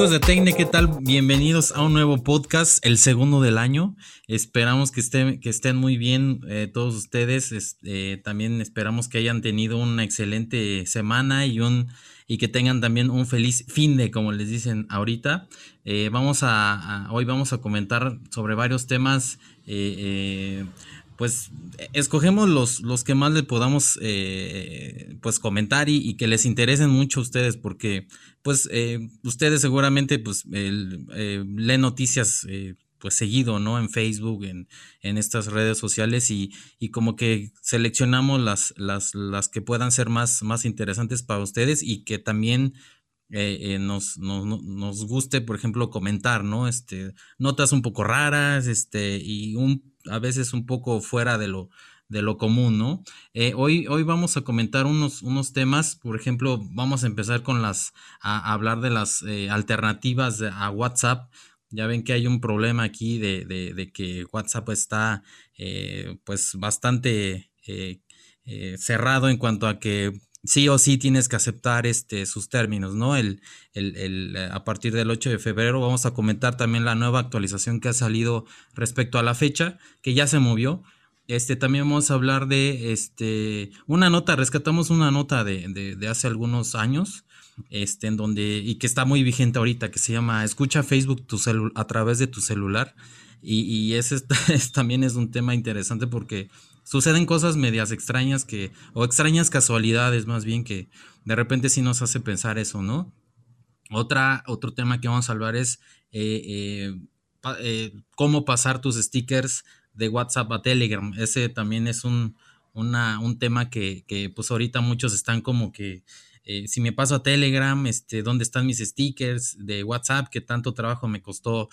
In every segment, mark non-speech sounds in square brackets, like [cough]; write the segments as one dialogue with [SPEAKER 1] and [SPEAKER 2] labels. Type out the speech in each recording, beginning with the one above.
[SPEAKER 1] Amigos de Tecne, ¿qué tal? Bienvenidos a un nuevo podcast, el segundo del año. Esperamos que estén, que estén muy bien eh, todos ustedes. Eh, también esperamos que hayan tenido una excelente semana y, un, y que tengan también un feliz fin de, como les dicen ahorita. Eh, vamos a, hoy vamos a comentar sobre varios temas pues escogemos los, los que más le podamos eh, pues comentar y, que les interesen mucho a ustedes porque pues eh, ustedes seguramente pues eh, leen noticias pues seguido, ¿no? En Facebook, en, en estas redes sociales y, y, como que seleccionamos las, las, las que puedan ser más, más interesantes para ustedes y que también nos, nos, nos, guste, por ejemplo, comentar, ¿no? Este, notas un poco raras, este, y un a veces un poco fuera de lo, de lo común, ¿no? Eh, hoy, hoy vamos a comentar unos, unos temas, por ejemplo, vamos a empezar con las, a, hablar de las eh, alternativas a WhatsApp. Ya ven que hay un problema aquí de, de, que WhatsApp está eh, pues bastante cerrado en cuanto a que sí o sí tienes que aceptar este, sus términos, ¿no? El, el, eh, a partir del 8 de febrero vamos a comentar también la nueva actualización que ha salido respecto a la fecha, que ya se movió. Este, también vamos a hablar de este, una nota, rescatamos una nota de, de, de hace algunos años, este, en donde, y que está muy vigente ahorita, que se llama Escucha Facebook tu a través de tu celular. Y, y ese [laughs] también es un tema interesante porque suceden cosas medias extrañas que, o extrañas casualidades más bien que de repente sí nos hace pensar eso, ¿no? Otra, otro tema que vamos a hablar es eh, eh, eh, cómo pasar tus stickers de WhatsApp a Telegram. Ese también es un, un tema que, que, pues ahorita muchos están como que si me paso a Telegram, este, ¿dónde están mis stickers de WhatsApp? que tanto trabajo me costó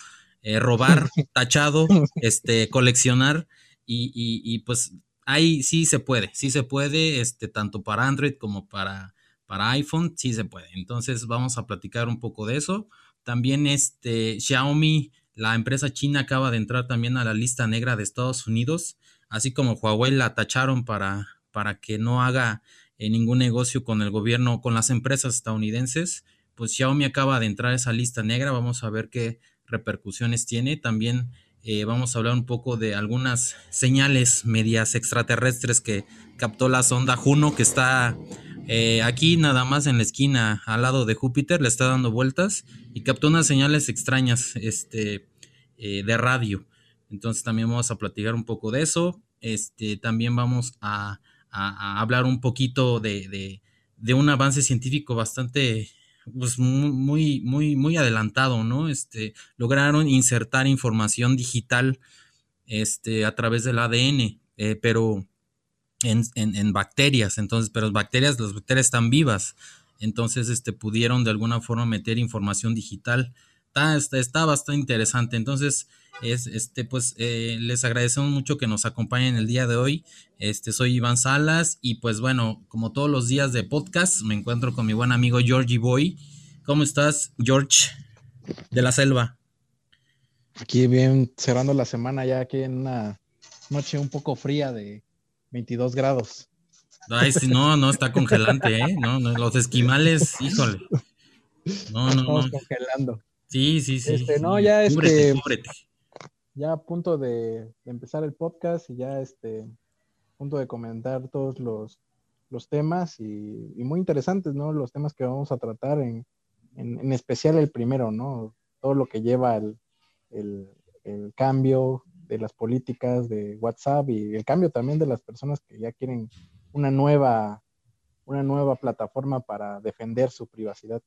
[SPEAKER 1] robar, [laughs] tachado, este, coleccionar? Y, y, y, pues ahí sí se puede, sí se puede, este, tanto para Android como para, para iPhone, sí se puede. Entonces vamos a platicar un poco de eso. También este, Xiaomi, la empresa china acaba de entrar también a la lista negra de Estados Unidos, así como Huawei la tacharon para, para que no haga eh, ningún negocio con el gobierno, con las empresas estadounidenses. Pues Xiaomi acaba de entrar a esa lista negra, vamos a ver qué repercusiones tiene. También eh, vamos a hablar un poco de algunas señales medias extraterrestres que captó la sonda Juno, que está eh, aquí nada más en la esquina al lado de Júpiter, le está dando vueltas y captó unas señales extrañas este, eh, de radio. Entonces también vamos a platicar un poco de eso. Este, también vamos a, hablar un poquito de, de, un avance científico bastante pues muy, muy, muy adelantado, ¿no? Este, lograron insertar información digital este, a través del ADN, eh, pero en, en, bacterias, entonces, pero las bacterias, las bacterias están vivas, entonces, este, pudieron de alguna forma meter información digital. Está, está, bastante interesante. Entonces, es, este, pues, eh, les agradecemos mucho que nos acompañen el día de hoy. Este, soy Iván Salas y pues bueno, como todos los días de podcast, me encuentro con mi buen amigo Georgie Boy. ¿Cómo estás, George de la Selva?
[SPEAKER 2] Aquí bien, cerrando la semana ya aquí en una noche un poco fría de 22 grados.
[SPEAKER 1] Ay, sí, no, no, está congelante, ¿eh? No, no, los esquimales, híjole. [laughs]
[SPEAKER 2] No, no, Estamos congelando.
[SPEAKER 1] Sí, sí, sí.
[SPEAKER 2] Este, no, ya este, Ya a punto de, empezar el podcast y ya este, punto de comentar todos los, temas y, muy interesantes, ¿no? Los temas que vamos a tratar, en, en, especial el primero, ¿no? Todo lo que lleva el, el, cambio de las políticas de WhatsApp y el cambio también de las personas que ya quieren una nueva, una nueva plataforma para defender su privacidad.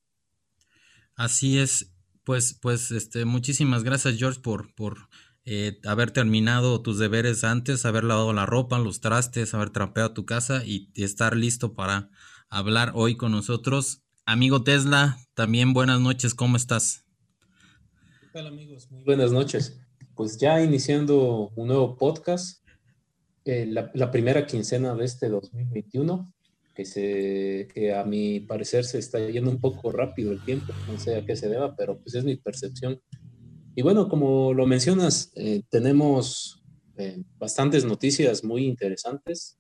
[SPEAKER 1] Así es, pues, pues, este, muchísimas gracias, George, por, por eh, haber terminado tus deberes antes, haber lavado la ropa, los trastes, haber trapeado tu casa y, estar listo para hablar hoy con nosotros. Amigo Tesla, también buenas noches, ¿cómo estás?
[SPEAKER 3] ¿Qué tal amigos? Muy buenas noches. Pues ya iniciando un nuevo podcast, eh, la, primera quincena de este 2021, que, a mi parecer se está yendo un poco rápido el tiempo, no sé a qué se deba, pero pues es mi percepción. Y bueno, como lo mencionas, eh, tenemos eh, bastantes noticias muy interesantes.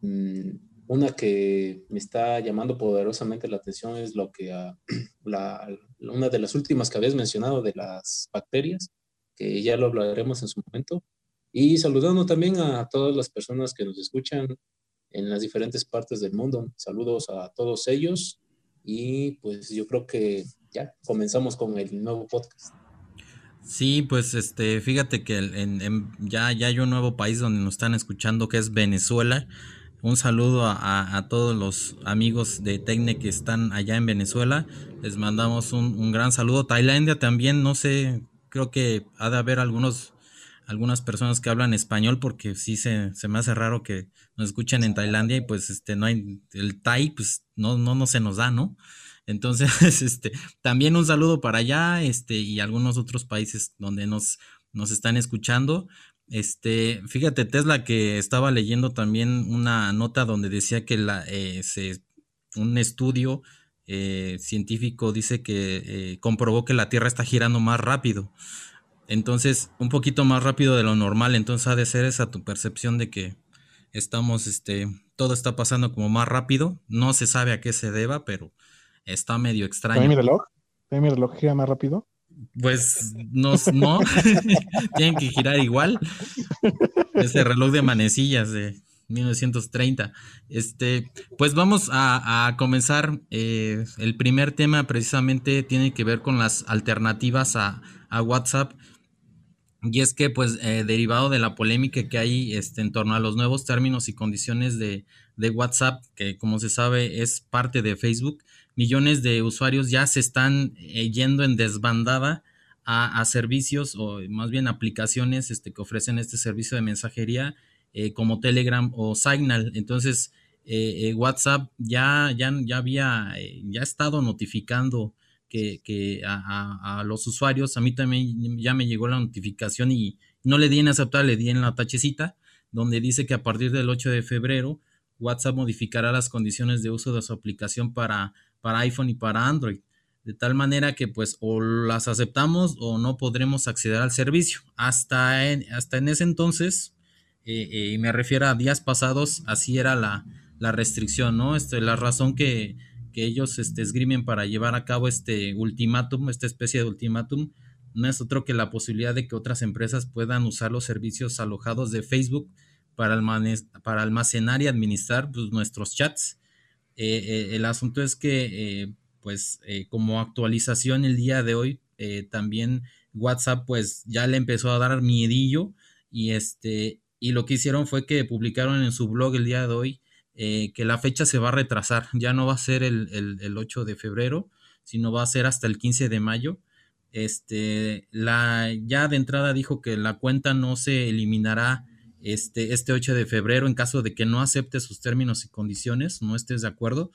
[SPEAKER 3] Mm, una que me está llamando poderosamente la atención es lo que [clears throat] la, una de las últimas que habías mencionado de las bacterias, que ya lo hablaremos en su momento. Y saludando también a todas las personas que nos escuchan en las diferentes partes del mundo. Saludos a todos ellos y pues yo creo que ya comenzamos con el nuevo podcast.
[SPEAKER 1] Sí, pues este, fíjate que en, ya, ya hay un nuevo país donde nos están escuchando que es Venezuela. Un saludo a, todos los amigos de Tecne que están allá en Venezuela. Les mandamos un, un, gran saludo. Tailandia también, no sé, creo que ha de haber algunos, algunas personas que hablan español porque sí se, se me hace raro que nos escuchen en Tailandia y pues este no hay el Thai, pues no, no, no se nos da, ¿no? Entonces, [laughs] este, también un saludo para allá, este, y algunos otros países donde nos, nos están escuchando. Este, fíjate, Tesla, que estaba leyendo también una nota donde decía que la, eh, un estudio eh, científico dice que eh, comprobó que la Tierra está girando más rápido. Entonces, un poquito más rápido de lo normal. Entonces, ha de ser esa tu percepción de que estamos, este, todo está pasando como más rápido. No se sabe a qué se deba, pero está medio extraño.
[SPEAKER 2] mi reloj? mi reloj gira más rápido?
[SPEAKER 1] Pues no, no. [laughs] tienen que girar igual. Ese reloj de manecillas de 1930. Este, pues vamos a, comenzar. Eh, el primer tema precisamente tiene que ver con las alternativas a, a WhatsApp. Y es que, pues, eh, derivado de la polémica que hay este, en torno a los nuevos términos y condiciones de, de WhatsApp, que como se sabe es parte de Facebook, millones de usuarios ya se están eh, yendo en desbandada a, servicios o más bien aplicaciones este, que ofrecen este servicio de mensajería eh, como Telegram o Signal. Entonces, eh, WhatsApp ya, ya, ya había ya estado notificando que, a, los usuarios, a mí también ya me llegó la notificación y no le di en aceptar, le di en la tachecita, donde dice que a partir del 8 de febrero WhatsApp modificará las condiciones de uso de su aplicación para para iPhone y para Android. De tal manera que pues o las aceptamos o no podremos acceder al servicio. Hasta en, hasta en ese entonces, eh, eh, y me refiero a días pasados, así era la, restricción, ¿no? Este, la razón que, ellos este, esgrimen para llevar a cabo este ultimátum, esta especie de ultimátum, no es otro que la posibilidad de que otras empresas puedan usar los servicios alojados de Facebook para, para almacenar y administrar pues, nuestros chats. Eh, eh, el asunto es que, eh, pues, como actualización el día de hoy, también WhatsApp, pues, ya le empezó a dar miedillo y este, y lo que hicieron fue que publicaron en su blog el día de hoy que la fecha se va a retrasar, ya no va a ser el, el, 8 de febrero, sino va a ser hasta el 15 de mayo. Este, la, ya de entrada dijo que la cuenta no se eliminará este, este 8 de febrero en caso de que no acepte sus términos y condiciones, no estés de acuerdo,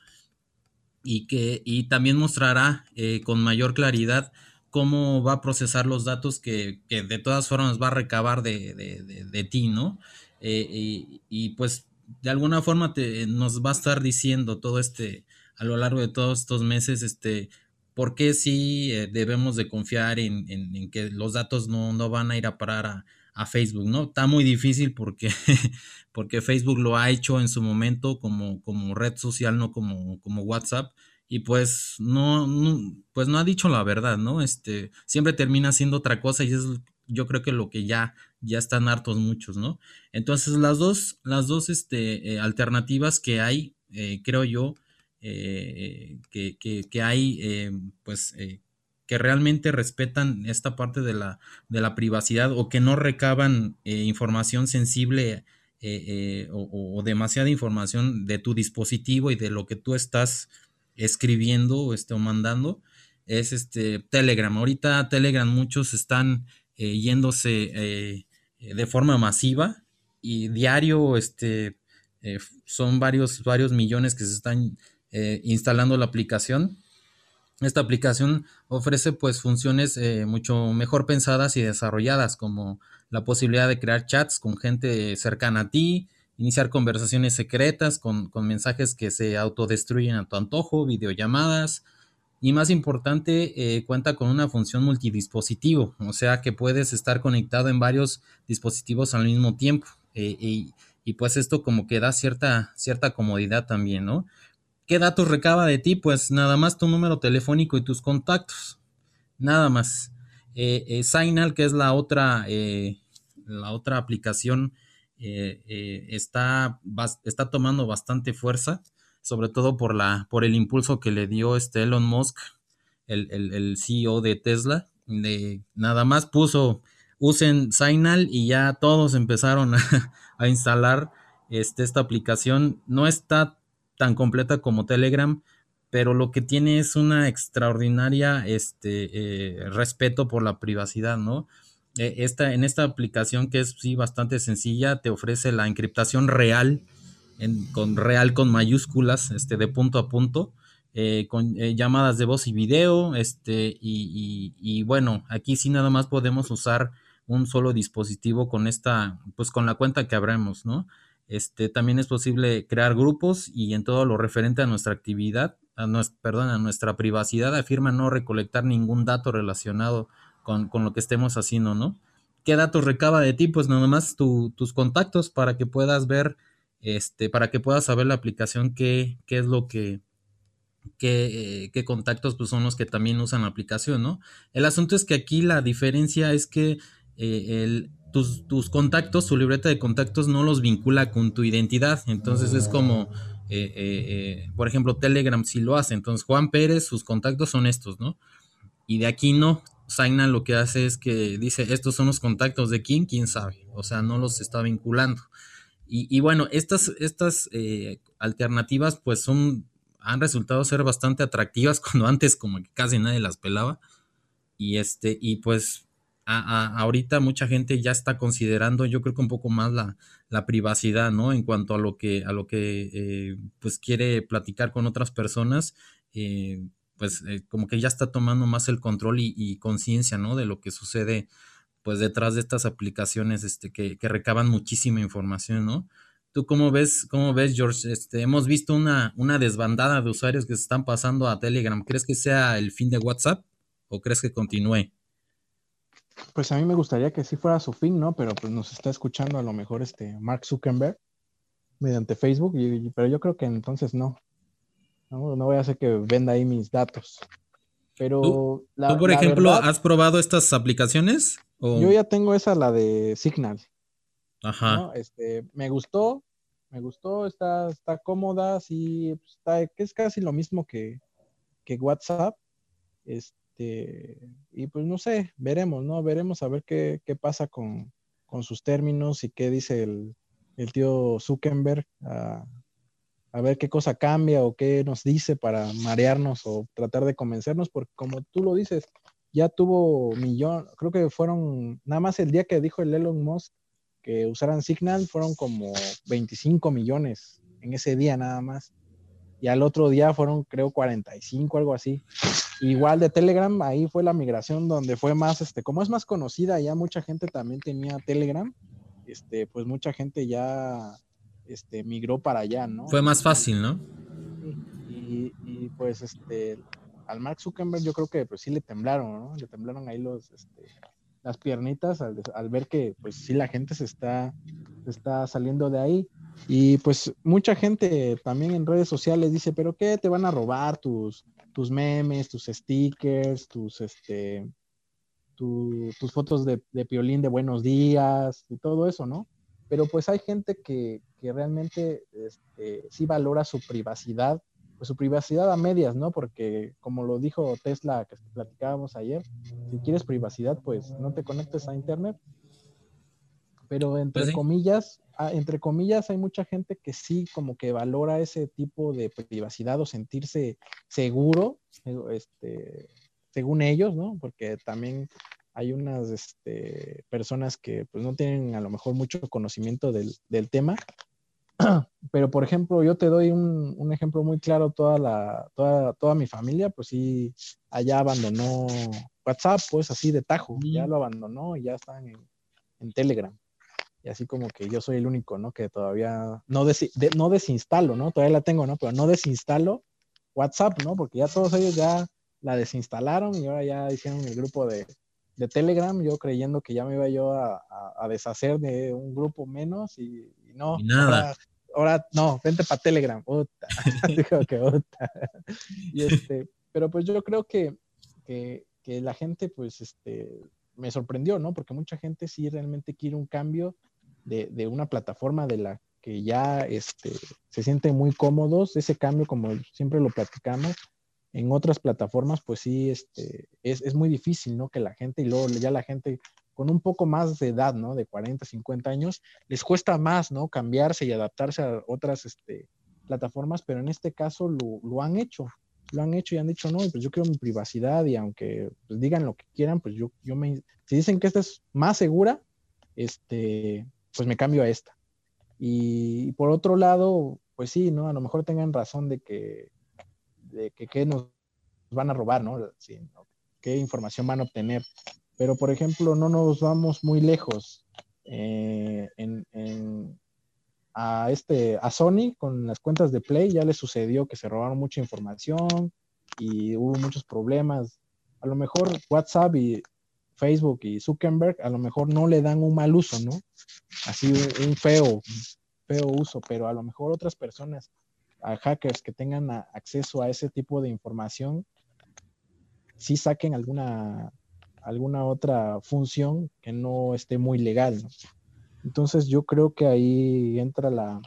[SPEAKER 1] y que y también mostrará eh, con mayor claridad cómo va a procesar los datos que, de todas formas va a recabar de, ti, ¿no? Eh, y, pues de alguna forma te, nos va a estar diciendo todo este, a lo largo de todos estos meses, este, por qué sí eh, debemos de confiar en, en, que los datos no, no, van a ir a parar a, a Facebook, ¿no? Está muy difícil porque, [laughs] porque Facebook lo ha hecho en su momento como, como red social, no como, como WhatsApp. Y pues no, pues no ha dicho la verdad, ¿no? Este, siempre termina siendo otra cosa y es yo creo que lo que ya, ya están hartos muchos, ¿no? Entonces las dos, las dos este, eh, alternativas que hay, eh, creo yo, eh, que, que, hay, pues que realmente respetan esta parte de la, de la privacidad o que no recaban información sensible o, demasiada información de tu dispositivo y de lo que tú estás escribiendo este, o mandando, es este Telegram. Ahorita Telegram muchos están yéndose de forma masiva y diario este, son varios, varios millones que se están instalando la aplicación. Esta aplicación ofrece pues funciones eh, mucho mejor pensadas y desarrolladas como la posibilidad de crear chats con gente cercana a ti, iniciar conversaciones secretas con, mensajes que se autodestruyen a tu antojo, videollamadas y más importante eh, cuenta con una función multidispositivo, o sea que puedes estar conectado en varios dispositivos al mismo tiempo eh, y, pues esto como que da cierta, cierta comodidad también, ¿no? ¿Qué datos recaba de ti? Pues nada más tu número telefónico y tus contactos. Nada más. Eh, eh, Signal, que es la otra, la otra aplicación, está, está tomando bastante fuerza, sobre todo por, la, por el impulso que le dio este Elon Musk, el, el CEO de Tesla. De, nada más puso usen Signal y ya todos empezaron [laughs] a, instalar este, esta aplicación. No está tan completa como Telegram, pero lo que tiene es una extraordinaria este, eh, respeto por la privacidad, ¿no? E, esta, en esta aplicación que es sí bastante sencilla, te ofrece la encriptación real, con real con mayúsculas, este, de punto a punto. Eh, con eh, llamadas de voz y video, este, y, y, bueno, aquí sí nada más podemos usar un solo dispositivo con esta, pues con la cuenta que abremos, ¿no? Este, también es posible crear grupos y en todo lo referente a nuestra actividad, a nuestra, perdón, a nuestra privacidad, afirma no recolectar ningún dato relacionado con, lo que estemos haciendo, ¿no? ¿Qué datos recaba de ti? Pues nada más tus contactos para que puedas ver, este, para que puedas saber la aplicación qué, qué es lo que, qué, qué contactos pues son los que también usan la aplicación, ¿no? El asunto es que aquí la diferencia es que eh, el, tus, tus, contactos, tu libreta de contactos no los vincula con tu identidad. Entonces es como, eh, eh, por ejemplo, Telegram si lo hace. Entonces Juan Pérez, sus contactos son estos, ¿no? Y de aquí no. Signal lo que hace es que dice, estos son los contactos de quién, quién sabe. O sea, no los está vinculando. Y, y bueno, estas, estas alternativas pues son, han resultado ser bastante atractivas [laughs] cuando antes como que casi nadie las pelaba. Y este, y pues ahorita mucha gente ya está considerando, yo creo que un poco más la, privacidad, ¿no? En cuanto a lo que, a lo que eh, pues quiere platicar con otras personas, eh, pues eh, como que ya está tomando más el control y, conciencia, ¿no? De lo que sucede, pues detrás de estas aplicaciones, este, que, recaban muchísima información, ¿no? ¿Tú cómo ves, cómo ves, George? Este, hemos visto una, una desbandada de usuarios que se están pasando a Telegram. ¿Crees que sea el fin de WhatsApp o crees que continúe?
[SPEAKER 2] Pues a mí me gustaría que sí fuera su fin, ¿no? Pero pues nos está escuchando a lo mejor este Mark Zuckerberg mediante Facebook, pero yo creo que entonces no. no. voy a hacer que venda ahí mis datos. Pero
[SPEAKER 1] ¿Tú, por ejemplo, has probado estas aplicaciones?
[SPEAKER 2] Yo ya tengo esa, la de Signal.
[SPEAKER 1] Ajá.
[SPEAKER 2] Este, me gustó, me gustó, está, está cómoda, sí, pues, está, es casi lo mismo que, que WhatsApp. Este, y pues no sé, veremos, ¿no? Veremos a ver qué, pasa con, sus términos y qué dice el, tío Zuckerberg, a, ver qué cosa cambia o qué nos dice para marearnos o tratar de convencernos, porque como tú lo dices, ya tuvo millón, creo que fueron, nada más el día que dijo el Elon Musk que usaran Signal, fueron como 25 millones en ese día nada más. Y al otro día fueron, creo, 45, algo así. Igual de Telegram, ahí fue la migración donde fue más, este, como es más conocida, ya mucha gente también tenía Telegram, este, pues mucha gente ya este, migró para allá, ¿no?
[SPEAKER 1] Fue más fácil, ¿no?
[SPEAKER 2] Y, pues este, al Mark Zuckerberg yo creo que pues sí le temblaron, ¿no? Le temblaron ahí los, este, las piernitas al, ver que pues sí la gente se está, está saliendo de ahí. Y pues mucha gente también en redes sociales dice, pero ¿qué? Te van a robar tus, tus memes, tus stickers, tus, este, tus fotos de, de, de buenos días y todo eso, ¿no? Pero pues hay gente que, que realmente este, sí valora su privacidad, pues su privacidad a medias, ¿no? Porque como lo dijo Tesla que platicábamos ayer, si quieres privacidad, pues no te conectes a Internet. Pero entre pues comillas, Ah, entre comillas, hay mucha gente que sí como que valora ese tipo de privacidad o sentirse seguro, este, según ellos, ¿no? Porque también hay unas este, personas que pues no tienen a lo mejor mucho conocimiento del, tema. [clears throat] Pero, por ejemplo, yo te doy un, ejemplo muy claro, toda, la, toda, toda mi familia, pues sí, allá abandonó WhatsApp, pues así de tajo, ya lo abandonó y ya están en Telegram y así como que yo soy el único, ¿no? Que todavía no, no desinstalo, ¿no? Todavía la tengo, ¿no? Pero no desinstalo WhatsApp, ¿no? Porque ya todos ellos ya la desinstalaron y ahora ya hicieron el grupo de, Telegram, yo creyendo que ya me iba yo a, deshacer de un grupo menos y, no.
[SPEAKER 1] nada.
[SPEAKER 2] ahora no, vente para Telegram. [laughs] Dijo que y este, pero pues yo creo que, que, que, la gente, pues, este, me sorprendió, ¿no? Porque mucha gente sí realmente quiere un cambio de, de una plataforma de la que ya este, se sienten muy cómodos. Ese cambio, como siempre lo platicamos, en otras plataformas, pues sí, este, es, es muy difícil, ¿no? Que la gente, y luego ya la gente con un poco más de edad, ¿no? De 40, 50 años, les cuesta más, ¿no? Cambiarse y adaptarse a otras este, plataformas, pero en este caso lo, han hecho, lo han hecho y han dicho, no, pues yo quiero mi privacidad y aunque pues, digan lo que quieran, pues yo, yo me, si dicen que esta es más segura, este, pues me cambio a esta. Y, por otro lado, pues sí, ¿no? A lo mejor tengan razón de que, de que, que nos van a robar, ¿no? Sí, ¿no? ¿Qué información van a obtener? Pero, por ejemplo, no nos vamos muy lejos. Eh, a, este, a Sony con las cuentas de Play ya le sucedió que se robaron mucha información y hubo muchos problemas. A lo mejor WhatsApp y Facebook y Zuckerberg a lo mejor no le dan un mal uso, ¿no? Así un feo, feo uso, pero a lo mejor otras personas, hackers que tengan acceso a ese tipo de información, sí saquen alguna alguna otra función que no esté muy legal. Entonces yo creo que ahí entra la,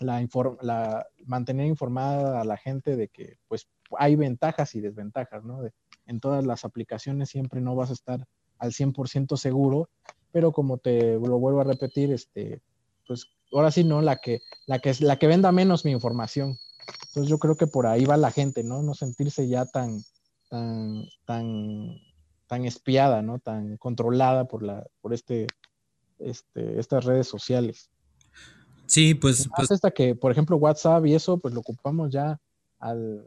[SPEAKER 2] la, mantener informada a la gente de que pues hay ventajas y desventajas, ¿no? en todas las aplicaciones siempre no vas a estar al 100% seguro, pero como te lo vuelvo a repetir, este, pues ahora sí, ¿no? La que, la que, la que venda menos mi información. Entonces yo creo que por ahí va la gente, ¿no? No sentirse ya tan, tan tan espiada, ¿no? Tan controlada por la, por este, este, estas redes sociales.
[SPEAKER 1] Sí, pues, pues
[SPEAKER 2] hasta que, por ejemplo, WhatsApp y eso, pues lo ocupamos ya al,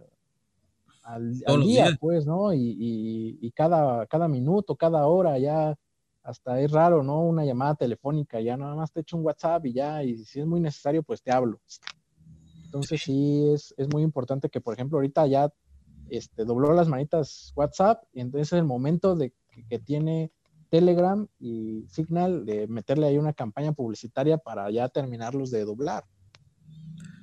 [SPEAKER 2] al, día, pues, ¿no? Y, y, cada, cada minuto, cada hora, ya hasta es raro, ¿no? Una llamada telefónica, ya nada más te echo un WhatsApp y ya, y si es muy necesario, pues te hablo. Entonces sí es, es muy importante que, por ejemplo, ahorita ya este, dobló las manitas WhatsApp y entonces es el momento de que, tiene Telegram y Signal de meterle ahí una campaña publicitaria para ya terminarlos de doblar.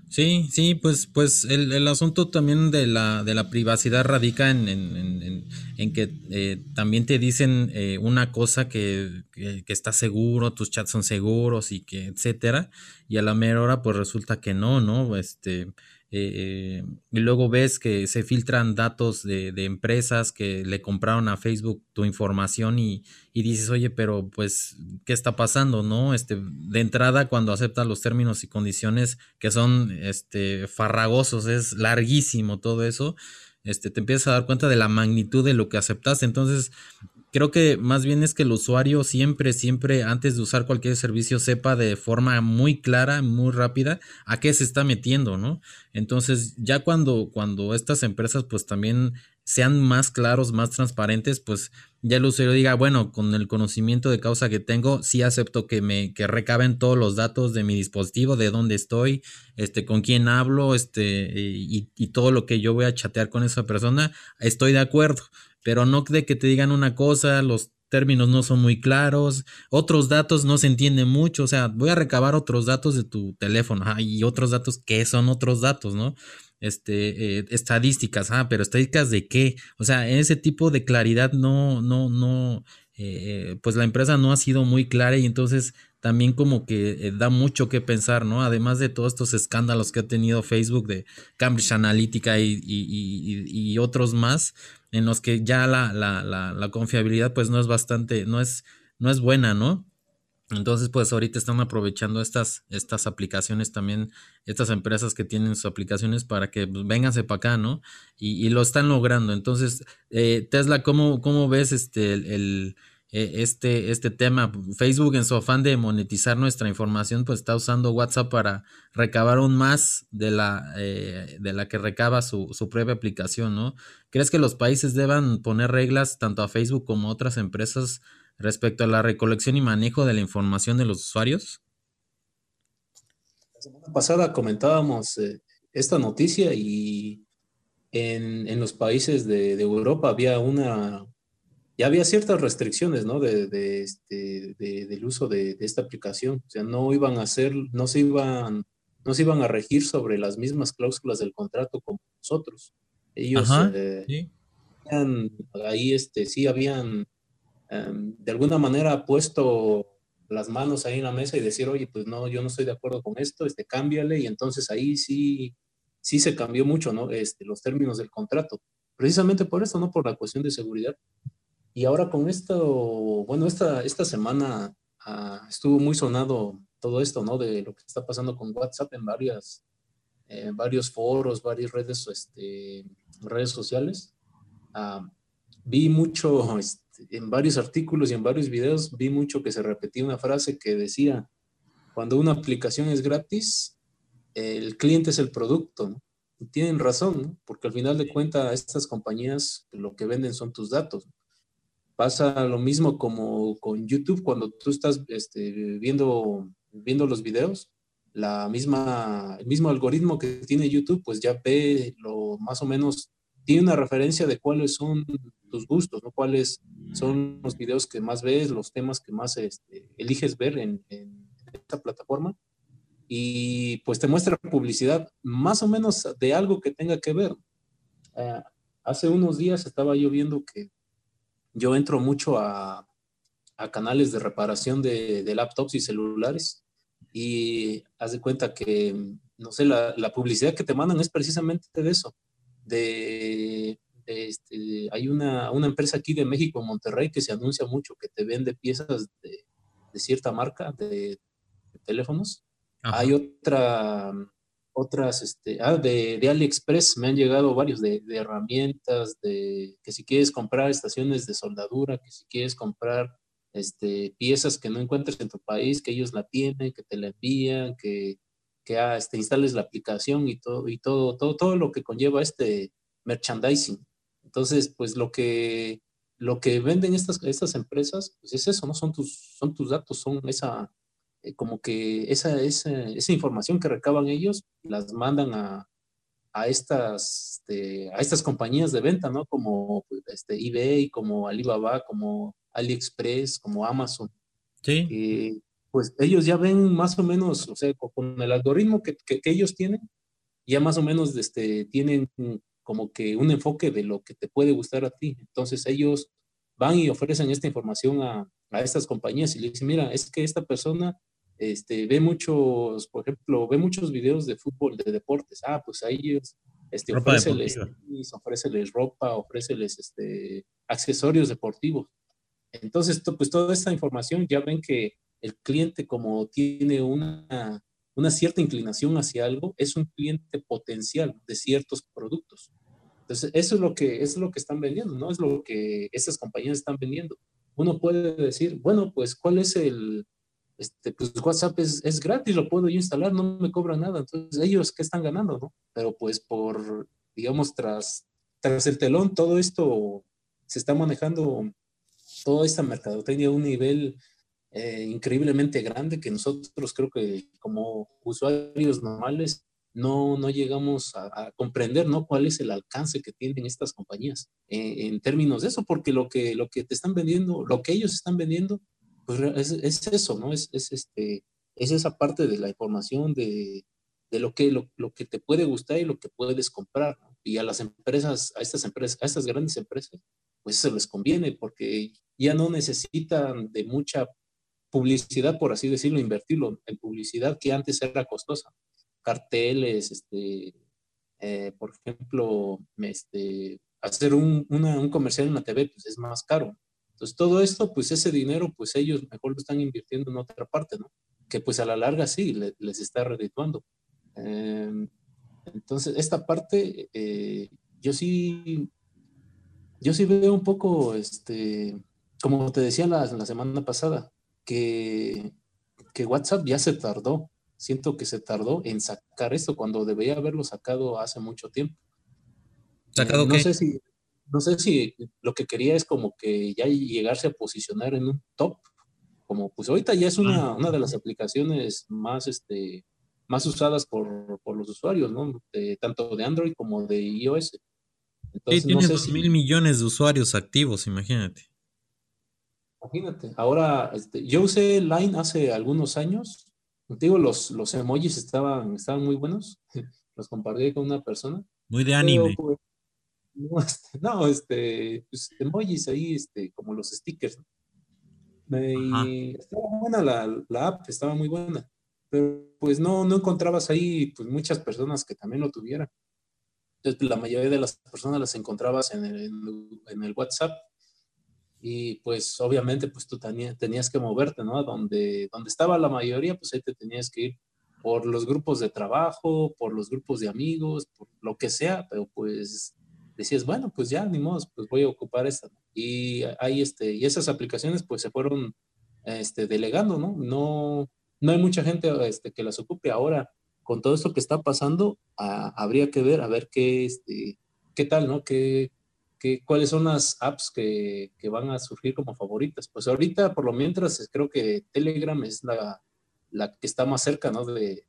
[SPEAKER 1] Sí, sí, pues, pues el, asunto también de la, de la privacidad radica en, en, en, que eh, también te dicen eh, una cosa que, que, que está seguro, tus chats son seguros y que etcétera, y a la mera hora pues resulta que no, ¿no? Este, eh, y luego ves que se filtran datos de, empresas que le compraron a Facebook tu información y, dices, oye, pero pues, ¿qué está pasando? ¿No? Este, de entrada, cuando aceptas los términos y condiciones que son este, farragosos, es larguísimo todo eso, este, te empiezas a dar cuenta de la magnitud de lo que aceptaste. Entonces, creo que más bien es que el usuario siempre, siempre, antes de usar cualquier servicio, sepa de forma muy clara, muy rápida, a qué se está metiendo, ¿no? Entonces, ya cuando, cuando estas empresas, pues también sean más claros, más transparentes, pues ya el usuario diga, bueno, con el conocimiento de causa que tengo, sí acepto que me que recaben todos los datos de mi dispositivo, de dónde estoy, este, con quién hablo, este, y, y todo lo que yo voy a chatear con esa persona, estoy de acuerdo pero no de que te digan una cosa, los términos no son muy claros, otros datos no se entienden mucho, o sea, voy a recabar otros datos de tu teléfono y otros datos que son otros datos, ¿no? Este, eh, estadísticas, ah, pero estadísticas de qué, o sea, ese tipo de claridad no, no, no, eh, pues la empresa no ha sido muy clara y entonces también como que eh, da mucho que pensar, ¿no? Además de todos estos escándalos que ha tenido Facebook de Cambridge Analytica y, y otros más, en los que ya la, la, la, confiabilidad pues no es bastante, no es, no es buena, ¿no? Entonces, pues ahorita están aprovechando estas, estas aplicaciones también, estas empresas que tienen sus aplicaciones para que pues, vénganse para acá, ¿no? Y, y, lo están logrando. Entonces, eh, Tesla, ¿cómo, ¿cómo, ves este, el e, este, este tema. Facebook en su afán de monetizar nuestra información, pues está usando WhatsApp para recabar aún más de la, eh, de la que recaba su, su, propia aplicación, ¿no? ¿Crees que los países deban poner reglas tanto a Facebook como a otras empresas respecto a la recolección y manejo de la información de los usuarios?
[SPEAKER 3] La semana pasada comentábamos eh, esta noticia y en, en los países de, de Europa había una ya había ciertas restricciones, ¿no? De, este, del uso de, esta aplicación. O sea, no iban a hacer, no se iban no se iban a regir sobre las mismas cláusulas del contrato como nosotros. Ellos eh, ahí este, sí habían em, de alguna manera puesto las manos ahí en la mesa y decir, oye, pues no, yo no estoy de acuerdo con esto, este, cámbiale, y entonces ahí sí, sí se cambió mucho, ¿no? Este, los términos del contrato, precisamente por eso, ¿no? Por la cuestión de seguridad. Y ahora con esto, bueno, esta, esta semana ah, estuvo muy sonado todo esto, ¿no? De lo que está pasando con WhatsApp en varias, varios foros, varias redes, este, redes sociales. Ah, vi mucho, este, en varios artículos y en varios videos, vi mucho que se repetía una frase que decía, cuando una aplicación es gratis, el cliente es el producto, ¿no? Y tienen razón, porque al final de cuentas estas compañías lo que venden son tus datos. Pasa lo mismo como con YouTube, cuando tú estás este, viendo viendo los videos, la misma, el mismo algoritmo que tiene YouTube, pues ya ve lo más o menos, tiene una referencia de cuáles son tus gustos, ¿no? Cuáles son los videos que más ves, los temas que más este, eliges ver en, esta plataforma. Y pues te muestra publicidad más o menos de algo que tenga que ver. Eh, hace unos días estaba yo viendo que yo entro mucho a, a canales de reparación de, de, laptops y celulares y haz de cuenta que, no sé, la, la, publicidad que te mandan es precisamente de eso. De, este, hay una, una, empresa aquí de México, Monterrey, que se anuncia mucho, que te vende piezas de, de cierta marca de, teléfonos. Hay otra, otras, este, ah, de, de, AliExpress me han llegado varios de, de, herramientas, de que si quieres comprar estaciones de soldadura, que si quieres comprar este, piezas que no encuentres en tu país, que ellos la tienen, que te la envían, que, que ah, este, instales la aplicación y todo, y todo, todo, todo lo que conlleva este merchandising. Entonces, pues lo que, lo que venden estas, estas empresas, pues es eso, ¿no? Son tus, son tus datos, son esa, eh, como que esa, esa, esa, información que recaban ellos, las mandan a, a estas, este, a estas compañías de venta, ¿no? Como este, eBay, como Alibaba, como AliExpress, como Amazon. Sí. Eh, pues ellos ya ven más o menos, o sea, con el algoritmo que, que, ellos tienen, ya más o menos este, tienen como que un enfoque de lo que te puede gustar a ti. Entonces ellos van y ofrecen esta información a, a estas compañías y le dicen, mira, es que esta persona este, ve muchos, por ejemplo, ve muchos videos de fútbol, de deportes. Ah, pues a ellos este, ofréceles, ofréceles ropa, ofréceles este, accesorios deportivos. Entonces, pues toda esta información ya ven que el cliente como tiene una, una cierta inclinación hacia algo, es un cliente potencial de ciertos productos. Entonces, eso es lo que, es lo que están vendiendo, ¿no? Es lo que esas compañías están vendiendo. Uno puede decir, bueno, pues, ¿cuál es el, este, pues WhatsApp es, es, gratis, lo puedo yo instalar, no me cobra nada. Entonces, ellos, ¿qué están ganando, no? Pero pues por, digamos, tras, tras el telón, todo esto se está manejando toda esta mercadotecnia a un nivel eh, increíblemente grande que nosotros creo que como usuarios normales no, no llegamos a, comprender ¿no? cuál es el alcance que tienen estas compañías eh, en términos de eso, porque lo que, lo que te están vendiendo, lo que ellos están vendiendo, pues es, es eso, ¿no? Es, es, este, es esa parte de la información de, de lo, que, lo, lo, que te puede gustar y lo que puedes comprar. Y a las empresas, a estas empresas, a estas grandes empresas, pues eso les conviene porque ya no necesitan de mucha publicidad, por así decirlo, invertirlo en publicidad que antes era costosa. Carteles, este, eh, por ejemplo, este, hacer un, un, comercial en la TV pues es más caro. Entonces todo esto, pues ese dinero, pues ellos mejor lo están invirtiendo en otra parte, ¿no? Que pues a la larga sí les está redituando. Em, entonces esta parte, eh, yo sí, yo sí veo un poco, este, como te decía la, la semana pasada, que, que, WhatsApp ya se tardó. Siento que se tardó en sacar esto cuando debería haberlo sacado hace mucho tiempo. ¿Sacado eh, no Sé si, no sé si lo que quería es como que ya llegarse a posicionar en un top. Como pues ahorita ya es una, una de las aplicaciones más, este, más usadas por, por los usuarios, ¿no? De, tanto de Android como de iOS.
[SPEAKER 1] Entonces, sí, tiene dos mil millones de usuarios activos, imagínate.
[SPEAKER 3] Imagínate, ahora este, yo usé Line hace algunos años digo, los, los emojis estaban, estaban muy buenos. [laughs] Los compartí con una persona.
[SPEAKER 1] Muy de anime.
[SPEAKER 3] Pues, [laughs] no, este, pues, emojis ahí, este, como los stickers. estaba buena la, la, app, estaba muy buena. Pero pues no, no encontrabas ahí pues, muchas personas que también lo tuvieran. Entonces, pues, la mayoría de las personas las encontrabas en el, en el WhatsApp y pues obviamente pues tú tenías que moverte, ¿no? Donde, donde estaba la mayoría, pues ahí te tenías que ir por los grupos de trabajo, por los grupos de amigos, por lo que sea, pero pues decías, bueno, pues ya, ni modo, pues voy a ocupar esta. Y ahí, este, y esas aplicaciones pues se fueron este, delegando, ¿no? No, no hay mucha gente este, que las ocupe ahora. Con todo esto que está pasando, habría que ver, a ver qué, este, qué tal, ¿no? Qué, cuáles son las apps que, van a surgir como favoritas. Pues ahorita, por lo mientras, creo que Telegram es la, que está más cerca, ¿no? De,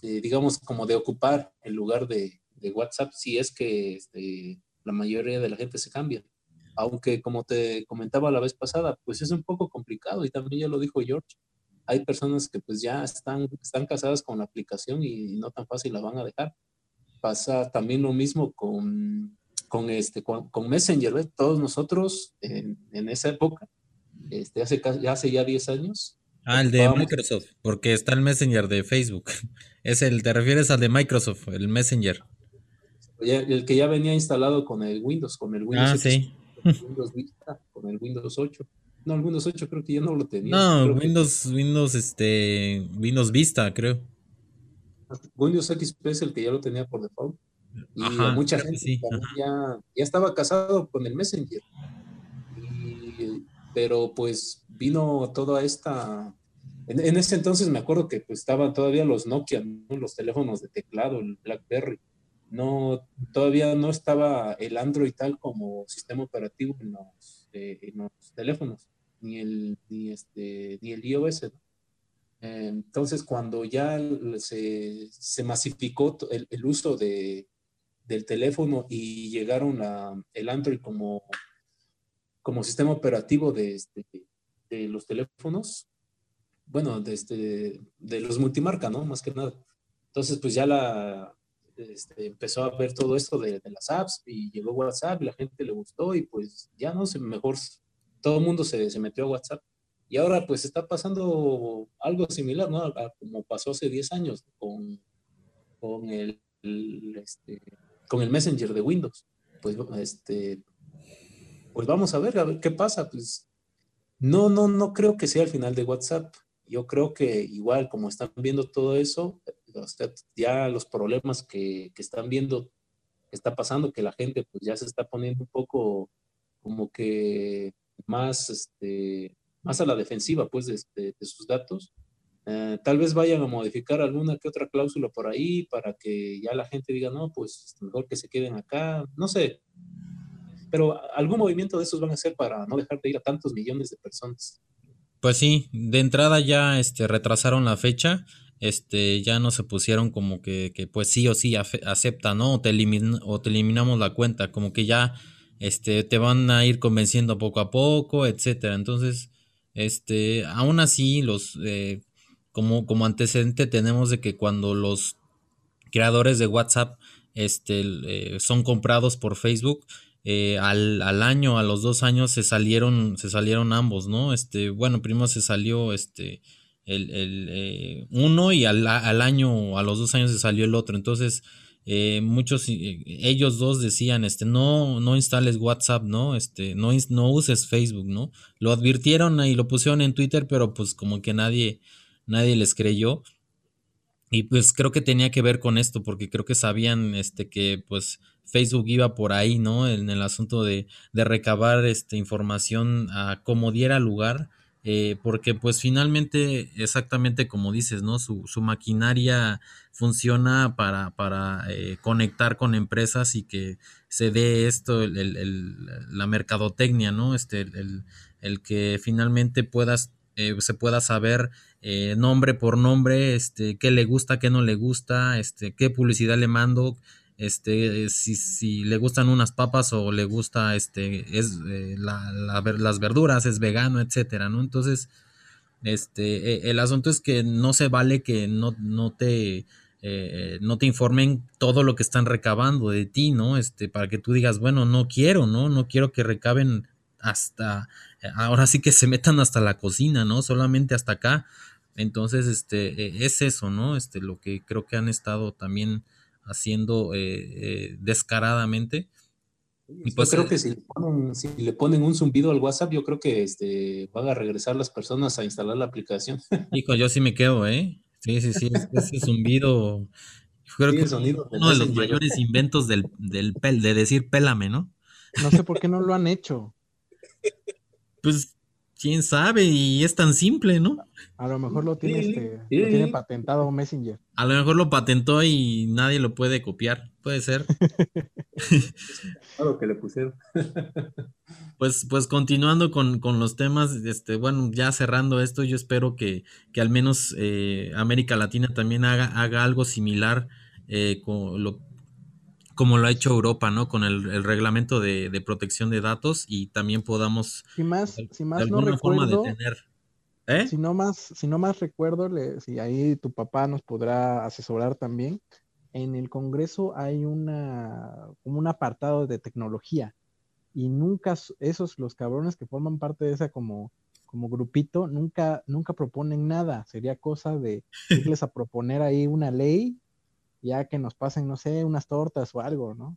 [SPEAKER 3] digamos, como de ocupar el lugar de, WhatsApp, si es que este, la mayoría de la gente se cambia. Aunque, como te comentaba la vez pasada, pues es un poco complicado y también ya lo dijo George. Hay personas que pues ya están, están casadas con la aplicación y no tan fácil la van a dejar. Pasa también lo mismo con con, este, con, Messenger, Todos nosotros en, esa época, este, hace, hace ya 10 años.
[SPEAKER 1] Ah, el de Microsoft, porque está el Messenger de Facebook. [laughs] Es el, te refieres al de Microsoft, el Messenger.
[SPEAKER 3] El que ya venía instalado con el Windows, con el Windows.
[SPEAKER 1] Ah, sí. [laughs]
[SPEAKER 3] Windows Vista, con el Windows 8. No, el Windows 8 creo que ya no lo tenía.
[SPEAKER 1] No, Windows, Windows, este, Windows Vista, creo.
[SPEAKER 3] Windows XP es el que ya lo tenía por default. Y mucha gente ya, ya, estaba casado con el Messenger. pero pues vino toda esta... En, ese entonces me acuerdo que pues, estaban todavía los Nokia, los teléfonos de teclado, el BlackBerry. No, todavía no estaba el Android tal como sistema operativo en los, eh, teléfonos, ni el, ni este, ni el iOS. entonces, cuando ya se, se masificó el, el uso de, del teléfono y llegaron a el Android como, como sistema operativo de, este, de los teléfonos, bueno, de, este, de los multimarca, ¿no? Más que nada. Entonces, pues ya la, este, empezó a ver todo esto de, las apps y llegó WhatsApp la gente le gustó y pues ya no sé, mejor todo el mundo se, se, metió a WhatsApp. Y ahora pues está pasando algo similar, ¿no? A, como pasó hace 10 años con, con el, el este, con el Messenger de Windows. Pues, este, pues vamos a ver, a ver qué pasa. Pues no, no, no creo que sea el final de WhatsApp. Yo creo que igual, como están viendo todo eso, ya los problemas que, están viendo, que está pasando, que la gente pues ya se está poniendo un poco como que más, este, más a la defensiva pues de sus datos, eh, tal vez vayan a modificar alguna que otra cláusula por ahí para que ya la gente diga, no, pues mejor que se queden acá, no sé. Pero algún movimiento de esos van a ser para no dejar de ir a tantos millones de personas.
[SPEAKER 1] Pues sí, de entrada ya este, retrasaron la fecha, este, ya no se pusieron como que, que pues sí o sí acepta, ¿no? O te, o te eliminamos la cuenta, como que ya este, te van a ir convenciendo poco a poco, etcétera. Entonces, este, aún así, los eh, como, como antecedente tenemos de que cuando los creadores de WhatsApp este, eh, son comprados por Facebook, eh, al, año, a los dos años se salieron, se salieron ambos, ¿no? Este, bueno, primero se salió este el, eh, uno y al, año, a los dos años se salió el otro. Entonces, muchos, ellos dos decían, este, no, no instales WhatsApp, ¿no? Este, no, no uses Facebook, ¿no? Lo advirtieron y lo pusieron en Twitter, pero pues como que nadie, nadie les creyó. Y pues creo que tenía que ver con esto, porque creo que sabían este, que pues Facebook iba por ahí, ¿no? En el asunto de, de recabar este, información a como diera lugar, eh, porque pues finalmente, exactamente como dices, ¿no? Su, su maquinaria funciona para, para eh, conectar con empresas y que se dé esto, el, el, la mercadotecnia, ¿no? Este, el, que finalmente puedas eh, se pueda saber eh, nombre por nombre, este, qué le gusta, qué no le gusta, este, qué publicidad le mando, este, si, si le gustan unas papas o le gusta, este, es eh, la, las verduras, es vegano, etcétera, ¿no? Entonces, Este, e, el asunto es que no se vale que no, no te eh, no te informen todo lo que están recabando de ti, ¿no? Este, para que tú digas, bueno, no quiero, ¿no? No quiero que recaben hasta, ahora sí que se metan hasta la cocina, ¿no? Solamente hasta acá. Entonces, este, e, es eso, ¿no? Este, lo que creo que han estado también haciendo eh, eh, descaradamente.
[SPEAKER 3] Y pues, yo creo que si le, ponen, si le, ponen, un zumbido al WhatsApp, yo creo que este, van a regresar las personas a instalar la aplicación. [laughs]
[SPEAKER 1] Hijo, yo sí me quedo, ¿eh? Sí, sí, sí, ese zumbido. Creo que sonido uno de los mayores inventos del, del pel, de decir pélame, ¿no?
[SPEAKER 2] No sé por qué no lo han hecho.
[SPEAKER 1] Pues quién sabe, y es tan simple, ¿no?
[SPEAKER 2] A lo mejor lo tiene, este, lo tiene patentado Messenger.
[SPEAKER 1] A lo mejor lo patentó y nadie lo puede copiar, puede ser.
[SPEAKER 3] Claro que le pusieron. [laughs]
[SPEAKER 1] Pues, pues continuando con, los temas, este, bueno, ya cerrando esto, yo espero que, al menos eh, América Latina también haga, haga algo similar eh, con lo, como lo ha hecho Europa, ¿no? Con el, reglamento de, protección de datos y también podamos
[SPEAKER 2] si más, si más no recuerdo, ¿eh? Si no más, si no más recuerdo, si ahí tu papá nos podrá asesorar también. En el Congreso hay una como un apartado de tecnología y nunca esos los cabrones que forman parte de esa como como grupito nunca nunca proponen nada sería cosa de irles a proponer ahí una ley ya que nos pasen no sé unas tortas o algo no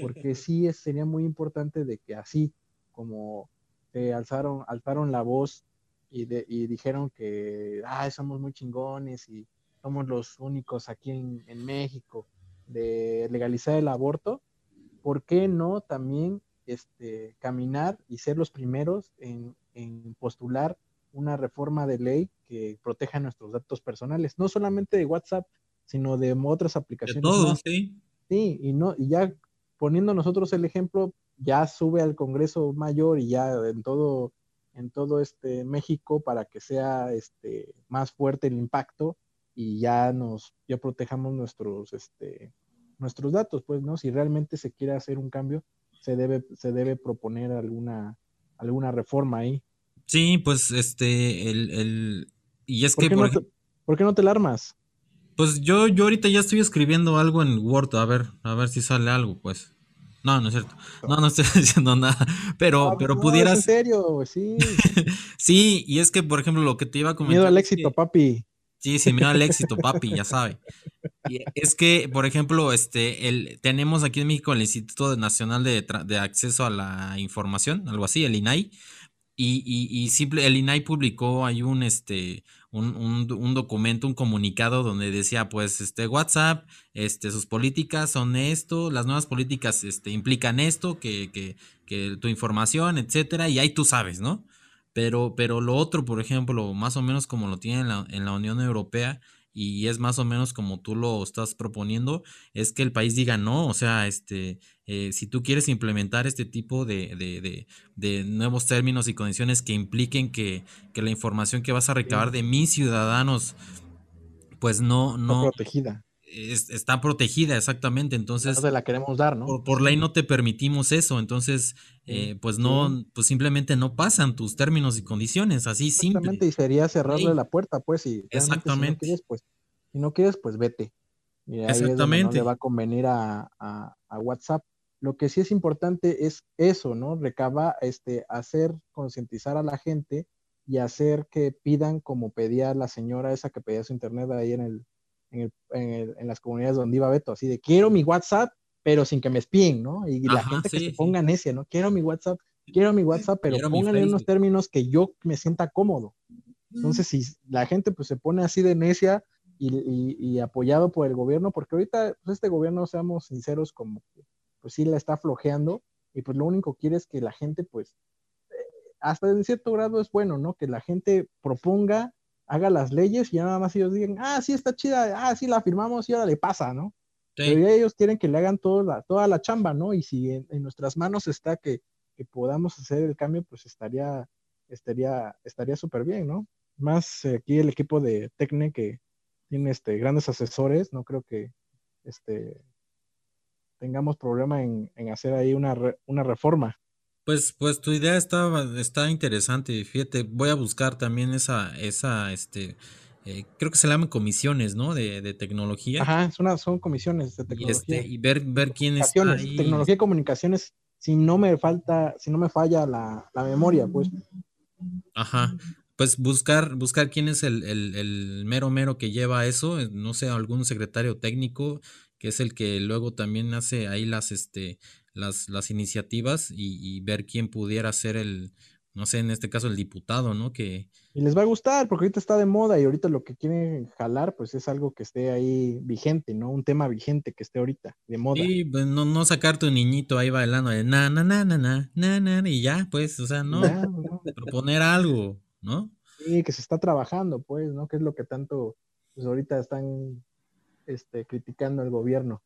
[SPEAKER 2] porque [laughs] sí sería muy importante de que así como te alzaron alzaron la voz y, y dijeron que ah, somos muy chingones y somos los únicos aquí en, en México de legalizar el aborto ¿por qué no también este, caminar y ser los primeros en, postular una reforma de ley que proteja nuestros datos personales, no solamente de WhatsApp, sino de otras aplicaciones. De
[SPEAKER 1] todo, sí.
[SPEAKER 2] Sí, y, no, y ya poniendo nosotros el ejemplo, ya sube al Congreso Mayor y ya en todo, en todo este México para que sea este, más fuerte el impacto y ya nos, ya protejamos nuestros, este, nuestros datos, pues, ¿no? Si realmente se quiere hacer un cambio, se debe, se debe proponer alguna, alguna reforma ahí.
[SPEAKER 1] Sí, pues este, el, el y es que...
[SPEAKER 2] por, ¿Por qué no te la armas?
[SPEAKER 1] Pues yo, yo ahorita ya estoy escribiendo algo en Word, a ver, a ver si sale algo, pues. No, no es cierto. No, no estoy [laughs] diciendo nada. Pero, pero pudieras.
[SPEAKER 2] en serio, sí. [laughs]
[SPEAKER 1] sí, y es que, por ejemplo, lo que te iba a comentar.
[SPEAKER 2] Miedo al éxito, papi.
[SPEAKER 1] Sí, sí, miedo al éxito, [laughs] papi, ya sabe es que, por ejemplo, este, el, tenemos aquí en México el Instituto Nacional de, de Acceso a la Información, algo así, el INAI, y, y, simple, el INAI publicó ahí un, este, un, un, documento, un comunicado donde decía, pues, este, WhatsApp, este, sus políticas son esto, las nuevas políticas, este, implican esto, que, que, que tu información, etcétera, y ahí tú sabes, ¿no? Pero, pero lo otro, por ejemplo, más o menos como lo tiene en la, en la Unión Europea, y es más o menos como tú lo estás proponiendo, es que el país diga no, o sea, este, eh, si tú quieres implementar este tipo de, de, de, nuevos términos y condiciones que impliquen que, que, la información que vas a recabar de mis ciudadanos, pues no, no.
[SPEAKER 2] protegida.
[SPEAKER 1] está protegida, exactamente. Entonces.
[SPEAKER 2] No la queremos dar, ¿no?
[SPEAKER 1] Por, ley no te permitimos eso. Entonces, eh, pues no, pues simplemente no pasan tus términos y condiciones, así
[SPEAKER 2] Exactamente, y sería cerrarle la puerta, pues, y
[SPEAKER 1] Exactamente.
[SPEAKER 2] Si no quieres, pues, si no quieres, pues vete. Y ahí Exactamente. no le va a convenir a, WhatsApp. Lo que sí es importante es eso, ¿no? Recaba, este, hacer concientizar a la gente y hacer que pidan como pedía la señora esa que pedía su internet ahí en el, en, el, en, las comunidades donde iba Beto, así de quiero mi WhatsApp pero sin que me espíen, ¿no? Y la gente que se ponga necia, ¿no? Quiero mi WhatsApp, quiero mi WhatsApp, pero pónganle unos términos que yo me sienta cómodo. Entonces, si la gente pues se pone así de necia y, apoyado por el gobierno, porque ahorita pues, este gobierno, seamos sinceros, como pues sí la está flojeando y pues lo único que quiere es que la gente pues hasta en cierto grado es bueno, ¿no? Que la gente proponga, haga las leyes y nada más ellos digan, ah, sí está chida, ah, sí la firmamos y ahora le pasa, ¿no? Pero ellos quieren que le hagan toda la, toda la chamba, ¿no? Y si en, nuestras manos está que, podamos hacer el cambio, pues estaría estaría estaría súper bien, ¿no? Más eh, aquí el equipo de Tecne que tiene este, grandes asesores, no creo que este, tengamos problema en, hacer ahí una, una reforma.
[SPEAKER 1] Pues, pues tu idea está, está interesante. Fíjate, voy a buscar también esa, esa, este, eh, creo que se llaman comisiones, ¿no? De, de tecnología.
[SPEAKER 2] Ajá, son, son comisiones de
[SPEAKER 1] tecnología. Y, este, y ver, ver quién
[SPEAKER 2] es. Tecnología y comunicaciones, si no me falta, si no me falla la, la memoria, pues.
[SPEAKER 1] Ajá. Pues buscar, buscar quién es el, el, el, mero mero que lleva eso, eh, no sé, algún secretario técnico, que es el que luego también hace ahí las, este, las, las iniciativas y, ver quién pudiera ser el, no sé, en este caso el diputado, ¿no? Que...
[SPEAKER 2] Y les va a gustar, porque ahorita está de moda y ahorita lo que quieren jalar, pues es algo que esté ahí vigente, ¿no? Un tema vigente que esté ahorita de moda.
[SPEAKER 1] Sí, pues no, no sacar tu niñito ahí bailando de na, na, na, na, na, na, na, y ya, pues, o sea, no, [laughs] proponer algo, ¿no?
[SPEAKER 2] Sí, que se está trabajando, pues, ¿no? Que es lo que tanto, pues ahorita están, este, criticando al gobierno.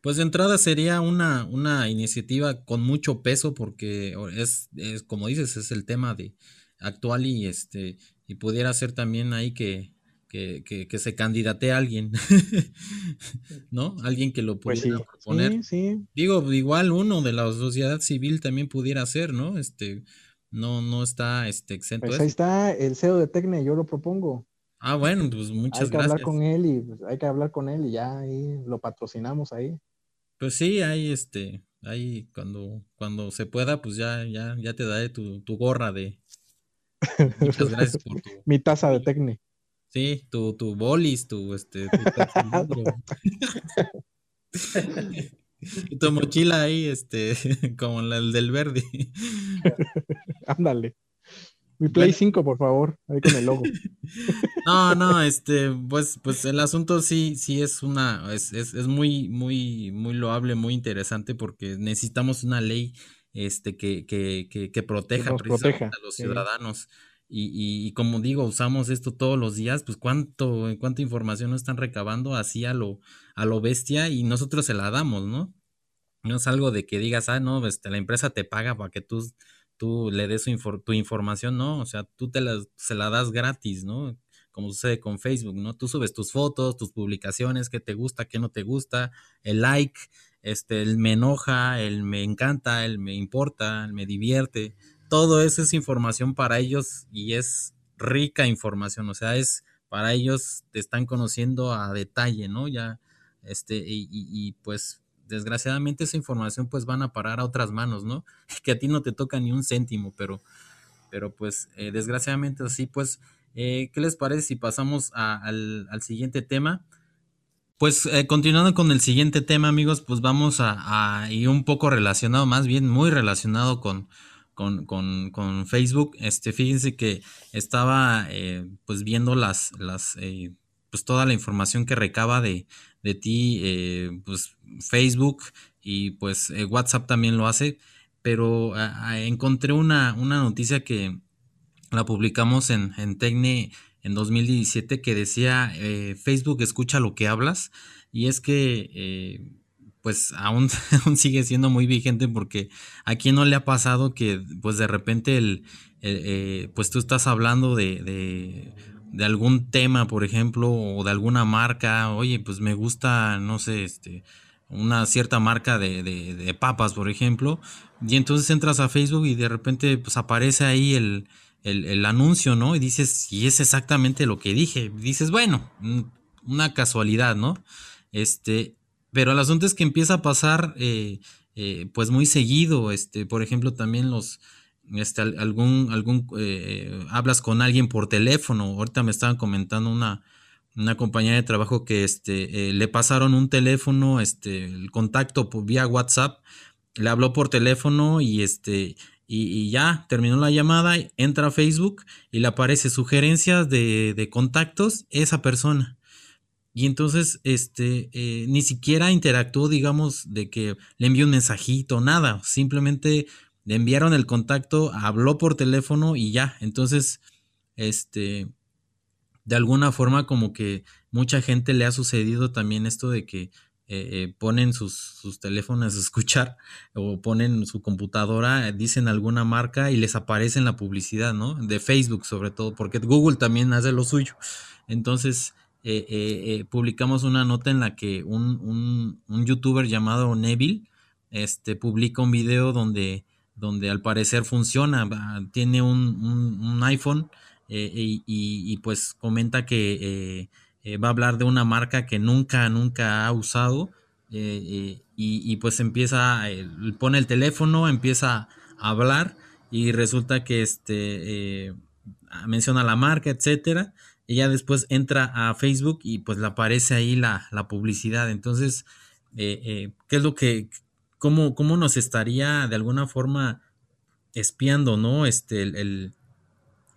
[SPEAKER 1] Pues de entrada sería una, una iniciativa con mucho peso porque es, es, como dices, es el tema de actual y este y pudiera ser también ahí que, que, que, se candidate a alguien, [laughs] ¿no? Alguien que lo
[SPEAKER 2] pues
[SPEAKER 1] pudiera proponer.
[SPEAKER 2] Sí,
[SPEAKER 1] Digo, igual uno de la sociedad civil también pudiera ser, ¿no? Este, no, no está este, exento.
[SPEAKER 2] Pues ahí está el CEO de Tecne, yo lo propongo.
[SPEAKER 1] Ah, bueno, pues muchas gracias.
[SPEAKER 2] Hay que
[SPEAKER 1] hablar
[SPEAKER 2] con él y pues, hay que hablar con él y ya ahí lo patrocinamos ahí.
[SPEAKER 1] Pues sí, ahí este, ahí cuando, cuando se pueda, pues ya, ya, ya te daré tu, tu gorra de.
[SPEAKER 2] Muchas gracias por tu. [laughs] Mi taza de Tecne.
[SPEAKER 1] Sí, tu, tu bolis, tu este. Tu, [laughs] tu mochila ahí, este, [laughs] como la del verde.
[SPEAKER 2] Ándale. Mi Play 5, por favor, ahí con el logo. [laughs]
[SPEAKER 1] No, no, este, pues, pues el asunto sí, sí es una, es, es, es muy, muy, muy loable, muy interesante, porque necesitamos una ley, este, que, que, que, que proteja, a los ciudadanos. Y, y, como digo, usamos esto todos los días, pues cuánto, cuánta información nos están recabando así a lo, a lo bestia y nosotros se la damos, ¿no? No es algo de que digas, ah, no, este, la empresa te paga para que tú tú le des tu información, no, o sea, tú te la, se la das gratis, ¿no? Como sucede con Facebook, ¿no? Tú subes tus fotos, tus publicaciones, qué te gusta, qué no te gusta, el like, este, el me enoja, el me encanta, el me importa, el me divierte, todo eso es información para ellos y es rica información, o sea, es para ellos te están conociendo a detalle, ¿no? Ya, este, y, y pues desgraciadamente esa información pues van a parar a otras manos, ¿no? [laughs] Que a ti no te toca ni un céntimo, pero, pero pues eh, desgraciadamente así, pues, eh, ¿qué les parece si pasamos al, siguiente tema? Pues eh, continuando con el siguiente tema, amigos, pues vamos a, y un poco relacionado, más bien muy relacionado con, con, con, con Facebook. Este, fíjense que estaba pues viendo las, las pues toda la información que recaba de, de ti, eh, pues Facebook y pues eh, WhatsApp también lo hace, pero encontré una, una, noticia que la publicamos en, en Tecne en 2017 que decía eh, Facebook escucha lo que hablas y es que pues aún, [laughs] aún, sigue siendo muy vigente porque a quien no le ha pasado que pues de repente el, pues tú estás hablando de de algún tema, por ejemplo, o de alguna marca, oye, pues me gusta, no sé, este, una cierta marca de, de, papas, por ejemplo, y entonces entras a Facebook y de repente pues aparece ahí el, el, anuncio, ¿no? Y dices, y es exactamente lo que dije. dices, bueno, mm, una casualidad, ¿no? Este, pero el asunto es que empieza a pasar, eh, eh, pues muy seguido, este, por ejemplo, también los, este, algún, algún, eh, hablas con alguien por teléfono. Ahorita me estaban comentando una, una compañera de trabajo que este, eh, le pasaron un teléfono, este, el contacto vía WhatsApp, le habló por teléfono y este, y, ya terminó la llamada, entra a Facebook y le aparece sugerencias de, de contactos esa persona. Y entonces, este, eh, ni siquiera interactuó, digamos, de que le envió un mensajito, nada, simplemente le enviaron el contacto, habló por teléfono y ya. Entonces, este, de alguna forma como que mucha gente le ha sucedido también esto de que eh, eh, ponen sus, teléfonos a escuchar [laughs] o ponen su computadora, dicen alguna marca y les aparece en la publicidad, ¿no? De Facebook sobre todo, porque Google también hace lo suyo. Entonces, eh, publicamos una nota en la que un, un, un youtuber llamado Neville este, publica un video donde donde al parecer funciona, tiene un, iPhone eh, y, pues comenta que va a hablar de una marca que nunca, nunca ha usado y, pues empieza, pone el teléfono, empieza a hablar y resulta que este menciona la marca, etcétera ella después entra a Facebook y pues le aparece ahí la, publicidad. Entonces, eh, eh, ¿qué es lo que, cómo, cómo, nos estaría de alguna forma espiando, ¿no? Este, el,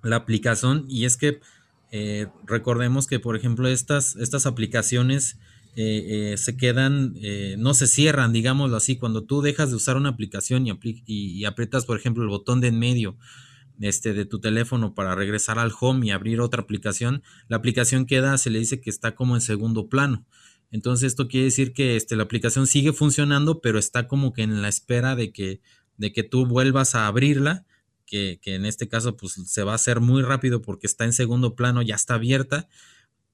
[SPEAKER 1] la aplicación. Y es que eh, recordemos que, por ejemplo, estas, estas aplicaciones se quedan, no se cierran, digámoslo así. Cuando tú dejas de usar una aplicación y, y aprietas, por ejemplo, el botón de en medio este, de tu teléfono para regresar al home y abrir otra aplicación, la aplicación queda, se le dice que está como en segundo plano. Entonces esto quiere decir que este, la aplicación sigue funcionando, pero está como que en la espera de que, de que tú vuelvas a abrirla, que, en este caso pues se va a hacer muy rápido porque está en segundo plano, ya está abierta.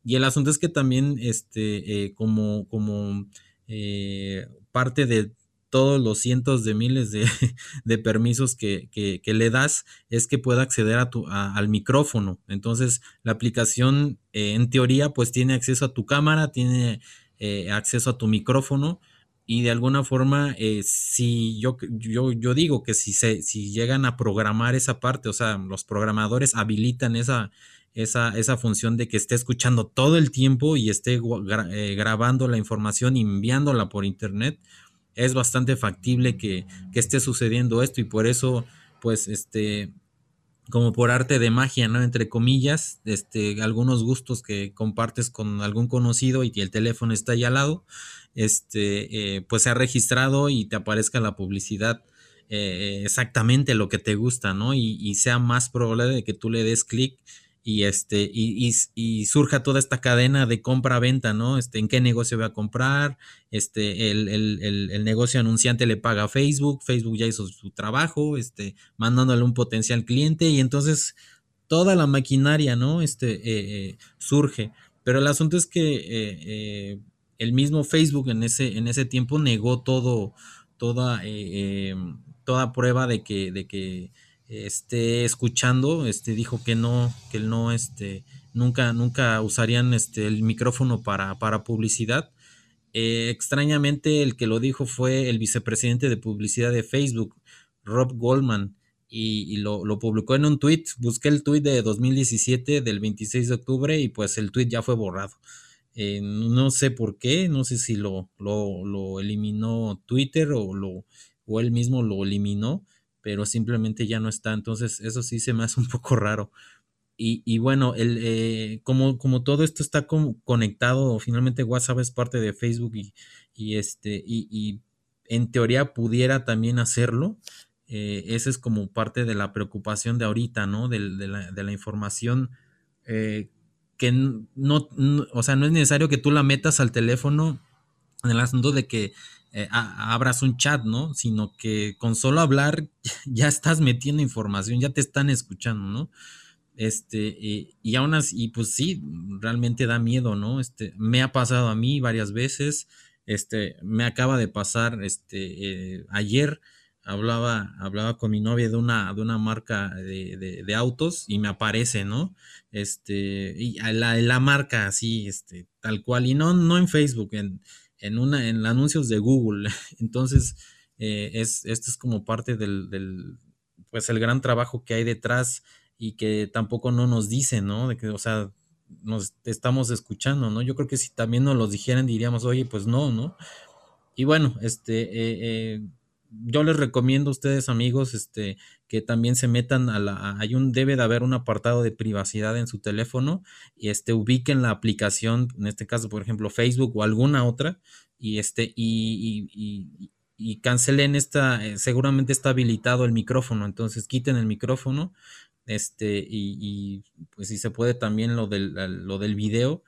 [SPEAKER 1] Y el asunto es que también este, eh, como, eh, parte de todos los cientos de miles de, [laughs] permisos que, le das es que pueda acceder al micrófono. Entonces, la aplicación, eh, en teoría, pues tiene acceso a tu cámara, tiene eh, acceso a tu micrófono y de alguna forma, eh, si yo, yo, yo, digo que si, se, si llegan a programar esa parte, o sea, los programadores habilitan esa, esa, esa función de que esté escuchando todo el tiempo y esté grabando la información y enviándola por internet, es bastante factible que, esté sucediendo esto y por eso, pues, este, como por arte de magia, ¿no? Entre comillas, este, algunos gustos que compartes con algún conocido y el teléfono está ahí al lado, este, eh, pues se ha registrado y te aparezca la publicidad eh, exactamente lo que te gusta, ¿no? Y, y, sea más probable de que tú le des clic y este y, y, surja toda esta cadena de compra-venta, ¿no? Este, en qué negocio voy a comprar, este, el, el, el, negocio anunciante le paga a Facebook, Facebook ya hizo su trabajo, este, mandándole un potencial cliente y entonces toda la maquinaria, ¿no? Este, eh, eh, surge. Pero el asunto es que eh, el mismo Facebook en ese, en ese tiempo negó todo, toda, toda prueba de que, de que esté escuchando, este, dijo que no, que no, este, nunca, nunca usarían este, el micrófono para, para publicidad. Eh, extrañamente, el que lo dijo fue el vicepresidente de publicidad de Facebook, Rob Goldman, y, lo, publicó en un tweet. Busqué el tweet de 2017, del 26 de octubre, y pues el tweet ya fue borrado. Eh, no sé por qué, no sé si lo, lo, lo eliminó Twitter o, lo, o él mismo lo eliminó pero simplemente ya no está. Entonces, eso sí se me hace un poco raro. Y, bueno, el, eh, como, como todo esto está conectado, finalmente WhatsApp es parte de Facebook y, este, y, en teoría pudiera también hacerlo. Eh, esa es como parte de la preocupación de ahorita, ¿no? De, la, información eh, que no, o sea, no es necesario que tú la metas al teléfono en el asunto de que eh, abras un chat, ¿no? Sino que con solo hablar [laughs] ya estás metiendo información, ya te están escuchando, ¿no? Este, y aún así, pues sí, realmente da miedo, ¿no? Este, me ha pasado a mí varias veces, este, me acaba de pasar, este, eh, ayer hablaba, hablaba con mi novia de una, de una marca de, de, autos y me aparece, ¿no? Este, y la, la marca así, este, tal cual, y no, no en Facebook, en, en, una, en anuncios de Google. [laughs] Entonces, eh, es, esto es como parte del, pues el gran trabajo que hay detrás y que tampoco no nos dicen, ¿no? De que, o sea, nos estamos escuchando, ¿no? Yo creo que si también nos los dijeran diríamos, oye, pues no, ¿no? Y bueno, este, eh, eh, yo les recomiendo a ustedes, amigos, este, que también se metan a la, hay un, debe de haber un apartado de privacidad en su teléfono y este, ubiquen la aplicación, en este caso, por ejemplo, Facebook o alguna otra, y este, y, y, y, cancelen esta, eh, seguramente está habilitado el micrófono, entonces quiten el micrófono, este, y, pues si se puede también lo del, lo del video,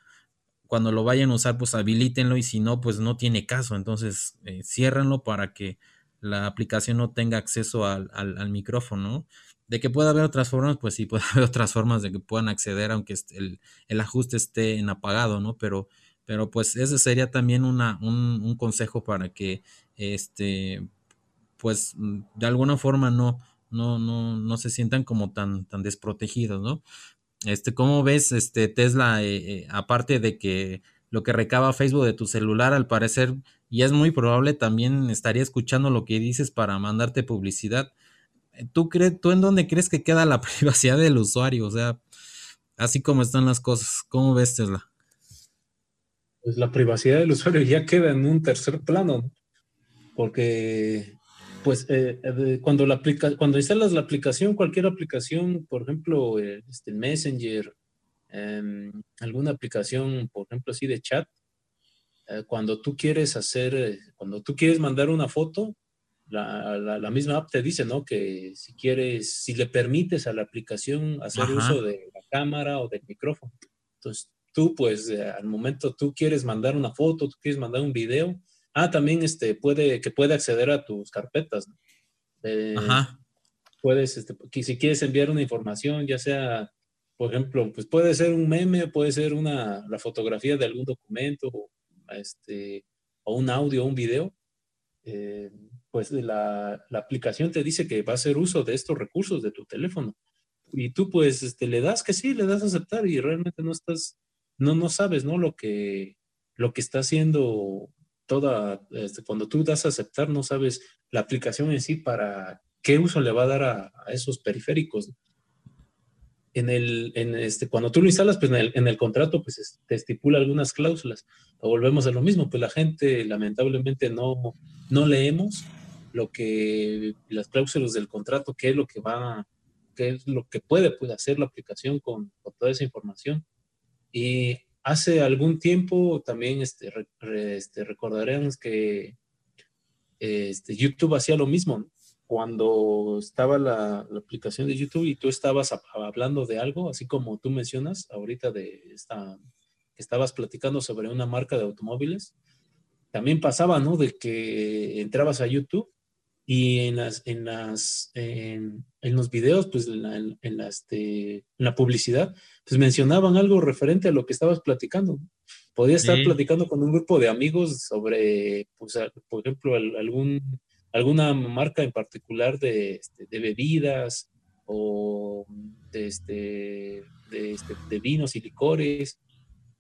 [SPEAKER 1] cuando lo vayan a usar, pues habilítenlo y si no, pues no tiene caso, entonces eh, ciérrenlo para que la aplicación no tenga acceso al, micrófono. De que pueda haber otras formas, pues sí, [laughs] puede haber otras formas de que puedan acceder, aunque el, el ajuste esté en apagado, ¿no? Pero, pero pues ese sería también una, un, consejo para que este pues de alguna forma no, no, no, no se sientan como tan, tan desprotegidos, ¿no? Este, ¿cómo ves este Tesla, eh, eh, aparte de que lo que recaba Facebook de tu celular, al parecer, y es muy probable, también estaría escuchando lo que dices para mandarte publicidad? ¿Tú, crees, ¿Tú en dónde crees que queda la [laughs] privacidad del usuario? O sea, así como están las cosas, ¿cómo ves Tesla?
[SPEAKER 3] Pues la privacidad del usuario ya queda en un tercer plano, porque pues eh, eh, cuando, la aplica, cuando instalas la aplicación, cualquier aplicación, por ejemplo, eh, este, Messenger, em, alguna aplicación, por ejemplo, así de chat, cuando tú quieres hacer, cuando tú quieres mandar una foto, la, la, misma app te dice, ¿no? Que si quieres, si le permites a la aplicación hacer uso de la cámara o del micrófono. Entonces, tú, pues, al momento tú quieres mandar una foto, tú quieres mandar un video, Ah, también este, puede, que puede acceder a tus carpetas. Eh, Ajá. Puedes, este, si quieres enviar una información, ya sea, por ejemplo, pues puede ser un meme, puede ser una, la fotografía de algún documento, este, o un audio o un video, eh, pues la, aplicación te dice que va a hacer uso de estos recursos de tu teléfono. Y tú pues este, le das que sí, le das a aceptar y realmente no estás, no, no sabes, ¿no? Lo que, lo que está haciendo toda, este, cuando tú das a aceptar, no sabes la aplicación en sí para qué uso le va a dar a, esos periféricos. En el, en este, cuando tú lo instalas, pues en el, en el contrato, pues te estipula algunas cláusulas. O volvemos a lo mismo, pues la gente lamentablemente no, no leemos lo que, las cláusulas del contrato, qué es lo que va, qué es lo que puede, puede hacer la aplicación con, con toda esa información. Y Hace algún tiempo también este, este recordaremos que este, YouTube hacía lo mismo. Cuando estaba la, aplicación de YouTube y tú estabas hablando de algo, así como tú mencionas ahorita de esta, que estabas platicando sobre una marca de automóviles, también pasaba, ¿no? De que entrabas a YouTube y en las, en las, en, los videos, pues en la, en, este, la, publicidad, pues mencionaban algo referente a lo que estabas platicando. Podía estar platicando con un grupo de amigos sobre, pues, por ejemplo, algún, alguna marca en particular de, este, de bebidas o de, este, de, este, de vinos y licores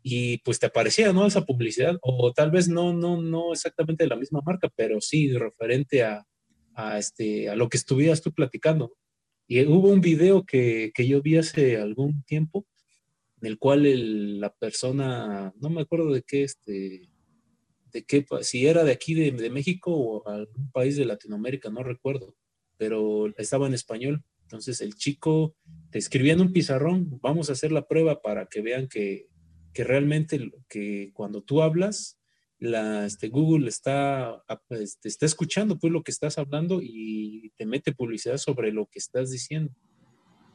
[SPEAKER 3] y pues te aparecía, ¿no? Esa publicidad, o tal vez no, no, no exactamente de la misma marca, pero sí referente a, a, este, a lo que estuvieras tú platicando. Y hubo un video que, que yo vi hace algún tiempo, en el cual la persona, no me acuerdo de qué, este, de qué, si era de aquí de, de, México o algún país de Latinoamérica, no recuerdo, pero estaba en español. Entonces el chico te escribía en un pizarrón, vamos a hacer la prueba para que vean que, que realmente que cuando tú hablas, la, este, Google está, este, está escuchando pues lo que estás hablando y te mete publicidad sobre lo que estás diciendo.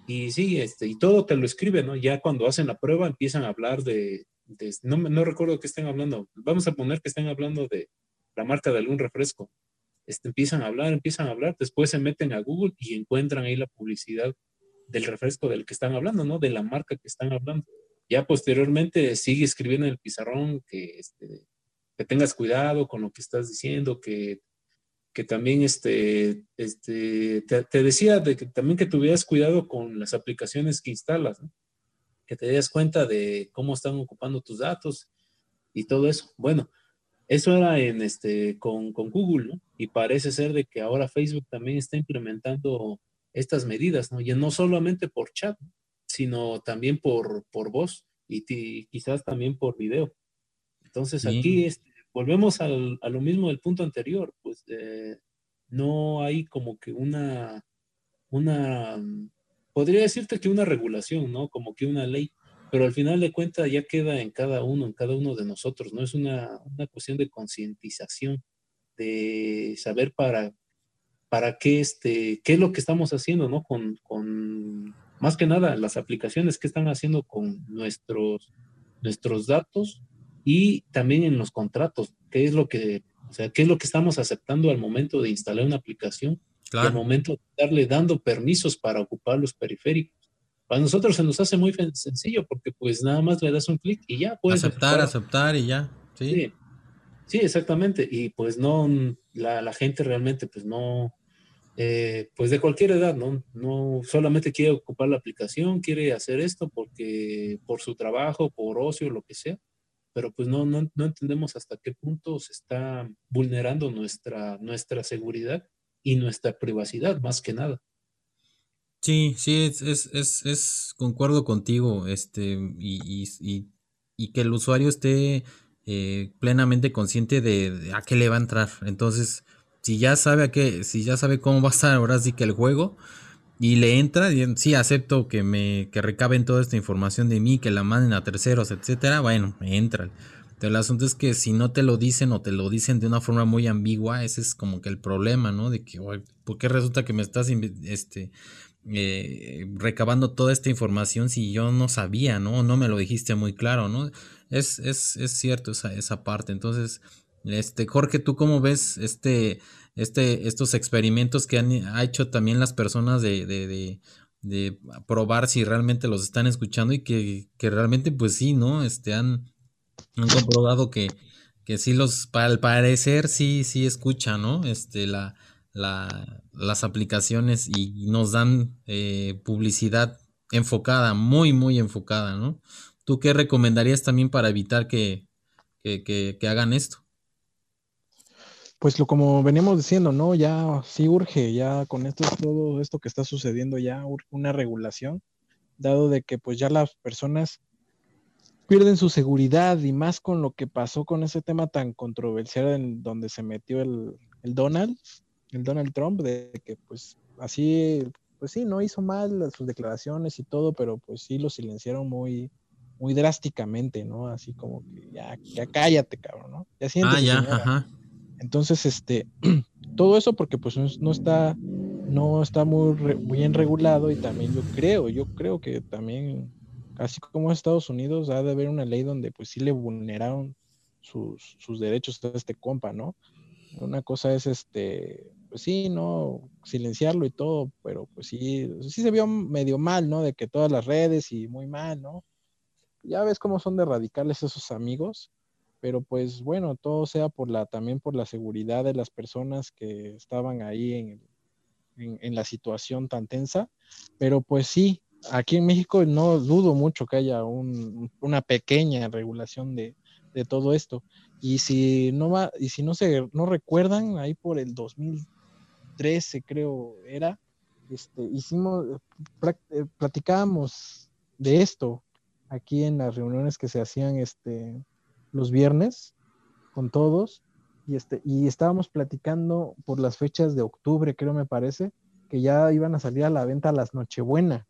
[SPEAKER 3] Y sí, este, y todo te lo escribe, ¿no? Ya cuando hacen la prueba empiezan a hablar de, no, no recuerdo que estén hablando, vamos a poner que estén hablando de la marca de algún refresco. Este, empiezan a hablar, empiezan a hablar, después se meten a Google y encuentran ahí la publicidad del refresco del que están hablando, ¿no? De la marca que están hablando. Ya posteriormente sigue escribiendo en el pizarrón que este, tengas cuidado con lo que estás diciendo, que, que también este, este, te, decía de que también que tuvieras cuidado con las aplicaciones que instalas, que te des cuenta de cómo están ocupando tus datos y todo eso. Bueno, eso era en este, con, con Google, ¿no? Y parece ser de que ahora Facebook también está implementando estas medidas, ¿no? Y no solamente por chat, sino también por, por voz y, quizás también por video. Entonces aquí este, volvemos al, a lo mismo del punto anterior, pues eh, no hay como que una, una, podría decirte que una regulación, ¿no? Como que una ley, pero al final de cuentas ya queda en cada uno, en cada uno de nosotros, ¿no? Es una, una cuestión de concientización, de saber para, para qué, este, qué es lo que estamos haciendo, ¿no? Con, con, más que nada, las aplicaciones que están haciendo con nuestros, nuestros datos y también en los contratos, qué es lo que, o sea, qué es lo que estamos aceptando al momento de instalar una aplicación, al momento de darle dando permisos para ocupar los periféricos. Para nosotros se nos hace muy sencillo porque pues nada más le das un clic y ya puedes
[SPEAKER 1] aceptar, aceptar y ya. Sí.
[SPEAKER 3] Sí, exactamente. Y pues no, la, gente realmente pues no, eh, pues de cualquier edad, ¿no? No solamente quiere ocupar la aplicación, quiere hacer esto porque por su trabajo, por ocio, lo que sea, pero pues no, no, no entendemos hasta qué punto se está vulnerando nuestra, nuestra seguridad y nuestra privacidad, más que nada.
[SPEAKER 1] Sí, sí, es, es, es, es concuerdo contigo, este, y, y, y, que el usuario esté eh, plenamente consciente de, a qué le va a entrar. Entonces, si ya sabe a qué, si ya sabe cómo va a estar ahora sí que el juego, y le entra, y, sí acepto que me, que recaben toda esta información de mí, que la manden a terceros, etcétera, bueno, entra. El asunto es que si no te lo dicen o te lo dicen de una forma muy ambigua, ese es como que el problema, ¿no? De que, ¿por qué resulta que me estás este, eh, recabando toda esta información si yo no sabía, ¿no? No me lo dijiste muy claro, ¿no? Es, es, es cierto esa, esa parte. Entonces, este, Jorge, ¿tú cómo ves este, este, estos experimentos que han hecho también las personas de, de, de, de probar si realmente los están escuchando y que, que realmente, pues sí, ¿no? Este, han, han comprobado que, que sí los, al parecer, sí, sí escucha, ¿no? Este, la, la, las aplicaciones y nos dan eh, publicidad enfocada, muy, muy enfocada, ¿no? ¿Tú qué recomendarías también para evitar que, que, hagan esto?
[SPEAKER 2] Pues lo como veníamos diciendo, ¿no? Ya sí urge, ya con esto todo esto que está sucediendo, ya una regulación, dado de que pues ya las personas pierden su seguridad y más con lo que pasó con ese tema tan controversial en donde se metió el, el Donald, el Donald Trump, de que pues así, pues sí, no hizo mal sus declaraciones y todo, pero pues sí lo silenciaron muy, muy drásticamente, ¿no? Así como que ya, ya cállate, cabrón, ¿no? Ya
[SPEAKER 1] ah, ya, ajá.
[SPEAKER 2] Entonces, este, [clears throat] todo eso porque pues no está, no está muy bien regulado y también yo creo, yo creo que también, así como Estados Unidos, ha de haber una ley donde pues sí le vulneraron sus, sus derechos a este compa, ¿no? Una cosa es este, pues sí, ¿no? Silenciarlo y todo, pero pues sí, sí se vio medio mal, ¿no? De que todas las redes y muy mal, ¿no? Ya ves cómo son de radicales esos amigos, pero pues bueno, todo sea por la, también por la seguridad de las personas que estaban ahí en, en, la situación tan tensa, pero pues sí, aquí en México no dudo mucho que haya un, una pequeña regulación de, todo esto. Y si no va, y si no se no recuerdan, ahí por el 2000 13 creo era, este, hicimos, eh, platicábamos de esto aquí en las reuniones que se hacían este, los viernes con todos y, este, y estábamos platicando por las fechas de octubre, creo me parece, que ya iban a salir a la venta las Nochebuena.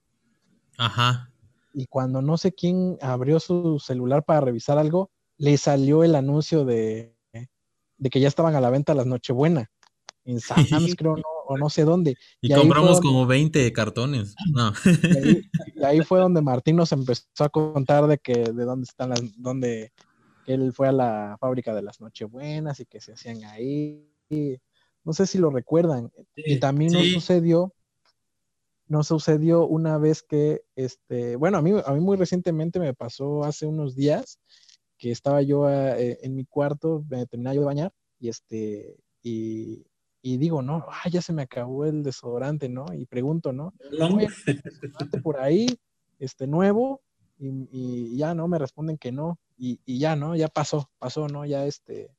[SPEAKER 1] Ajá.
[SPEAKER 2] Y cuando no sé quién abrió su celular para revisar algo, le salió el anuncio de, de que ya estaban a la venta las Nochebuena en Sam's, [laughs] creo, no, o no sé dónde.
[SPEAKER 1] Y, compramos como 20 cartones. [clears throat] No. [laughs]
[SPEAKER 2] Y ahí, fue donde Martín nos empezó a contar de que de dónde están las, dónde él fue a la fábrica de las Nochebuenas y que se hacían ahí. No sé si lo recuerdan. y también nos sucedió, nos sucedió una vez que, este, bueno, a mí, a mí muy recientemente me pasó hace unos días que estaba yo eh, en mi cuarto, me terminaba yo de bañar y este, y, y digo, no, ah, ya se me acabó el desodorante, ¿no? Y pregunto, ¿no? desodorante por ahí, este nuevo, y, ya, ¿no? Me responden que no, y, ya, ¿no? Ya pasó, pasó, ¿no? Ya este,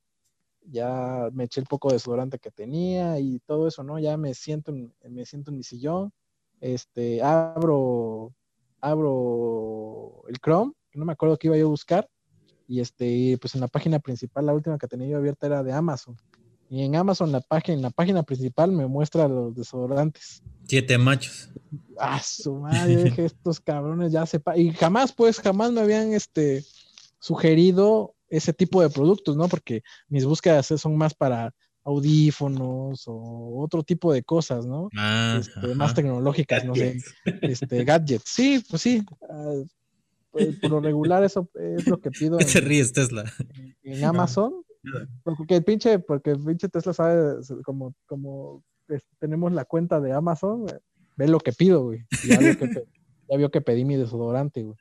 [SPEAKER 2] ya me eché el poco de desodorante que tenía y todo eso, ¿no? Ya me siento, me siento en mi sillón, este, abro, abro el Chrome, no me acuerdo qué iba yo a buscar, y este, pues en la página principal, la última que tenía yo abierta era de Amazon. Y en Amazon, la página, en la página principal, me muestra los desodorantes.
[SPEAKER 1] Siete machos.
[SPEAKER 2] Ah, su madre, dije, estos cabrones ya sepa. Y jamás, pues, jamás me habían este, sugerido ese tipo de productos, ¿no? Porque mis búsquedas son más para audífonos o otro tipo de cosas, ¿no? Ah, este, más tecnológicas, no sé, este, gadgets. Sí, pues sí. Pues, por lo regular eso es lo que pido. [laughs]
[SPEAKER 1] Se ríes, Tesla.
[SPEAKER 2] En Amazon porque el pinche, porque el pinche Tesla sabe, como, como tenemos la cuenta de Amazon, ve lo que pido, güey. Ya, vio que, pedí mi desodorante, güey.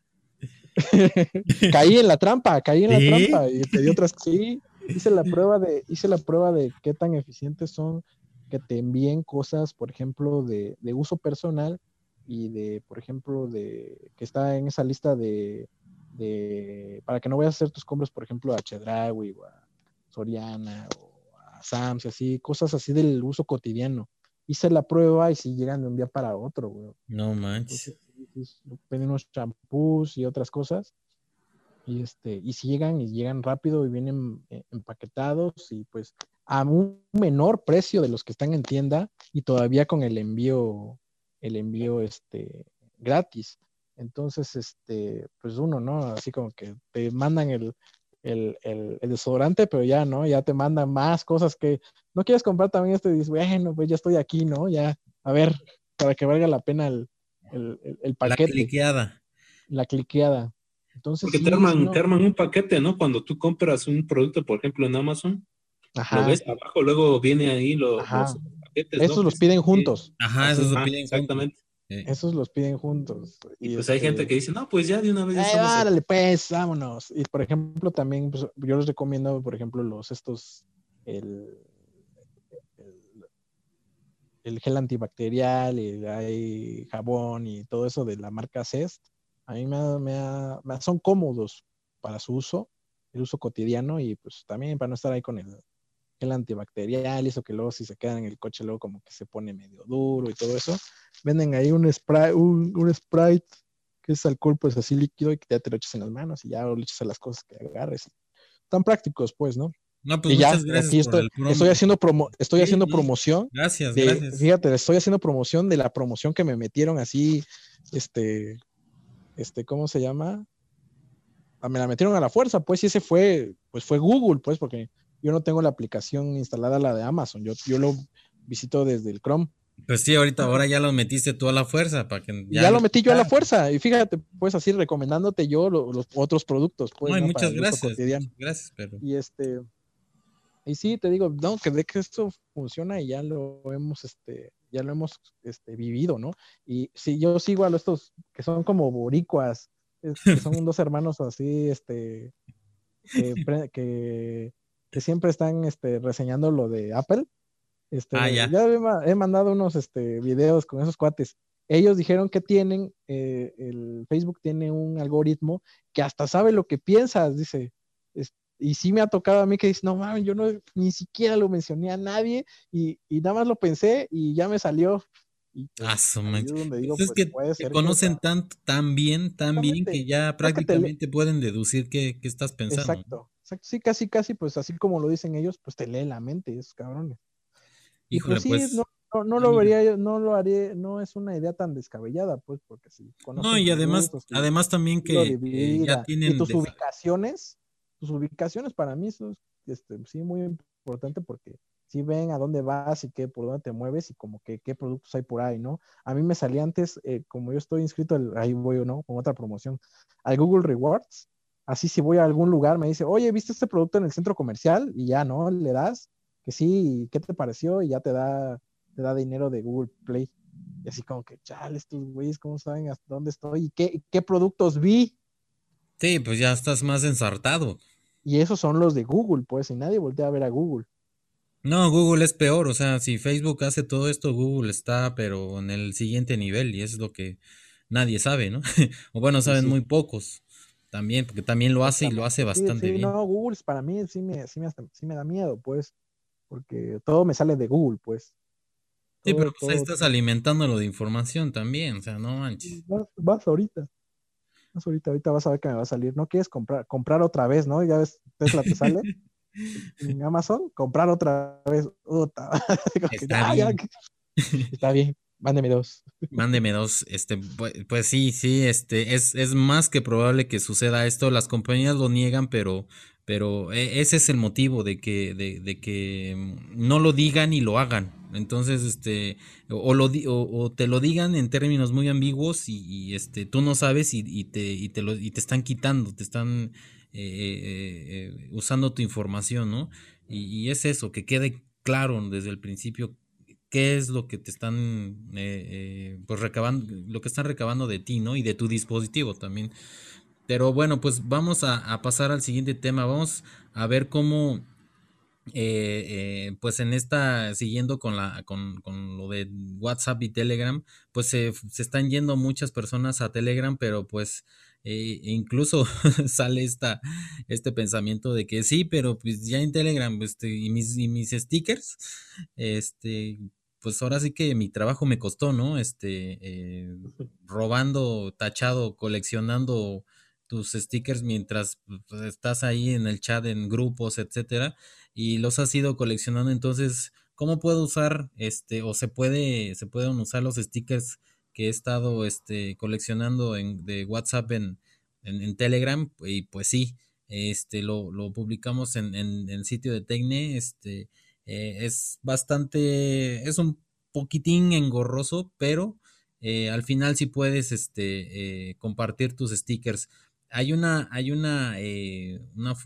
[SPEAKER 2] [laughs] caí en la trampa, caí en la trampa y pedí otras, sí. Hice la prueba de, hice la prueba de qué tan eficientes son que te envíen cosas, por ejemplo, de, de uso personal y de, por ejemplo, de que está en esa lista de, de para que no vayas a hacer tus compras, por ejemplo, a Chedraui o a Soriana o a Sams, así, cosas así del uso cotidiano. Hice la prueba y si llegan de un día para otro, güey.
[SPEAKER 1] No manches.
[SPEAKER 2] Pedí unos champús y otras cosas. Y este, y si llegan y llegan rápido y vienen eh, empaquetados y pues a un menor precio de los que están en tienda y todavía con el envío, el envío este gratis. Entonces, este, pues uno, ¿no? Así como que te mandan el, el, el, desodorante, pero ya, ¿no? Ya te mandan más cosas que no quieres comprar también este y dices, bueno, pues ya estoy aquí, ¿no? Ya, a ver, para que valga la pena el, el paquete.
[SPEAKER 1] La cliqueada.
[SPEAKER 2] La cliqueada. Entonces,
[SPEAKER 3] Porque te, arman, te arman un paquete, ¿no? Cuando tú compras un producto, por ejemplo, en Amazon, Ajá. lo ves abajo, luego viene ahí los,
[SPEAKER 2] paquetes. Esos los piden juntos.
[SPEAKER 1] Ajá, esos los piden
[SPEAKER 3] Exactamente.
[SPEAKER 2] Esos los piden juntos.
[SPEAKER 3] Y, pues hay gente este que dice, no, pues ya de una vez.
[SPEAKER 2] Eh, pues, vámonos. Y por ejemplo, también pues, yo les recomiendo, por ejemplo, los estos, el, el, gel antibacterial, y hay jabón y todo eso de la marca Cest. A mí me, me, son cómodos para su uso, el uso cotidiano y pues también para no estar ahí con el, el antibacterial, eso que luego si se queda en el coche luego como que se pone medio duro y todo eso. Venden ahí un spray, un, un Sprite que es alcohol pues así líquido y que ya te lo echas en las manos y ya lo echas a las cosas que agarres. Tan prácticos pues, ¿no?
[SPEAKER 1] No, pues muchas gracias
[SPEAKER 2] estoy, haciendo promo, estoy haciendo promoción.
[SPEAKER 1] Gracias, gracias.
[SPEAKER 2] Fíjate, estoy haciendo promoción de la promoción que me metieron así, este, este, ¿cómo se llama? Ah, me la metieron a la fuerza, pues, y ese fue, pues fue Google, pues, porque yo no tengo la aplicación instalada, la de Amazon. Yo, yo lo visito desde el Chrome.
[SPEAKER 1] Pues sí, ahorita ahora ya lo metiste tú a la fuerza para que
[SPEAKER 2] ya, lo metí yo a la fuerza y fíjate, pues así recomendándote yo los, otros productos. Pues,
[SPEAKER 1] no, muchas gracias. Gracias, pero.
[SPEAKER 2] Y este y sí, te digo, no, que de que esto funciona y ya lo hemos, este, ya lo hemos este, vivido, ¿no? Y si yo sigo a estos que son como boricuas, que son [laughs] dos hermanos así, este, que, que siempre están este, reseñando lo de Apple. Este, ah, ya. he, mandado unos este, videos con esos cuates. Ellos dijeron que tienen, eh, el Facebook tiene un algoritmo que hasta sabe lo que piensas, dice. Y sí me ha tocado a mí que dice, no mames, yo no, ni siquiera lo mencioné a nadie y, y nada más lo pensé y ya me salió.
[SPEAKER 1] Y ah, es que te conocen tanto, tan bien, tan bien que ya prácticamente pueden deducir qué, qué, estás pensando.
[SPEAKER 2] Exacto. Sí, casi, casi, pues así como lo dicen ellos, pues te lee la mente, esos cabrones. Y pues, sí, pues, no, no, lo vería, no lo haría, no es una idea tan descabellada, pues, porque sí.
[SPEAKER 1] No, y además, además también que, ya tienen.
[SPEAKER 2] Y tus ubicaciones, tus ubicaciones para mí son este, sí muy importante porque si ven a dónde vas y qué, por dónde te mueves y como que qué productos hay por ahí, ¿no? A mí me salía antes, eh, como yo estoy inscrito, ahí voy, ¿no? Con otra promoción, al Google Rewards, Así si voy a algún lugar me dice, oye, ¿viste este producto en el centro comercial? Y ya, ¿no? Le das que sí, ¿qué te pareció? Y ya te da, te da dinero de Google Play. Y así como que, chale, estos güeyes, ¿cómo saben hasta dónde estoy? ¿Y qué, qué productos vi?
[SPEAKER 1] Sí, pues ya estás más ensartado.
[SPEAKER 2] Y esos son los de Google, pues, y nadie voltea a ver a Google.
[SPEAKER 1] No, Google es peor, o sea, si Facebook hace todo esto, Google está, pero en el siguiente nivel, y es lo que nadie sabe, ¿no? [laughs] o bueno, saben muy pocos. También, porque también lo hace y lo hace bastante
[SPEAKER 2] sí,
[SPEAKER 1] bien.
[SPEAKER 2] No, Google para mí sí me, sí, me, da miedo, pues, porque todo me sale de Google, pues.
[SPEAKER 1] sí, pero pues ahí estás alimentándolo de información también, o sea, no manches.
[SPEAKER 2] Vas ahorita, ahorita vas a ver que me va a salir. No quieres comprar, comprar otra vez, ¿no? Ya ves, Tesla te sale [laughs] en Amazon, comprar otra vez. [laughs] Está, bien. [laughs] Está bien. Mándeme dos.
[SPEAKER 1] Mándeme dos. Este, pues, sí, sí, este, es, es más que probable que suceda esto. Las compañías lo niegan, pero, pero e, ese es el motivo de que, de, de que mm, no lo digan y lo hagan. Entonces, este, o, te lo digan en términos muy ambiguos y, este, tú no sabes y, te, te están quitando, te están eh, eh, eh, usando tu información, ¿no? Y, es eso, que quede claro desde el principio qué es lo que te están pues recabando, lo que están recabando de ti, ¿no? Y de tu dispositivo también. Pero bueno, pues vamos a, pasar al siguiente tema. Vamos a ver cómo eh, pues en esta, siguiendo con, la, con, con lo de WhatsApp y Telegram, pues se, se, están yendo muchas personas a Telegram, pero pues eh, incluso [laughs] sale esta, este pensamiento de que sí, pero pues ya en Telegram este, y, mis, y mis stickers, este, pues ahora sí que mi trabajo me costó, ¿no? Este, eh, robando, tachado, coleccionando tus stickers mientras pues, estás ahí en el chat, en grupos, etcétera, y los has ido coleccionando. Entonces, ¿cómo puedo usar este, o se puede, se pueden usar los stickers que he estado este, coleccionando en, de WhatsApp en, en, Telegram? Y pues sí, este, lo, lo publicamos en, en, el sitio de Tecne, este, eh, es bastante, es un poquitín engorroso, pero eh, al final sí puedes este, eh, compartir tus stickers. Hay una, hay una,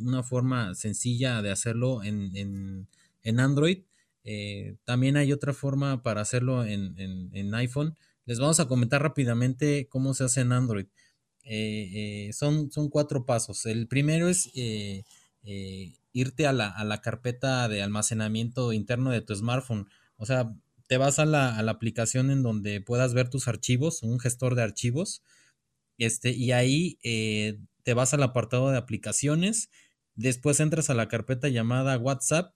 [SPEAKER 1] una, forma sencilla de hacerlo en, en, Android. también hay otra forma para hacerlo en, en, iPhone. Les vamos a comentar rápidamente cómo se hace en Android. son, son cuatro pasos. El primero es irte a la, a la, carpeta de almacenamiento interno de tu smartphone. O sea, te vas a la, a la, aplicación en donde puedas ver tus archivos, un gestor de archivos, este, y ahí eh, te vas al apartado de aplicaciones, después entras a la carpeta llamada WhatsApp,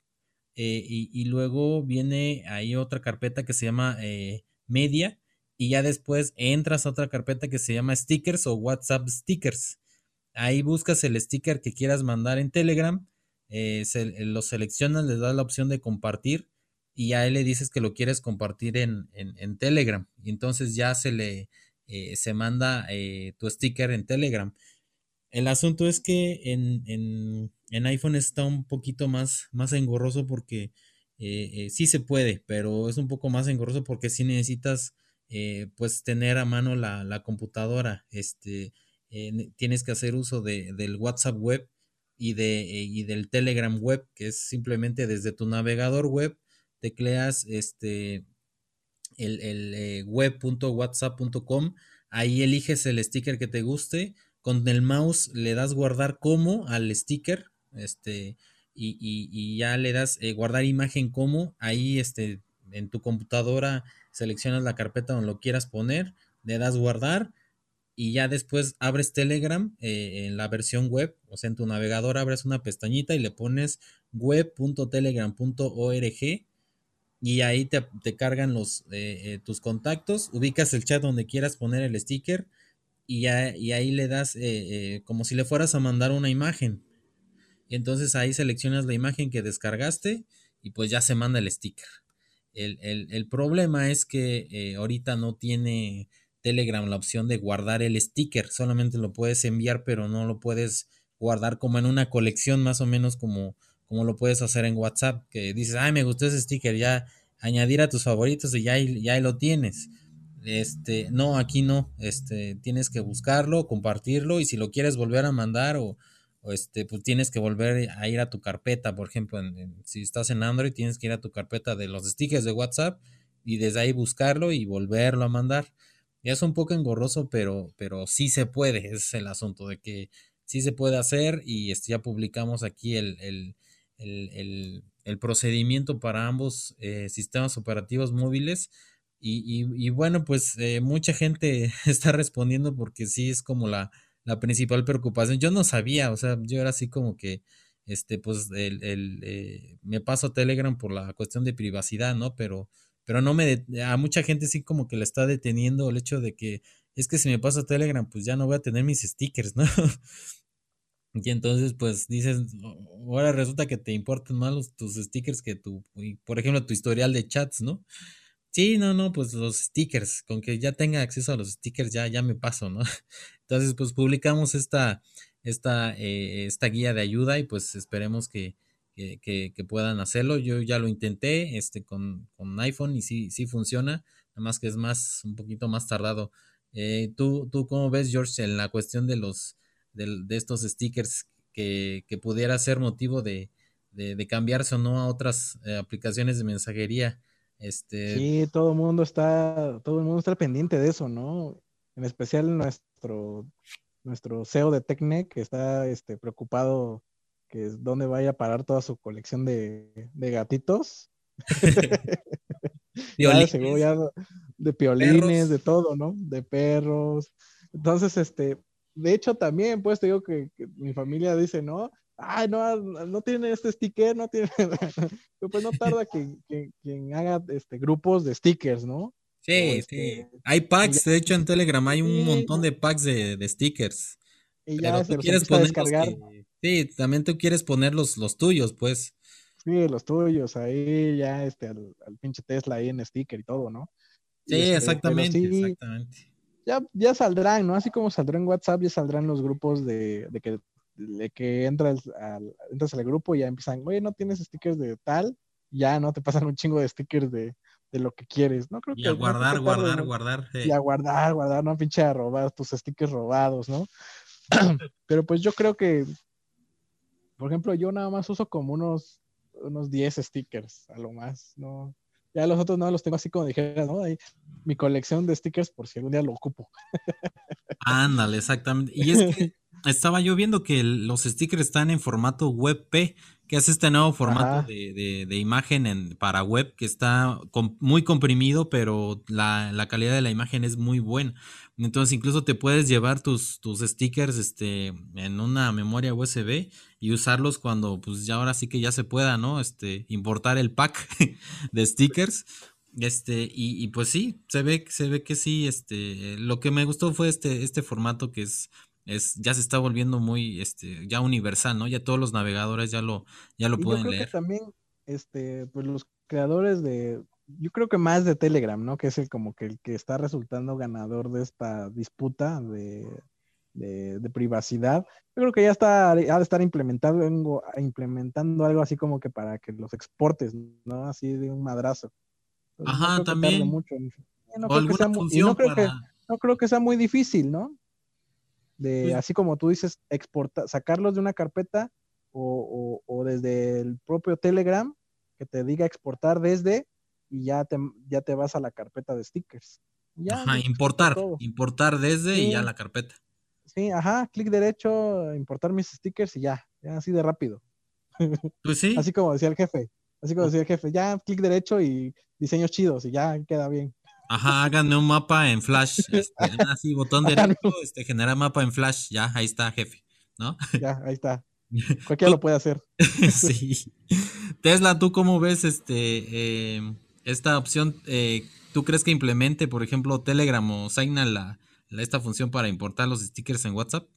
[SPEAKER 1] eh, y, luego viene ahí otra carpeta que se llama eh, Media, y ya después entras a otra carpeta que se llama Stickers o WhatsApp Stickers. Ahí buscas el sticker que quieras mandar en Telegram eh, lo seleccionas, le das la opción de compartir y a él le dices que lo quieres compartir en, Telegram. Y entonces ya se le eh, se manda tu sticker en Telegram. El asunto es que en, iPhone está un poquito más, más engorroso porque sí se puede, pero es un poco más engorroso porque sí necesitas pues tener a mano la, computadora. Este, tienes que hacer uso de, del WhatsApp web y, de, eh, y del Telegram web, que es simplemente desde tu navegador web, tecleas este, el, el eh, web.whatsapp.com, ahí eliges el sticker que te guste, con el mouse le das guardar como al sticker, este, y, y, ya le das eh, guardar imagen como, ahí este, en tu computadora seleccionas la carpeta donde lo quieras poner, le das guardar y ya después abres Telegram eh, en la versión web, o sea, en tu navegador abres una pestañita y le pones web.telegram.org y ahí te, cargan los, eh, eh, tus contactos, ubicas el chat donde quieras poner el sticker y, y ahí le das como si le fueras a mandar una imagen. Y entonces ahí seleccionas la imagen que descargaste y pues ya se manda el sticker. El, el problema es que ahorita no tiene Telegram la opción de guardar el sticker. Solamente lo puedes enviar, pero no lo puedes guardar como en una colección, más o menos como, como lo puedes hacer en WhatsApp, que dices, ay, me gustó ese sticker, ya añadir a tus favoritos y ya, ya lo tienes. Este, no, aquí no, este, tienes que buscarlo, compartirlo y si lo quieres volver a mandar o, este, pues tienes que volver a ir a tu carpeta, por ejemplo, si estás en Android, tienes que ir a tu carpeta de los stickers de WhatsApp y desde ahí buscarlo y volverlo a mandar. Ya es un poco engorroso, pero, pero sí se puede, es el asunto, de que sí se puede hacer y ya publicamos aquí el, el, el, el procedimiento para ambos eh, sistemas operativos móviles. Y, y, bueno, pues eh, mucha gente [laughs] está respondiendo porque sí es como la, la, principal preocupación. Yo no sabía, o sea, yo era así como que, este, pues, el, el eh, me paso Telegram por la cuestión de privacidad, ¿no? Pero pero no me, a mucha gente sí como que le está deteniendo el hecho de que es que si me paso a Telegram, pues ya no voy a tener mis stickers, [laughs] ¿no? Y entonces, pues dices, ahora resulta que te importan más tus stickers que tu, por ejemplo, tu historial de chats, ¿no? Sí, no, no, pues los stickers, con que ya tenga acceso a los stickers ya, ya me paso, ¿no? [laughs] Entonces, pues publicamos esta, esta, eh, esta guía de ayuda y pues esperemos que, que, puedan hacerlo. Yo ya lo intenté este, con, iPhone y sí, sí funciona, nada más que es más, un poquito más tardado. Eh, ¿tú, ¿Tú cómo ves, George, en la cuestión de los de, estos stickers que, pudiera ser motivo de, cambiarse o no a otras eh, aplicaciones de mensajería? Este...
[SPEAKER 2] Sí, todo el mundo está, todo el mundo está pendiente de eso, ¿no? En especial nuestro, nuestro CEO de Tecnec que está este, preocupado que es donde vaya a parar toda su colección de, gatitos. [laughs] de, de piolines, de todo, ¿no? De perros. Entonces, este, de hecho también, pues te digo que, mi familia dice, ¿no? Ay, no, no tiene este sticker, no tiene. [laughs] pues no tarda que, quien haga este, grupos de stickers, ¿no?
[SPEAKER 1] Sí, sí. Este, hay packs, de hecho en Telegram hay un montón de packs de, stickers. Y ya Pero tú quieres poner Sí, también tú quieres poner los, los tuyos, pues.
[SPEAKER 2] Sí, los tuyos, ahí ya este, al, pinche Tesla ahí en sticker y todo, ¿no?
[SPEAKER 1] Sí, este, exactamente, exactamente.
[SPEAKER 2] Ya, ya saldrán, ¿no? Así como saldrá en WhatsApp, ya saldrán los grupos de, de que, de que entras, al, entras al grupo y ya empiezan, oye, no tienes stickers de tal, ya no te pasan un chingo de stickers de, de lo que quieres, ¿no?
[SPEAKER 1] Creo y a guardar, guardar, guardar.
[SPEAKER 2] Y a guardar, guardar, no pinche a robar tus stickers robados, ¿no? [clears throat] Pero pues yo creo que por ejemplo, yo nada más uso como unos, unos 10 stickers, a lo más, ¿no? Ya los otros no los tengo así como dijera, ¿no? Ahí, mi colección de stickers por si algún día lo ocupo.
[SPEAKER 1] Ándale, exactamente. Y es que [laughs] estaba yo viendo que los stickers están en formato WebP, que es este nuevo formato de, imagen en, para web que está muy comprimido, pero la, la, calidad de la imagen es muy buena. Entonces incluso te puedes llevar tus, tus stickers este, en una memoria USB y usarlos cuando pues ya ahora sí que ya se pueda, ¿no? Este, importar el pack [laughs] de stickers. Este, y, pues sí, se ve, se ve que sí, este, lo que me gustó fue este, este formato que es, es, ya se está volviendo muy, este, ya universal, ¿no? Ya todos los navegadores ya lo, ya lo pueden yo creo
[SPEAKER 2] Que también, este, pues los creadores de, yo creo que más de Telegram, ¿no? Que es el como que el que está resultando ganador de esta disputa de, privacidad. Yo creo que ya está, ha de estar implementando, implementando algo así como que para que los exportes, ¿no? Así de un madrazo.
[SPEAKER 1] Ajá, también.
[SPEAKER 2] No, creo que sea muy, no, creo que, no creo que sea muy difícil, ¿no? De, pues así como tú dices, exportar, sacarlos de una carpeta o, o desde el propio Telegram que te diga exportar desde y ya te, ya te vas a la carpeta de stickers.
[SPEAKER 1] ajá, importar, importar desde y ya la carpeta.
[SPEAKER 2] Sí, ajá, clic derecho, importar mis stickers y ya, ya así de rápido. [laughs]
[SPEAKER 1] Pues sí.
[SPEAKER 2] así como decía el jefe, así como decía el jefe, ya clic derecho y diseños chidos y ya queda bien.
[SPEAKER 1] Ajá, háganme un mapa en Flash, [laughs] este, así, botón derecho, este, generar mapa en Flash, ya, ahí está, jefe, ¿no? [laughs]
[SPEAKER 2] Ya, ahí está. Cualquiera lo puede hacer.
[SPEAKER 1] sí. Tesla, ¿tú cómo ves este eh, esta opción, eh, ¿tú crees que implemente, por ejemplo, Telegram o Signal la, esta función para importar los stickers en WhatsApp?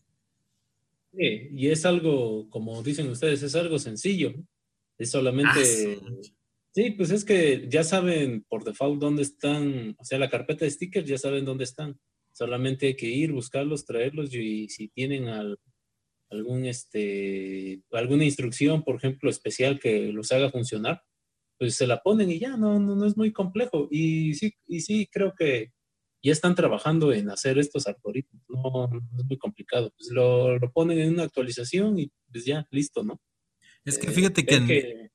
[SPEAKER 3] Sí, y es algo, como dicen ustedes, es algo sencillo. Es solamente... Ah, sí. pues es que ya saben por default dónde están, o sea, la carpeta de stickers ya saben dónde están. Solamente hay que ir, buscarlos, traerlos y si tienen algún, este, alguna instrucción, por ejemplo, especial que los haga funcionar, pues se la ponen y ya, no, no, es muy complejo. Y sí, y sí, creo que ya están trabajando en hacer estos algoritmos, no, es muy complicado. Pues lo, ponen en una actualización y pues ya, listo, ¿no?
[SPEAKER 1] Es que fíjate que,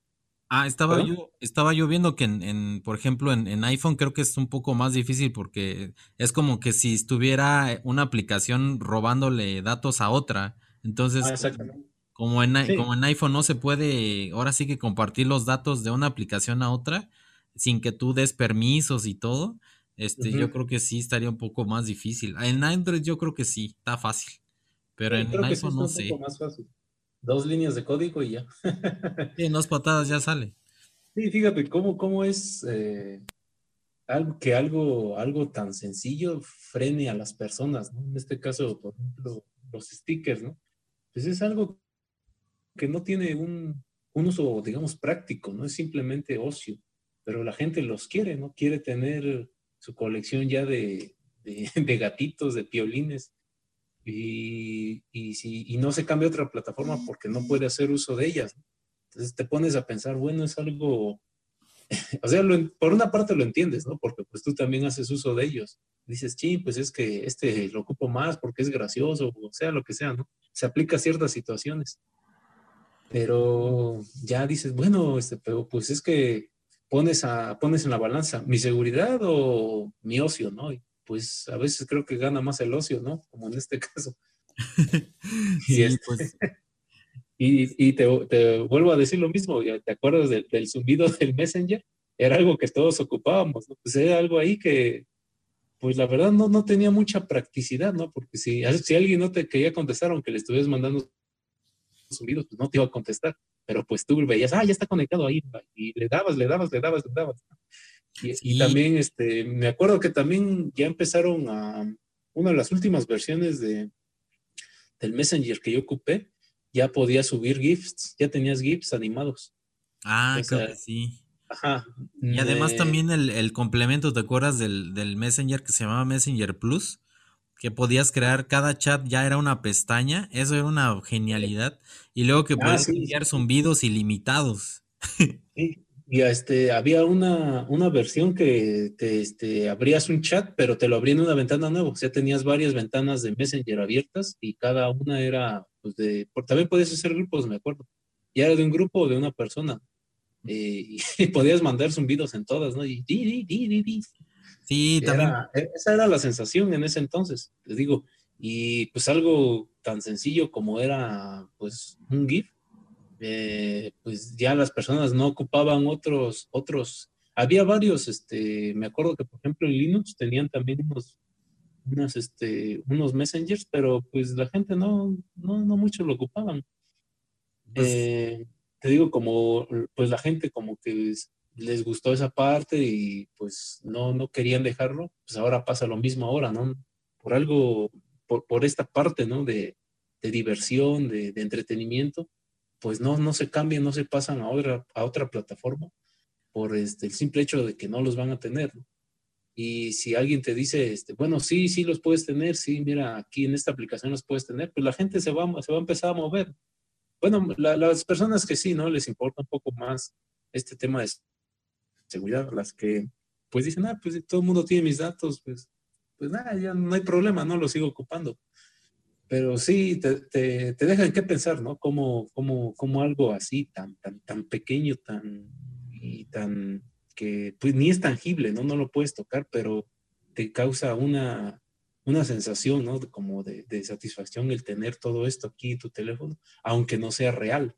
[SPEAKER 1] Ah, estaba yo, estaba yo viendo que en, por ejemplo, en, iPhone creo que es un poco más difícil porque es como que si estuviera una aplicación robándole datos a otra. Entonces, ah, como en, como en iPhone no se puede, ahora sí que compartir los datos de una aplicación a otra sin que tú des permisos y todo, este, yo creo que sí estaría un poco más difícil. En Android yo creo que sí, está fácil, pero en iPhone no sé.
[SPEAKER 3] más fácil. Dos líneas de código y ya.
[SPEAKER 1] en dos patadas ya sale.
[SPEAKER 3] Sí, fíjate cómo, cómo es eh, algo, que algo, algo tan sencillo frene a las personas, ¿no? En este caso, por ejemplo, los stickers, ¿no? Pues es algo que no tiene un, uso, digamos, práctico, no es simplemente ocio, pero la gente los quiere, ¿no? Quiere tener su colección ya de, de, [laughs] gatitos, de piolines, y, si, y no se cambia otra plataforma porque no puede hacer uso de ellas. Entonces te pones a pensar, bueno, es algo, [laughs] o sea, por una parte lo entiendes, ¿no? Porque pues tú también haces uso de ellos. Dices, sí, pues es que este lo ocupo más porque es gracioso, o sea, lo que sea, ¿no? Se aplica a ciertas situaciones. Pero ya dices, bueno, este, pero pues es que pones, a, pones en la balanza mi seguridad o mi ocio, ¿no? Y pues a veces creo que gana más el ocio, ¿no? Como en este [laughs] caso. [laughs]
[SPEAKER 1] sí, pues, [laughs]
[SPEAKER 3] Y, te, vuelvo a decir lo mismo, ¿te acuerdas del, zumbido del Messenger? Era algo que todos ocupábamos, ¿no? Pues era algo ahí que, pues la verdad no, no tenía mucha practicidad, ¿no? Porque si, si alguien no te quería contestar, aunque le estuvieras mandando zumbidos, pues no te iba a contestar. Pero pues tú veías, ah, ya está conectado ahí, y le dabas, le dabas, le dabas, le dabas. Y, también, este, me acuerdo que también ya empezaron a, una de las últimas versiones de, del Messenger que yo ocupé, ya podías subir GIFs, ya tenías GIFs animados.
[SPEAKER 1] Ah, creo que sí. Ajá. Y además también el, complemento, ¿te acuerdas del, del, Messenger que se llamaba Messenger Plus? Que podías crear cada chat, ya era una pestaña, eso era una genialidad. Y luego que ah, podías enviar zumbidos ilimitados. [laughs]
[SPEAKER 3] Sí, y este, había una, una versión que te este, abrías un chat, pero te lo abría en una ventana nueva. O sea, tenías varias ventanas de Messenger abiertas y cada una era, pues, de, por, también podías hacer grupos, me acuerdo. Y era de un grupo o de una persona. Eh, [laughs] y, podías mandar zumbidos en todas, ¿no? Y di, di, di, di, Sí, también. E, esa era la sensación en ese entonces, te digo. Y pues algo tan sencillo como era, pues, un GIF, eh, pues ya las personas no ocupaban otros, otros, había varios, este, me acuerdo que por ejemplo en Linux tenían también unos, unos, este, unos messengers, pero pues la gente no, no, no mucho lo ocupaban. Pues eh, te digo, como, pues la gente como que les gustó esa parte y pues no, no querían dejarlo, pues ahora pasa lo mismo ahora, ¿no? Por algo, por, por esta parte, ¿no? De, de diversión, de, entretenimiento, pues no, no se cambian, no se pasan a otra, a otra plataforma por este, el simple hecho de que no los van a tener. Y si alguien te dice, este, bueno, sí, sí los puedes tener, sí, mira, aquí en esta aplicación los puedes tener, pues la gente se va, se va a empezar a mover. Bueno, las personas que sí, ¿no? Les importa un poco más este tema de seguridad, las que pues dicen, ah, pues todo el mundo tiene mis datos, pues, pues nada, ya no hay problema, no los sigo ocupando pero sí te, te, te dejan qué pensar, ¿no? Como, como, como algo así tan, tan, tan pequeño, tan, y tan, que pues ni es tangible, ¿no? No lo puedes tocar, pero te causa una, una sensación, ¿no? Como de, de satisfacción el tener todo esto aquí tu teléfono, aunque no sea real.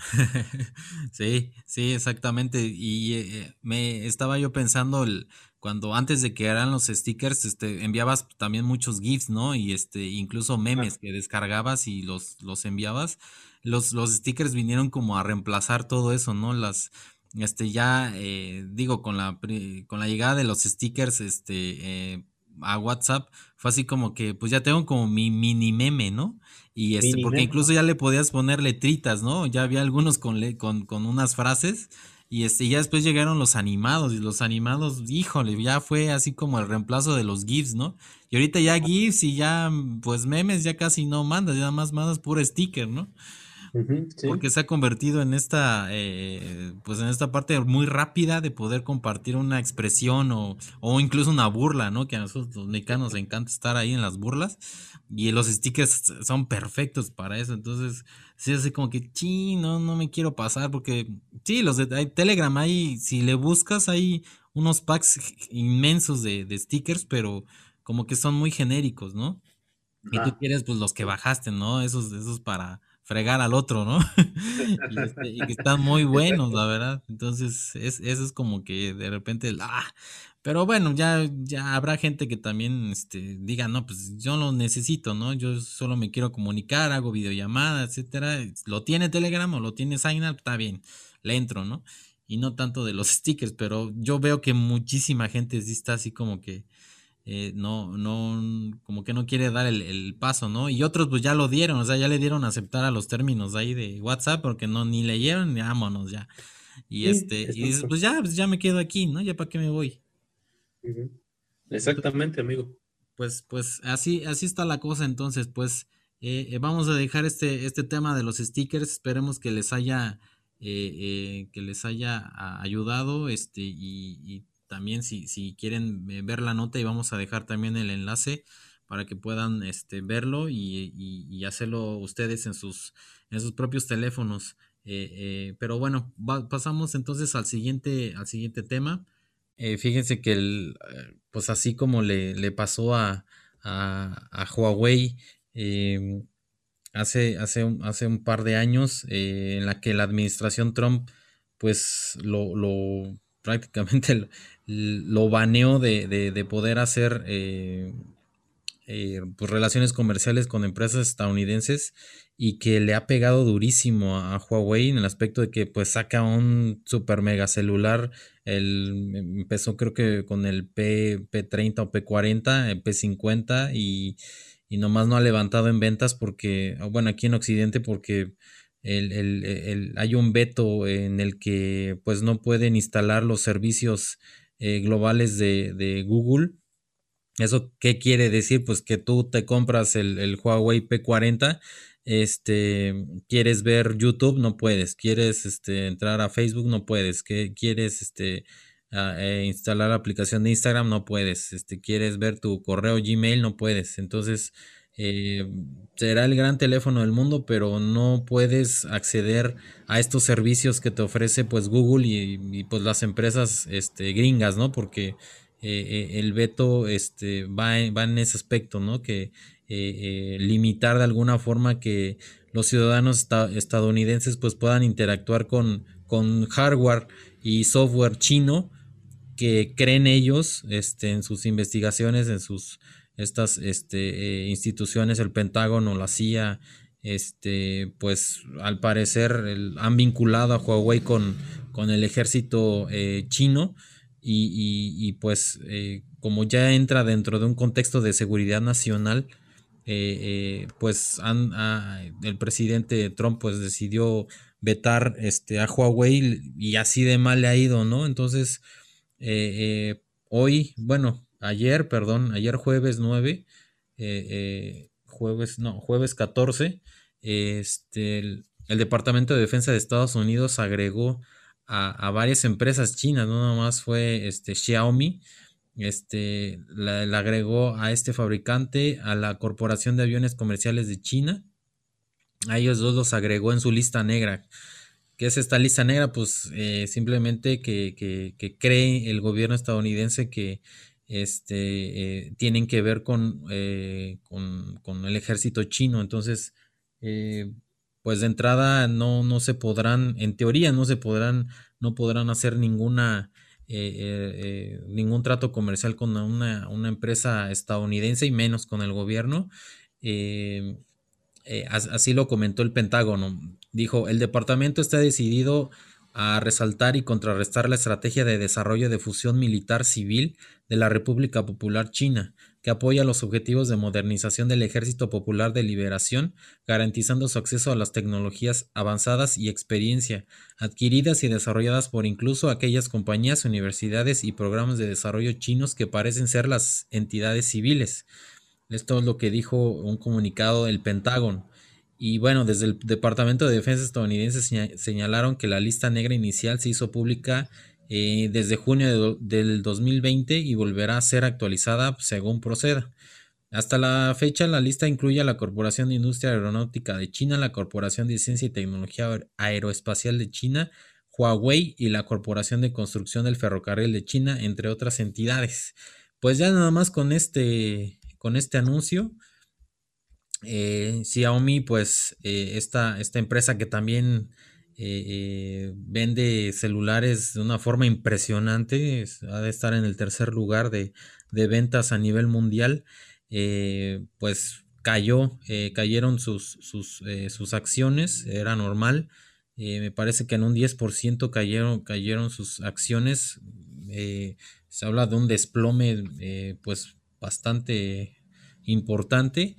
[SPEAKER 3] [laughs]
[SPEAKER 1] sí, sí, exactamente. Y eh, me estaba yo pensando el, cuando antes de que eran los stickers, este, enviabas también muchos GIFs, ¿no? Y este, incluso memes que descargabas y los, los enviabas. Los, los stickers vinieron como a reemplazar todo eso, ¿no? Las, este, ya, eh, digo, con la, con la llegada de los stickers, este, eh, a WhatsApp, fue así como que, pues ya tengo como mi mini meme, ¿no? Y este, porque incluso ya le podías poner letritas, ¿no? Ya había algunos con, con, con unas frases y este, ya después llegaron los animados, y los animados, híjole, ya fue así como el reemplazo de los GIFs, ¿no? Y ahorita ya GIFs y ya, pues memes ya casi no mandas, ya nada más mandas puro sticker, ¿no? Porque se ha convertido en esta, eh, pues en esta parte muy rápida de poder compartir una expresión o, o, incluso una burla, ¿no? Que a nosotros los mexicanos nos encanta estar ahí en las burlas y los stickers son perfectos para eso. Entonces, sí, así como que, sí, no, no me quiero pasar porque, sí, los de Telegram ahí, si le buscas, hay unos packs inmensos de, de stickers, pero como que son muy genéricos, ¿no? Y tú quieres, pues, los que bajaste, ¿no? Esos, esos para fregar al otro, ¿no? [laughs] Este, y, que están muy buenos, la verdad. Entonces, es, eso es como que de repente, ah, pero bueno, ya, ya habrá gente que también este, diga, no, pues yo lo necesito, ¿no? Yo solo me quiero comunicar, hago videollamada, etcétera. Lo tiene Telegram o lo tiene Signal, está bien, le entro, ¿no? Y no tanto de los [laughs] stickers, pero yo veo que muchísima gente sí está así como que eh, no, no, como que no quiere dar el, paso, ¿no? Y otros pues ya lo dieron, o sea, ya le dieron a aceptar a los términos ahí de WhatsApp porque no, ni leyeron, ni vámonos ya. Y este, y dices, pues ya, pues ya me quedo aquí, ¿no? Ya para qué me voy.
[SPEAKER 3] Exactamente, amigo.
[SPEAKER 1] Pues, pues así, así está la cosa, entonces, pues eh, eh, vamos a dejar este, este tema de los stickers, esperemos que les haya, que les haya ayudado, este, y, y también si, si quieren eh, ver la nota y vamos a dejar también el enlace para que puedan este, verlo y, hacerlo ustedes en sus, en sus propios teléfonos. Eh, eh, pero bueno, pasamos entonces al siguiente, al siguiente tema. fíjense que el, pues así como le, le pasó a, a, Huawei, em, hace, hace, un, hace un par de años en la que la administración Trump pues lo, lo prácticamente baneó de, de, poder hacer eh, eh, pues relaciones comerciales con empresas estadounidenses y que le ha pegado durísimo a, Huawei en el aspecto de que pues saca un super mega celular, el, empezó creo que con el P, P30 o P40, el P50 y, y nomás no ha levantado en ventas porque, bueno, aquí en Occidente porque el, hay un veto en el que pues no pueden instalar los servicios eh, globales de, de, Google. ¿Eso qué quiere decir? Pues que tú te compras el, el Huawei P40 este, quieres ver YouTube, no puedes, quieres este, entrar a Facebook, no puedes, que quieres este, eh, instalar la aplicación de Instagram, no puedes, este, quieres ver tu correo Gmail, no puedes. Entonces, eh, será el gran teléfono del mundo, pero no puedes acceder a estos servicios que te ofrece pues Google y, pues las empresas este, gringas, ¿no? Porque eh, el veto este, va, va en ese aspecto, ¿no? Que eh, eh, limitar de alguna forma que los ciudadanos estadounidenses pues puedan interactuar con, con hardware y software chino que creen ellos este, en sus investigaciones, en sus estas este, eh, instituciones, el Pentágono, la CIA, este, pues al parecer han vinculado a Huawei con, con el ejército chino y, y pues como ya entra dentro de un contexto de seguridad nacional, eh, eh, pues el presidente Trump pues decidió vetar este, a Huawei y así de mal le ha ido, ¿no? Entonces, eh, hoy, bueno, ayer, perdón, ayer jueves 9, jueves, no, jueves 14, este, el, Departamento de Defensa de Estados Unidos agregó a, a varias empresas chinas, no nada más fue este, Xiaomi, este, le agregó a este fabricante a la Corporación de Aviones Comerciales de China. A ellos dos los agregó en su lista negra. ¿Qué es esta lista negra? Pues eh, simplemente que, que, cree el gobierno estadounidense que este, eh, tienen que ver con, eh, con, con, el ejército chino. Entonces, pues de entrada no, no se podrán, en teoría no se podrán, no podrán hacer ninguna eh, eh, eh, ningún trato comercial con una, empresa estadounidense y menos con el gobierno. así lo comentó el Pentágono. Dijo, el departamento está decidido a resaltar y contrarrestar la estrategia de desarrollo de fusión militar civil de la República Popular China, que apoya los objetivos de modernización del Ejército Popular de Liberación, garantizando su acceso a las tecnologías avanzadas y experiencia, adquiridas y desarrolladas por incluso aquellas compañías, universidades y programas de desarrollo chinos que parecen ser las entidades civiles. Esto es lo que dijo un comunicado del Pentágono. Y bueno, desde el Departamento de Defensa estadounidense señalaron que la lista negra inicial se hizo pública eh, desde junio del 2020 y volverá a ser actualizada según proceda. Hasta la fecha, la lista incluye a la Corporación de Industria Aeronáutica de China, la Corporación de Ciencia y Tecnología Aeroespacial de China, Huawei y la Corporación de Construcción del Ferrocarril de China, entre otras entidades. Pues ya nada más con este, con este anuncio, eh, Xiaomi, pues eh, esta, empresa que también eh, vende celulares de una forma impresionante, ha de estar en el tercer lugar de, ventas a nivel mundial, pues cayó, cayeron sus, sus, sus, acciones, era normal. me parece que en un 10% cayeron, cayeron sus acciones. se habla de un desplome pues bastante importante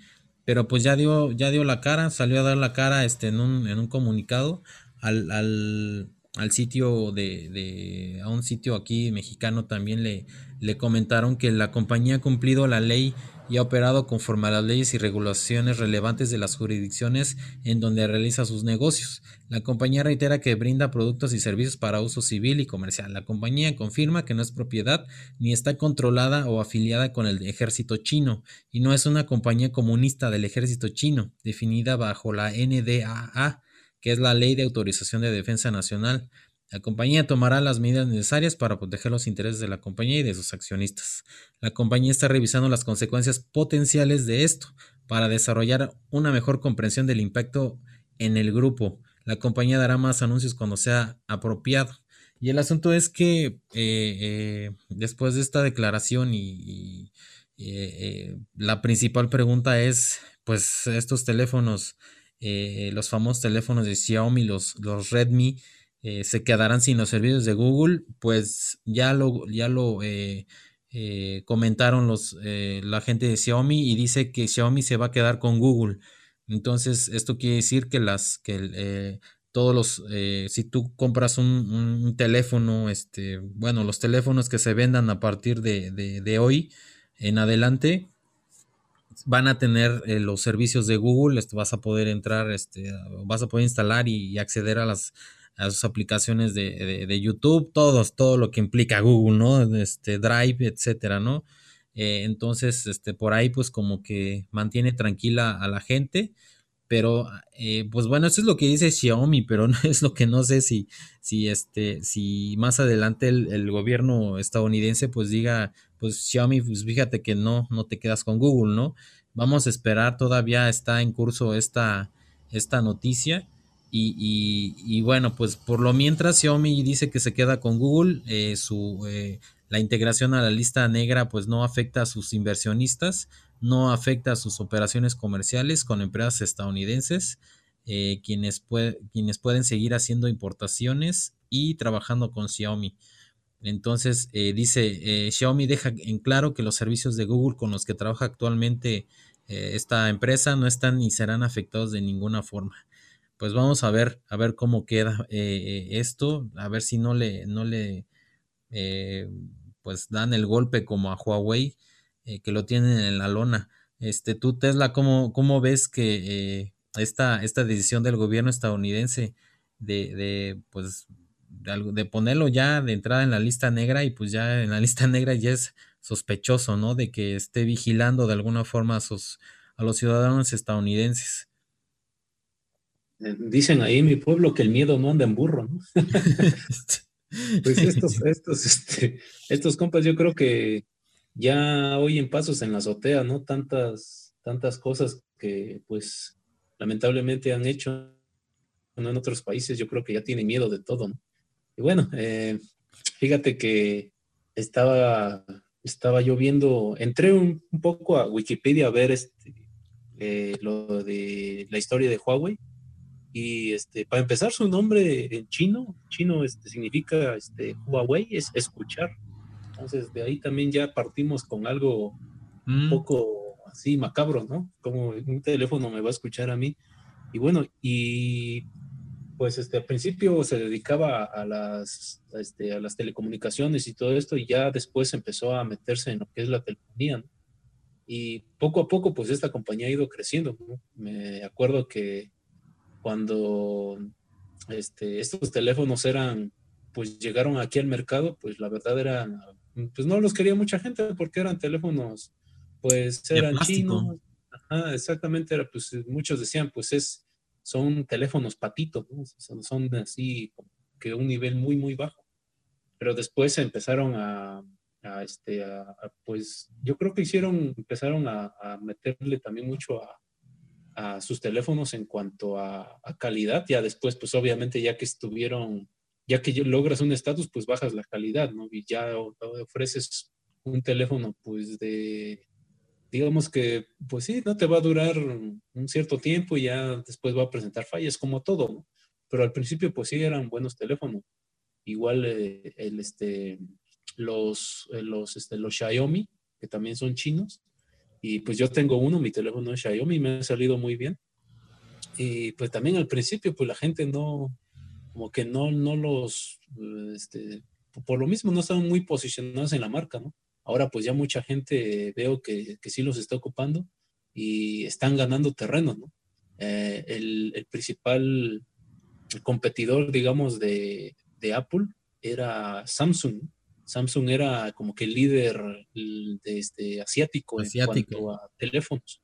[SPEAKER 1] pero pues ya dio, ya dio la cara, salió a dar la cara este, en, un, en un comunicado al, al, al sitio de, de, a un sitio aquí mexicano también le, le comentaron que la compañía ha cumplido la ley y ha operado conforme a las leyes y regulaciones relevantes de las jurisdicciones en donde realiza sus negocios. La compañía reitera que brinda productos y servicios para uso civil y comercial. La compañía confirma que no es propiedad ni está controlada o afiliada con el ejército chino y no es una compañía comunista del ejército chino, definida bajo la NDAA, que es la Ley de Autorización de Defensa Nacional. La compañía tomará las medidas necesarias para proteger los intereses de la compañía y de sus accionistas. La compañía está revisando las consecuencias potenciales de esto para desarrollar una mejor comprensión del impacto en el grupo. La compañía dará más anuncios cuando sea apropiado. Y el asunto es que eh, eh, después de esta declaración y, eh, la principal pregunta es, pues estos teléfonos, los famosos teléfonos de Xiaomi, los, los Redmi, se quedarán sin los servicios de Google, pues ya lo, ya lo comentaron los, la gente de Xiaomi y dice que Xiaomi se va a quedar con Google. Entonces, esto quiere decir que las que todos los, eh, si tú compras un, teléfono, este, bueno, los teléfonos que se vendan a partir de, hoy en adelante van a tener eh, los servicios de Google, este, vas a poder entrar, este, vas a poder instalar y, acceder a las a sus aplicaciones de, YouTube, todos, todo lo que implica Google, ¿no? Este, Drive, etcétera, ¿no? Eh, entonces, este, por ahí, pues como que mantiene tranquila a la gente pero eh, pues bueno, eso es lo que dice Xiaomi, pero [laughs] no es lo que no sé si, si, este, si más adelante el, gobierno estadounidense pues diga, pues Xiaomi, pues fíjate que no, no te quedas con Google, ¿no? Vamos a esperar, todavía está en curso esta, esta noticia. Y, bueno, pues por lo mientras Xiaomi dice que se queda con Google, eh, su, eh, la integración a la lista negra pues no afecta a sus inversionistas, no afecta a sus operaciones comerciales con empresas estadounidenses, eh, quienes, quienes pueden seguir haciendo importaciones y trabajando con Xiaomi. Entonces, eh, dice, Xiaomi deja en claro que los servicios de Google con los que trabaja actualmente esta empresa no están ni serán afectados de ninguna forma. Pues vamos a ver, a ver cómo queda esto, a ver si no le, no le, pues dan el golpe como a Huawei eh, que lo tienen en la lona. Este, tú, Tesla, ¿cómo, cómo ves que eh, esta, esta decisión del gobierno estadounidense de, de pues, de, ponerlo ya de entrada en la lista negra y pues ya en la [laughs] lista negra ya es sospechoso, ¿no? De que esté vigilando de alguna forma a, sus, a los ciudadanos estadounidenses.
[SPEAKER 3] Dicen ahí en mi pueblo que el miedo no anda en burro, ¿no? [laughs] pues estos, estos, este, estos compas yo creo que ya oyen pasos en la azotea, ¿no? Tantas, tantas cosas que pues lamentablemente han hecho en otros países, yo creo que ya tienen miedo de todo, ¿no? Y bueno, eh, fíjate que estaba, estaba yo viendo, entré un, poco a Wikipedia a ver este, eh, lo de la historia de Huawei. Y este, para empezar, su nombre en chino, chino este, significa este, Huawei, es escuchar. Entonces, de ahí también ya partimos con algo un mm. poco así macabro, ¿no? Como un teléfono me va a escuchar a mí. Y bueno, y pues este, al principio se dedicaba a las, este, a las telecomunicaciones y todo esto, y ya después empezó a meterse en lo que es la telefonía. ¿no? Y poco a poco, pues esta compañía ha ido creciendo. ¿no? Me acuerdo que cuando este, estos teléfonos eran, pues llegaron aquí al mercado, pues la verdad eran pues no los quería mucha gente porque eran teléfonos, pues eran chinos. Ajá, exactamente, era, pues muchos decían, pues es, son teléfonos patitos, son, así como que un nivel muy, muy bajo. Pero después empezaron a, este, pues yo creo que hicieron, empezaron a, meterle también mucho a, sus teléfonos en cuanto a, calidad. Ya después, pues obviamente ya que estuvieron ya que logras un estatus, pues bajas la calidad, ¿no? Y ya ofreces un teléfono, pues de, digamos que, pues sí, no te va a durar un cierto tiempo y ya después va a presentar fallas, como todo, ¿no? Pero al principio, pues sí, eran buenos teléfonos. Igual eh, el, este, los, eh, los, este, los Xiaomi, que también son chinos, y pues yo tengo uno, mi teléfono es Xiaomi, me ha salido muy bien. Y pues también al principio, pues la gente no, como que no, no los, este, por lo mismo no estaban muy posicionados en la marca, ¿no? Ahora pues ya mucha gente veo que, que sí los está ocupando y están ganando terreno, ¿no? Eh, el, el, principal competidor, digamos, de, de, Apple era Samsung. Samsung era como que el líder de este, asiático, asiático. en cuanto a teléfonos.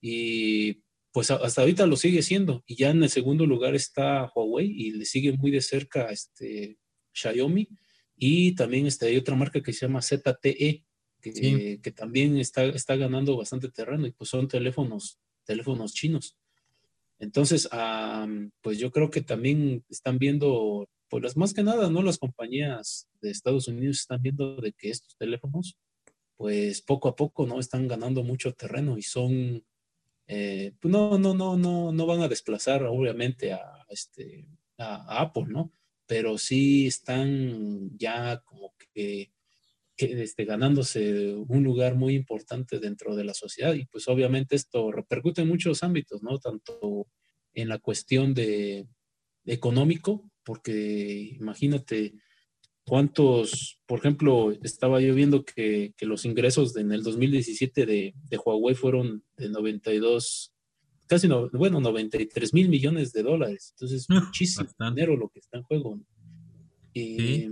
[SPEAKER 3] Y pues hasta ahorita lo sigue siendo. Y ya en el segundo lugar está Huawei y le sigue muy de cerca este Xiaomi. Y también este, hay otra marca que se llama ZTE. que, que también está, está ganando bastante terreno y pues son teléfonos, teléfonos chinos. Entonces, pues yo creo que también están viendo, pues más que nada, ¿no? Las compañías de Estados Unidos están viendo de que estos teléfonos, pues poco a poco, ¿no? Están ganando mucho terreno y son, eh, pues no, no, no, no, no van a desplazar obviamente a, este, a Apple, ¿no? Pero sí están ya como que este, ganándose un lugar muy importante dentro de la sociedad. Y pues obviamente esto repercute en muchos ámbitos, ¿no? Tanto en la cuestión de económico, porque imagínate cuántos, por ejemplo, estaba yo viendo que, los ingresos en el 2017 de, de, Huawei fueron de 92, casi, no, bueno, 93 mil millones de dólares. Entonces, muchísimo dinero lo que está en juego. Y,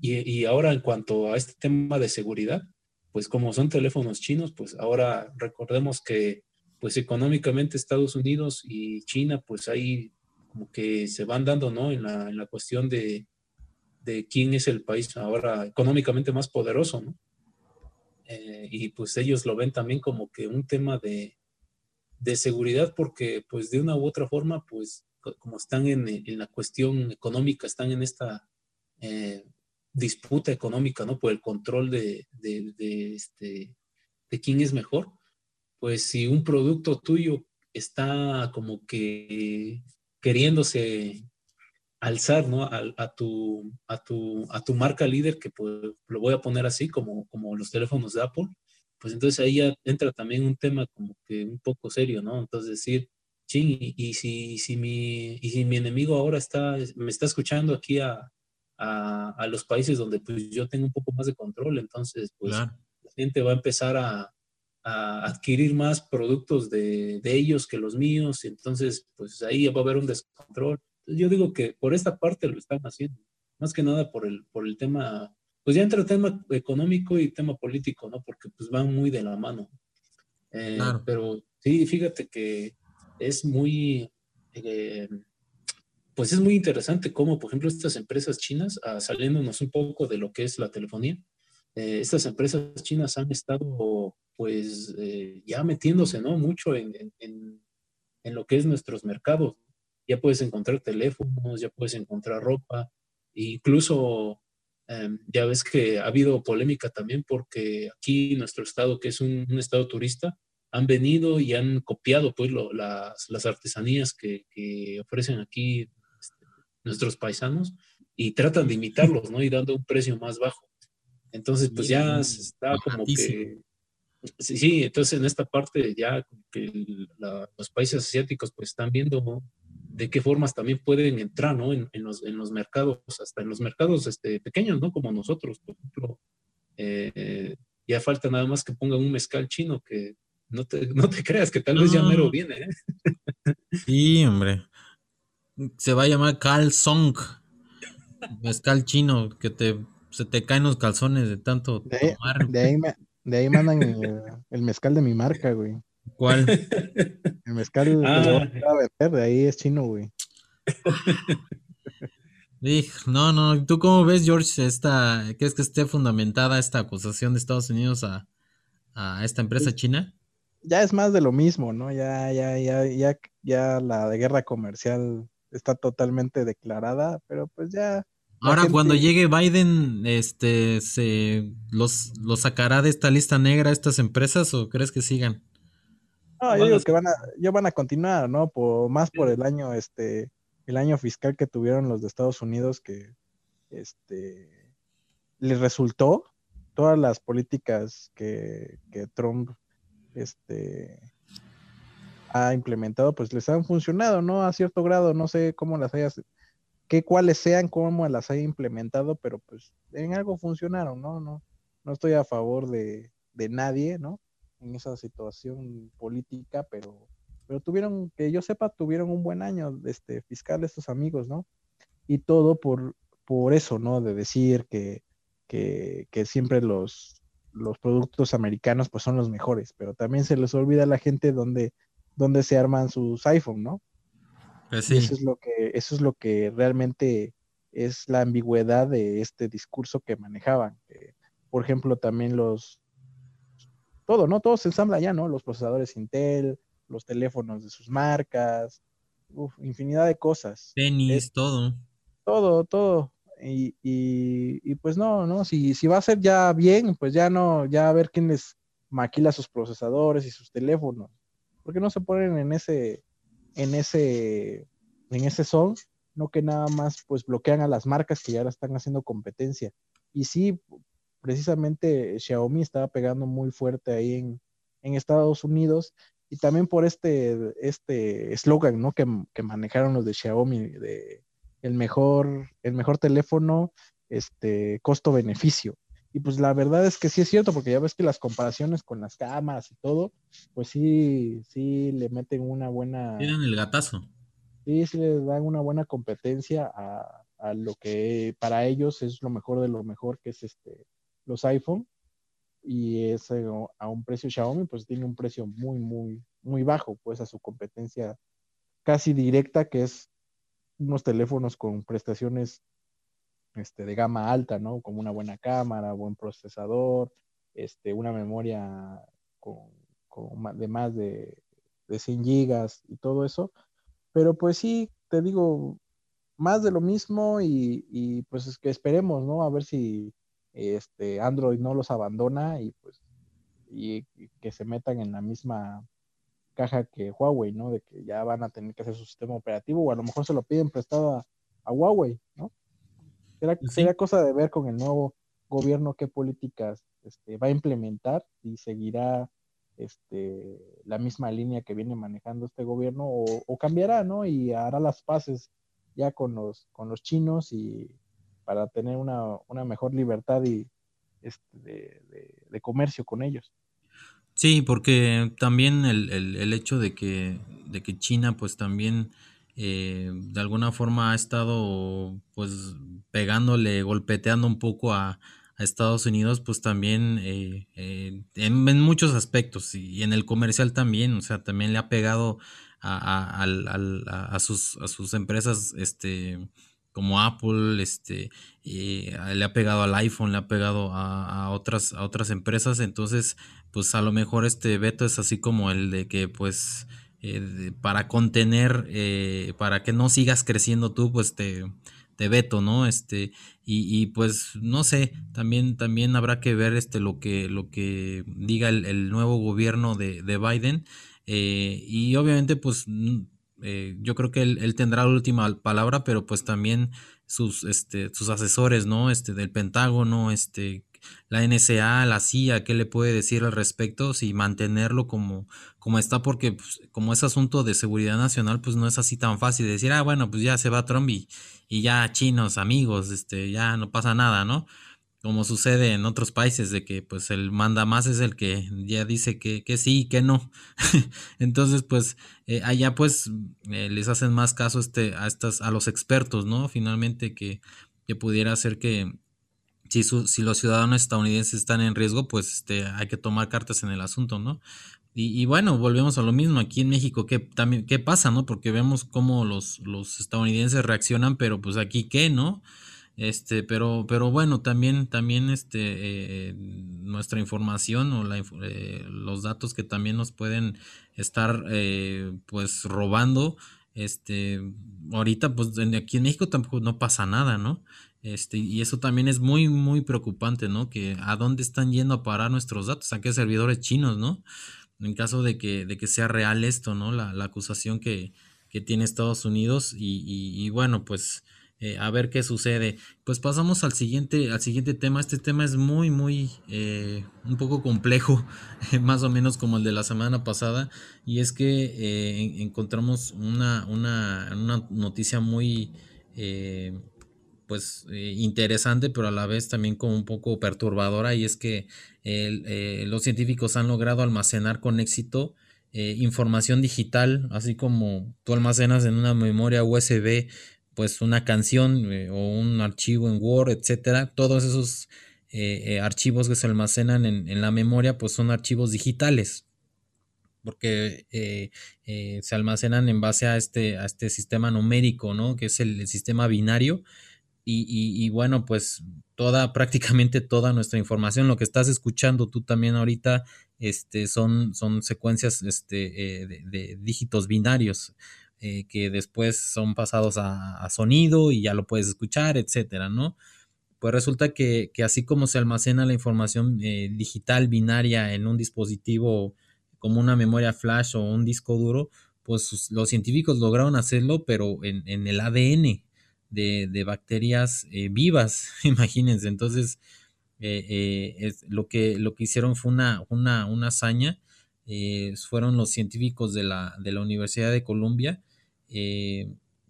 [SPEAKER 3] y, ahora en cuanto a este tema de seguridad, pues como son teléfonos chinos, pues ahora recordemos que pues económicamente Estados Unidos y China pues ahí como que se van dando, ¿no? En la, en la cuestión de, de, quién es el país ahora económicamente más poderoso, ¿no? Eh, y pues ellos lo ven también como que un tema de, de, seguridad porque pues de una u otra forma pues como están en, la cuestión económica, están en esta eh, disputa económica, ¿no? Por el control de, de, este, de quién es mejor, pues si un producto tuyo está como que queriéndose alzar, ¿no? A, tu, a, tu, a tu marca líder, que pues, lo voy a poner así, como, como los teléfonos de Apple, pues entonces ahí ya entra también un tema como que un poco serio, ¿no? Entonces decir, ching, y, si, si mi, y si mi enemigo ahora está, me está escuchando aquí a, a, los países donde pues yo tengo un poco más de control, entonces pues la gente va a empezar a, adquirir más productos de, ellos que los míos, y entonces pues ahí va a haber un descontrol. yo digo que por esta parte lo están haciendo, más que nada por el, por el tema, pues ya entre el tema económico y tema político, ¿no? Porque pues van muy de la mano. Eh, pero sí, fíjate que es muy... Eh, pues es muy interesante cómo, por ejemplo, estas empresas chinas, ah, saliéndonos un poco de lo que es la telefonía, eh, estas empresas chinas han estado pues eh, ya metiéndose ¿no? mucho en, en, en, lo que es nuestros mercados. Ya puedes encontrar teléfonos, ya puedes encontrar ropa, e incluso em, ya ves que ha habido polémica también porque aquí nuestro estado, que es un, estado turista, han venido y han copiado pues las, las, artesanías que, que, ofrecen aquí nuestros paisanos y tratan de [laughs] imitarlos, ¿no? Y dando un precio más bajo. Entonces, pues ya está como que... Sí, entonces en esta parte ya que los países asiáticos pues están viendo de qué formas también pueden entrar, ¿no? En, los, en los, mercados, hasta en los mercados este, pequeños, ¿no? Como nosotros, por ejemplo. Eh, ya falta nada más que pongan un mezcal chino que no te, [laughs] no te creas que tal vez ya mero viene. ¿eh?
[SPEAKER 1] Sí, hombre se va a llamar Cal Song. Mezcal chino, que te, se te caen los calzones de tanto
[SPEAKER 2] de ahí, tomar. De ahí, mandan el, mezcal de mi marca, güey.
[SPEAKER 1] ¿Cuál? [laughs]
[SPEAKER 2] El mezcal ah. que a vender, de ahí es chino, güey. [laughs]
[SPEAKER 1] no, no, ¿tú cómo ves, George, esta, crees que esté fundamentada esta acusación de Estados Unidos a, a esta empresa china?
[SPEAKER 2] Ya es más de lo mismo, ¿no? Ya, ya, ya, ya, ya la de guerra comercial está totalmente declarada, pero pues ya.
[SPEAKER 1] Ahora cuando llegue Biden, este, se los, los sacará de esta lista negra estas empresas o crees que sigan?
[SPEAKER 2] No, yo digo que van a, yo van a continuar, ¿no? Por, más por el año, este, el año fiscal que tuvieron los de Estados Unidos que, este, les resultó todas las políticas que, que Trump, este, ha implementado, pues les han funcionado, ¿no? A cierto grado, no sé cómo las hayas, qué cuáles sean, cómo las haya implementado, pero pues en algo funcionaron, ¿no? No, no estoy a favor de, de nadie, ¿no? En esa situación política, pero, pero tuvieron, que yo sepa, tuvieron un buen año este, fiscal estos amigos, ¿no? Y todo por, por eso, ¿no? De decir que, que, que siempre los, los productos americanos pues son los mejores, pero también se les olvida a la gente donde donde se arman sus iPhone, ¿no?
[SPEAKER 1] Pues
[SPEAKER 2] eso es lo que, eso es lo que realmente es la ambigüedad de este discurso que manejaban. por ejemplo, también los, todo, ¿no? Todo se ensambla ya, ¿no? Los procesadores Intel, los teléfonos de sus marcas, infinidad de cosas.
[SPEAKER 1] Tenis, todo.
[SPEAKER 2] Todo, todo. Y, y, pues no, ¿no? Si, si va a ser ya bien, pues ya no, ya a ver quién les maquila sus procesadores y sus teléfonos. porque no se ponen en ese, en ese, en ese son? No que nada más pues bloquean a las marcas que ya ahora están haciendo competencia. Y sí, precisamente Xiaomi estaba pegando muy fuerte ahí en, en Estados Unidos y también por este este eslogan ¿no? que, que, manejaron los de Xiaomi de el mejor el mejor teléfono este costo beneficio y pues la verdad es que sí es cierto porque ya ves que las comparaciones con las cámaras y todo pues sí sí le meten una buena
[SPEAKER 1] tienen el gatazo.
[SPEAKER 2] Sí sí le dan una buena competencia a, a lo que para ellos es lo mejor de lo mejor que es este los iPhone y es a un precio Xiaomi, pues tiene un precio muy, muy, muy bajo, pues a su competencia casi directa, que es unos teléfonos con prestaciones este, de gama alta, ¿no? Como una buena cámara, buen procesador, este, una memoria con, de más de, de 100 gigas y todo eso. Pero pues sí, te digo, más de lo mismo y, pues es que esperemos, ¿no? A ver si este, Android no los abandona y pues y, que se metan en la misma caja que Huawei, ¿no? De que ya van a tener que hacer su sistema operativo o a lo mejor se lo piden prestado a, Huawei, ¿no? Será, cosa de ver con el nuevo gobierno qué políticas este, va a implementar y seguirá este, la misma línea que viene manejando este gobierno o, o, cambiará, ¿no? Y hará las paces ya con los, con los chinos y para tener una, mejor libertad y este, de, comercio con ellos.
[SPEAKER 1] Sí, porque también el, hecho de que, de que China pues también eh, de alguna forma ha estado pues pegándole, golpeteando un poco a, Estados Unidos, pues también eh, eh, en, muchos aspectos y, en el comercial también, o sea, también le ha pegado a, a sus, a sus empresas este, como Apple, este, le ha pegado al iPhone, le ha pegado a, otras, a otras empresas, entonces, pues a lo mejor este veto es así como el de que, pues, eh, para contener, eh, para que no sigas creciendo tú, pues te, te veto, ¿no? Este, y, pues, no sé, también, también habrá que ver este, lo, que, lo que diga el, nuevo gobierno de, de Biden, eh, y obviamente, pues, eh, yo creo que él, tendrá la última palabra, pero pues también sus, este, sus asesores, ¿no? Este, del Pentágono, este, la NSA, la CIA, ¿qué le puede decir al respecto? Si mantenerlo como, como está, porque pues, como es asunto de seguridad nacional, pues no es así tan fácil de decir, ah, bueno, pues ya se va Trump y, y ya chinos, amigos, este, ya no pasa nada, ¿no? como sucede en otros países, de que pues el manda más es el que ya dice que, que sí y que no. [laughs] Entonces, pues eh, allá pues eh, les hacen más caso este, a, estas, a los expertos, ¿no? Finalmente que, que pudiera ser que si, si los ciudadanos estadounidenses están en riesgo, pues este, hay que tomar cartas en el asunto, ¿no? Y, y, bueno, volvemos a lo mismo. Aquí en México, ¿qué, también, qué pasa, no? Porque vemos cómo los, los estadounidenses reaccionan, pero pues aquí, ¿qué, no? Este, pero, pero bueno, también, también este, eh, nuestra información o la, eh, los datos que también nos pueden estar eh, pues robando, este, ahorita pues aquí en México tampoco no pasa nada, ¿no? Este, y eso también es muy, muy preocupante, ¿no? Que a dónde están yendo a parar nuestros datos, a qué servidores chinos, ¿no? En caso de que, de que sea real esto, ¿no? La, la acusación que, que tiene Estados Unidos y, y bueno, pues eh, a ver qué sucede. Pues pasamos al siguiente, al siguiente tema. Este tema es muy, muy, eh, un poco complejo, [laughs] más o menos como el de la semana pasada. Y es que eh, encontramos una, una, una, noticia muy, pues, interesante, pero a la vez también como un poco perturbadora. Y es que los científicos han logrado almacenar con éxito información digital, así como tú almacenas en una memoria USB pues una canción eh, o un archivo en Word, etcétera, todos esos eh, eh, archivos que se almacenan en, la memoria, pues son archivos digitales, porque se almacenan en base a este, a este sistema numérico, ¿no? Que es el, sistema binario. Y, bueno, pues toda, prácticamente toda nuestra información, lo que estás escuchando tú también ahorita, este, son, son secuencias este, eh, de, dígitos binarios eh, que después son pasados a, sonido y ya lo puedes escuchar, etcétera, ¿no? Pues resulta que, así como se almacena la información eh, digital binaria en un dispositivo como una memoria flash o un disco duro, pues los científicos lograron hacerlo, pero en, en el ADN de, bacterias eh, vivas, [laughs] imagínense. Entonces, eh, eh, lo, que, lo que hicieron fue una, una, una hazaña. fueron los científicos de la, de la Universidad de Columbia.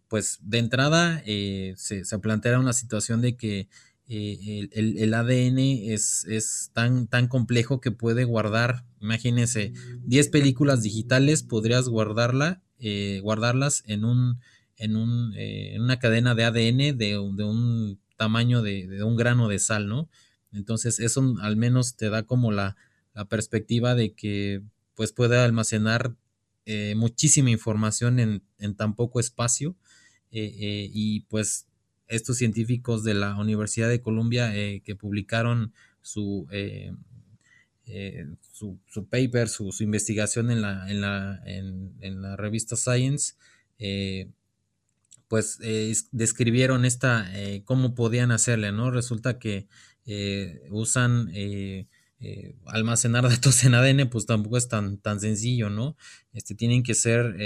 [SPEAKER 1] pues de entrada se, se plantea una situación de que el, ADN es, es, tan, tan complejo que puede guardar, imagínense, 10 películas digitales, podrías guardarla, guardarlas en un, en, un, eh, en una cadena de ADN de, un tamaño de, un grano de sal, ¿no? Entonces eso al menos te da como la, perspectiva de que pues puede almacenar eh, muchísima información en, tan poco espacio eh, y pues estos científicos de la Universidad de Columbia que publicaron su, su, paper, su, investigación en la, en la, en la revista Science, pues eh, describieron esta, eh, cómo podían hacerle, ¿no? Resulta que eh, usan almacenar [laughs] datos en ADN, pues tampoco es tan, tan sencillo, ¿no? Este, tienen que ser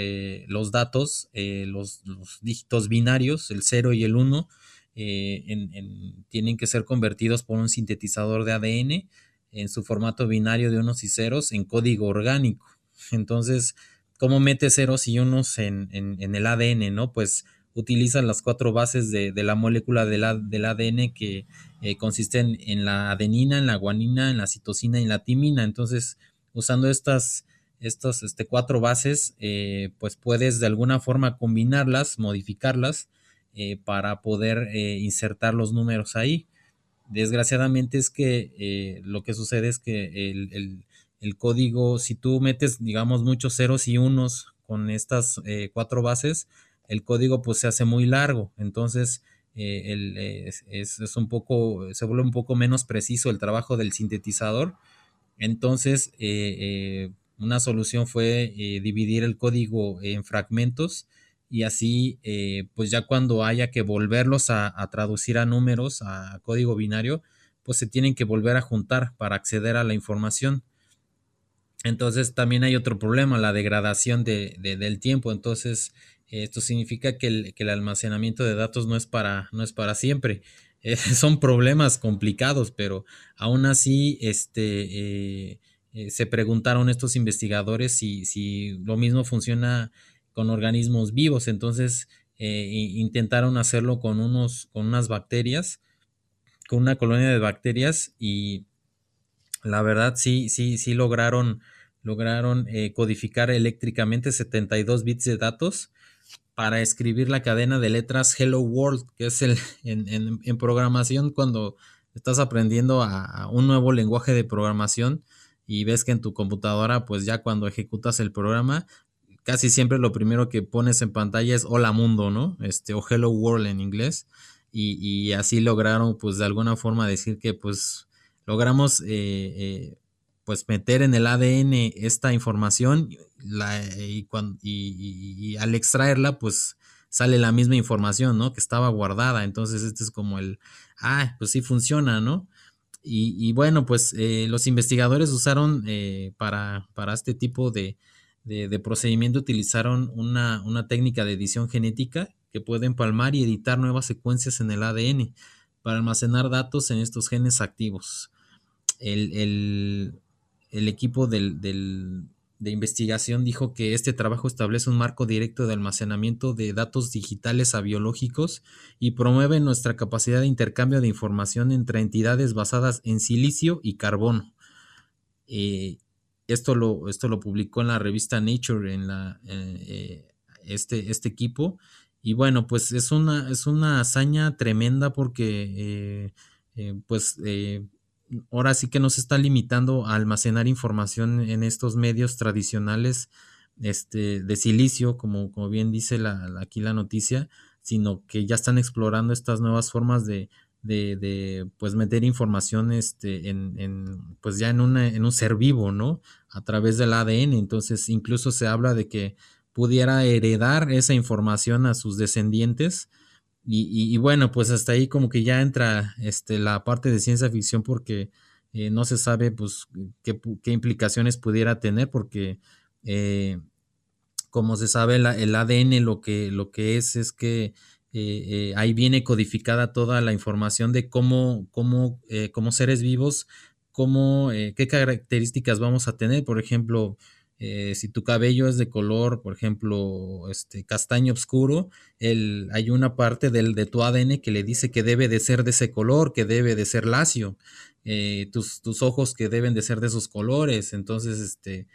[SPEAKER 1] los datos, los, dígitos binarios, el 0 y el 1, tienen que ser convertidos por un sintetizador de ADN en su formato binario de unos y ceros en código orgánico. Entonces, ¿cómo mete ceros y unos en, en el ADN, no? Pues utilizan las cuatro bases de, la molécula del, ADN que eh, consisten en la adenina, en la guanina, en la citosina y en la timina. Entonces, usando estas, este, cuatro bases, eh, pues puedes de alguna forma combinarlas, modificarlas eh, para poder insertar los números ahí. Desgraciadamente es que lo que sucede es que el, el, código, si tú metes, digamos, muchos ceros y unos con estas cuatro bases, el código pues se hace muy largo, entonces eh, es, un poco, se vuelve un poco menos preciso el trabajo del sintetizador. Entonces, eh, eh, una solución fue dividir el código en fragmentos y así, pues ya cuando haya que volverlos a, traducir a números, a código binario, pues se tienen que volver a juntar para acceder a la información. Entonces también hay otro problema, la degradación del tiempo. Entonces esto significa que el, almacenamiento de datos no es para, no es para siempre. [laughs] Eh, son problemas complicados, pero aún así este, eh, eh, se preguntaron estos investigadores si, si, lo mismo funciona con organismos vivos. Entonces intentaron hacerlo con, unos, con unas bacterias, con una colonia de bacterias y la verdad sí, sí, sí lograron, lograron codificar eléctricamente 72 bits de datos para escribir la cadena de letras Hello World, que es el [laughs] en, programación cuando estás aprendiendo a, un nuevo lenguaje de programación y ves que en tu computadora, pues ya cuando ejecutas el programa, casi siempre lo primero que pones en pantalla es Hola Mundo, ¿no? Este, o Hello World en inglés. Y, así lograron, pues de alguna forma decir que, pues, logramos eh, eh, pues meter en el ADN esta información y, al extraerla pues sale la misma información, ¿no? Que estaba guardada. Entonces este es como el, ah, pues sí funciona, ¿no? Y, bueno, pues eh, los investigadores usaron eh, para, para, este tipo de, procedimiento, utilizaron una, una, técnica de edición genética que puede empalmar y editar nuevas secuencias en el ADN para almacenar datos en estos genes activos. el, el equipo de investigación dijo que este trabajo establece un marco directo de almacenamiento de datos digitales a biológicos y promueve nuestra capacidad de intercambio de información entre entidades basadas en silicio y carbono. Eh, esto, lo, esto lo publicó en la revista Nature, en la, eh, este, este equipo. Y bueno, pues es una, es una hazaña tremenda porque eh, pues ahora sí que nos está limitando a almacenar información en estos medios tradicionales este, de silicio, como, como bien dice aquí la noticia, sino que ya están explorando estas nuevas formas de, de, pues meter información este, en, pues ya en, en un ser vivo, ¿no? A través del ADN. Entonces, incluso se habla de que pudiera heredar esa información a sus descendientes. Y, bueno, pues hasta ahí como que ya entra este, la parte de ciencia ficción porque eh, no se sabe pues qué, implicaciones pudiera tener porque eh, como se sabe el ADN lo que, lo que es es que eh, ahí viene codificada toda la información de cómo, cómo como seres vivos, cómo, qué características vamos a tener. Por ejemplo, eh, si tu cabello es de color, por ejemplo, este castaño oscuro, el, hay una parte del, de tu ADN que le dice que debe de ser de ese color, que debe de ser lacio, eh, tus, tus, ojos que deben de ser de esos colores. Entonces, este,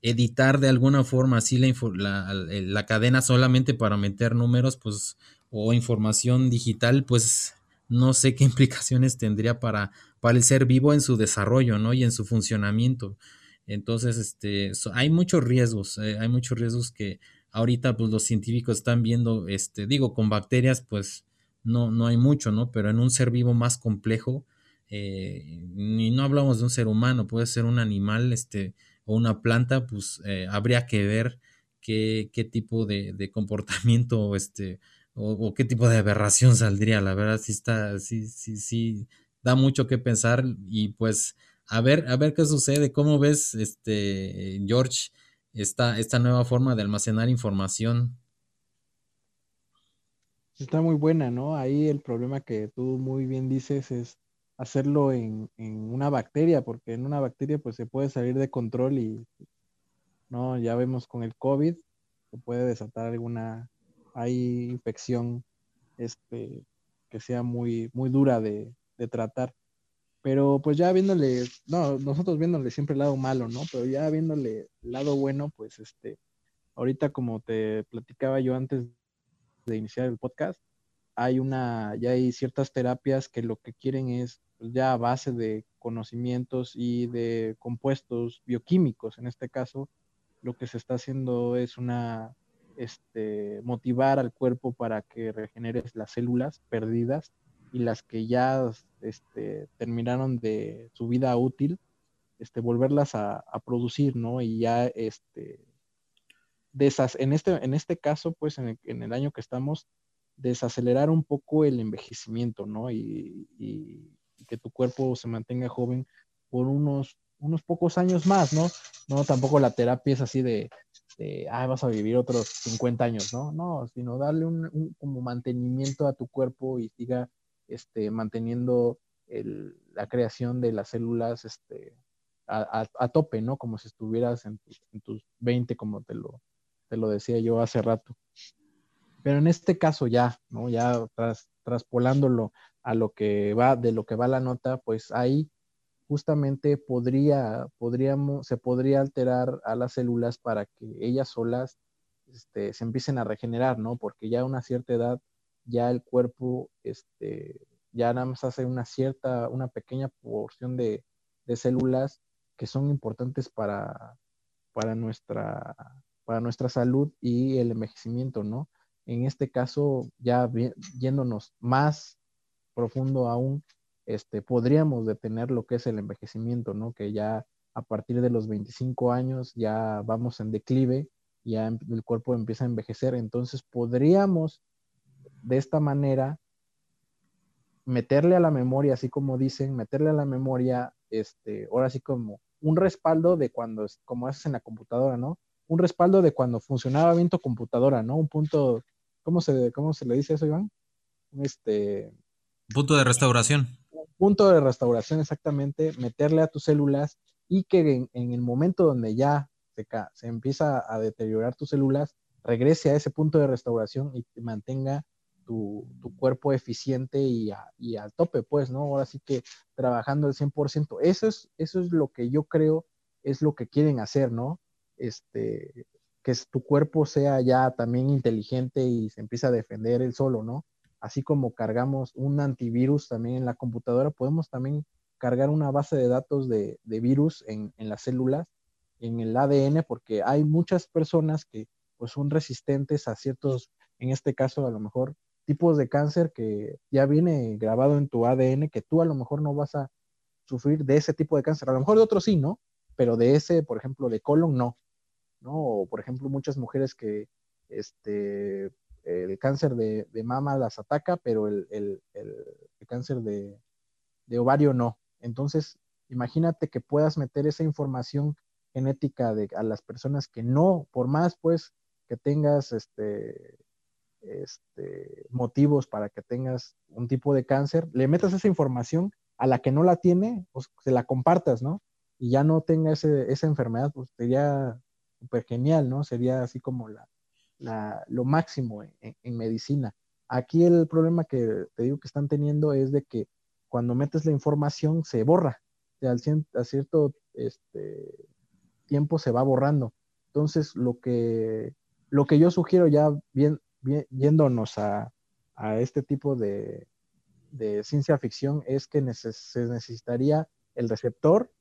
[SPEAKER 1] editar de alguna forma así la, la, cadena solamente para meter números, pues, o información digital, pues no sé qué [laughs] implicaciones tendría para, para el ser vivo en su desarrollo, ¿no? Y en su funcionamiento. Entonces, este, hay muchos riesgos, eh, hay muchos riesgos que ahorita pues los científicos están viendo, este, digo, con bacterias pues no, no hay mucho, ¿no? Pero en un ser vivo más complejo, eh, y no hablamos de un ser humano, puede ser un animal, este, o una planta, pues eh, habría que ver qué, qué tipo de, comportamiento, este, o, o, qué tipo de aberración saldría, la verdad, sí está, sí, sí, sí, da mucho que pensar y pues a ver, a ver qué sucede. ¿Cómo ves, este, George, esta, esta nueva forma de almacenar información?
[SPEAKER 2] Está muy buena, ¿no? Ahí el problema que tú muy bien dices es hacerlo en, una bacteria, porque en una bacteria pues se puede salir de control y, ¿no? Ya vemos con el COVID, se puede desatar alguna, hay infección, este, que sea muy, muy dura de, de tratar. Pero pues ya viéndole, no, nosotros viéndole siempre el lado malo, ¿no? Pero ya viéndole el lado bueno, pues este, ahorita como te platicaba yo antes de iniciar el podcast, hay una, ya hay ciertas terapias que lo que quieren es pues, ya a base de conocimientos y de compuestos bioquímicos, en este caso, lo que se está haciendo es una, este, motivar al cuerpo para que regenere las células perdidas y las que ya este, terminaron de su vida útil, este, volverlas a, producir, ¿no? Y ya, este, en, este, en este caso, pues en el, año que estamos, desacelerar un poco el envejecimiento, ¿no? Y, que tu cuerpo se mantenga joven por unos, unos pocos años más, ¿no? No, tampoco la terapia es así de, de ah, vas a vivir otros 50 años, ¿no? No, sino darle un, como mantenimiento a tu cuerpo y siga este, manteniendo la creación de las células este, a, tope, ¿no? Como si estuvieras en, tus 20, como te lo, te lo decía yo hace rato. Pero en este caso ya, ¿no? Ya tras, traspolándolo a lo que va, de lo que va la nota, pues ahí justamente podría, podríamos, se podría alterar a las células para que ellas solas este, se empiecen a regenerar, ¿no? Porque ya a una cierta edad ya el cuerpo este, ya nada más hace una cierta, una pequeña porción de, células que son importantes para, para, nuestra, para nuestra salud y el envejecimiento, ¿no? En este caso, ya yéndonos más profundo aún, este, podríamos detener lo que es el envejecimiento, ¿no? Que ya a partir de los 25 años ya vamos en declive, ya em, el cuerpo empieza a envejecer, entonces podríamos de esta manera meterle a la memoria, así como dicen, meterle a la memoria, este, ahora sí como un respaldo de cuando, como haces en la computadora, ¿no? Un respaldo de cuando funcionaba bien tu computadora, ¿no? Un punto, ¿cómo se, cómo se le dice eso, Iván? Este...
[SPEAKER 1] Punto de restauración.
[SPEAKER 2] Punto de restauración, exactamente, meterle a tus células y que en, el momento donde ya se, se empieza a deteriorar tus células, regrese a ese punto de restauración y te mantenga tu, cuerpo eficiente y, al tope, pues, ¿no? Ahora sí que trabajando al 100%. Eso es, eso es lo que yo creo es lo que quieren hacer, ¿no? Este, que tu cuerpo sea ya también inteligente y se empieza a defender él solo, ¿no? Así como cargamos un antivirus también en la computadora, podemos también cargar una base de datos de, virus en, en, las células, en el ADN, porque hay muchas personas que pues son resistentes a ciertos, en este caso a lo mejor tipos de cáncer que ya viene grabado en tu ADN que tú a lo mejor no vas a sufrir de ese tipo de cáncer. A lo mejor de otros sí, ¿no? Pero de ese, por ejemplo, de colon, no. ¿no? O, por ejemplo, muchas mujeres que este, el cáncer de, mama las ataca, pero el, cáncer de, ovario no. Entonces, imagínate que puedas meter esa información genética de, a las personas que no, por más pues que tengas este, este, motivos para que tengas un tipo de cáncer, le metas esa información a la que no la tiene, pues se la compartas, ¿no? Y ya no tenga esa enfermedad, pues sería súper genial, ¿no? Sería así como la, lo máximo en, medicina. Aquí el problema que te digo que están teniendo es de que cuando metes la información se borra, al, a cierto este, tiempo se va borrando. Entonces, lo que, lo que yo sugiero ya bien, yéndonos a, este tipo de, ciencia ficción es que se necesitaría el receptor,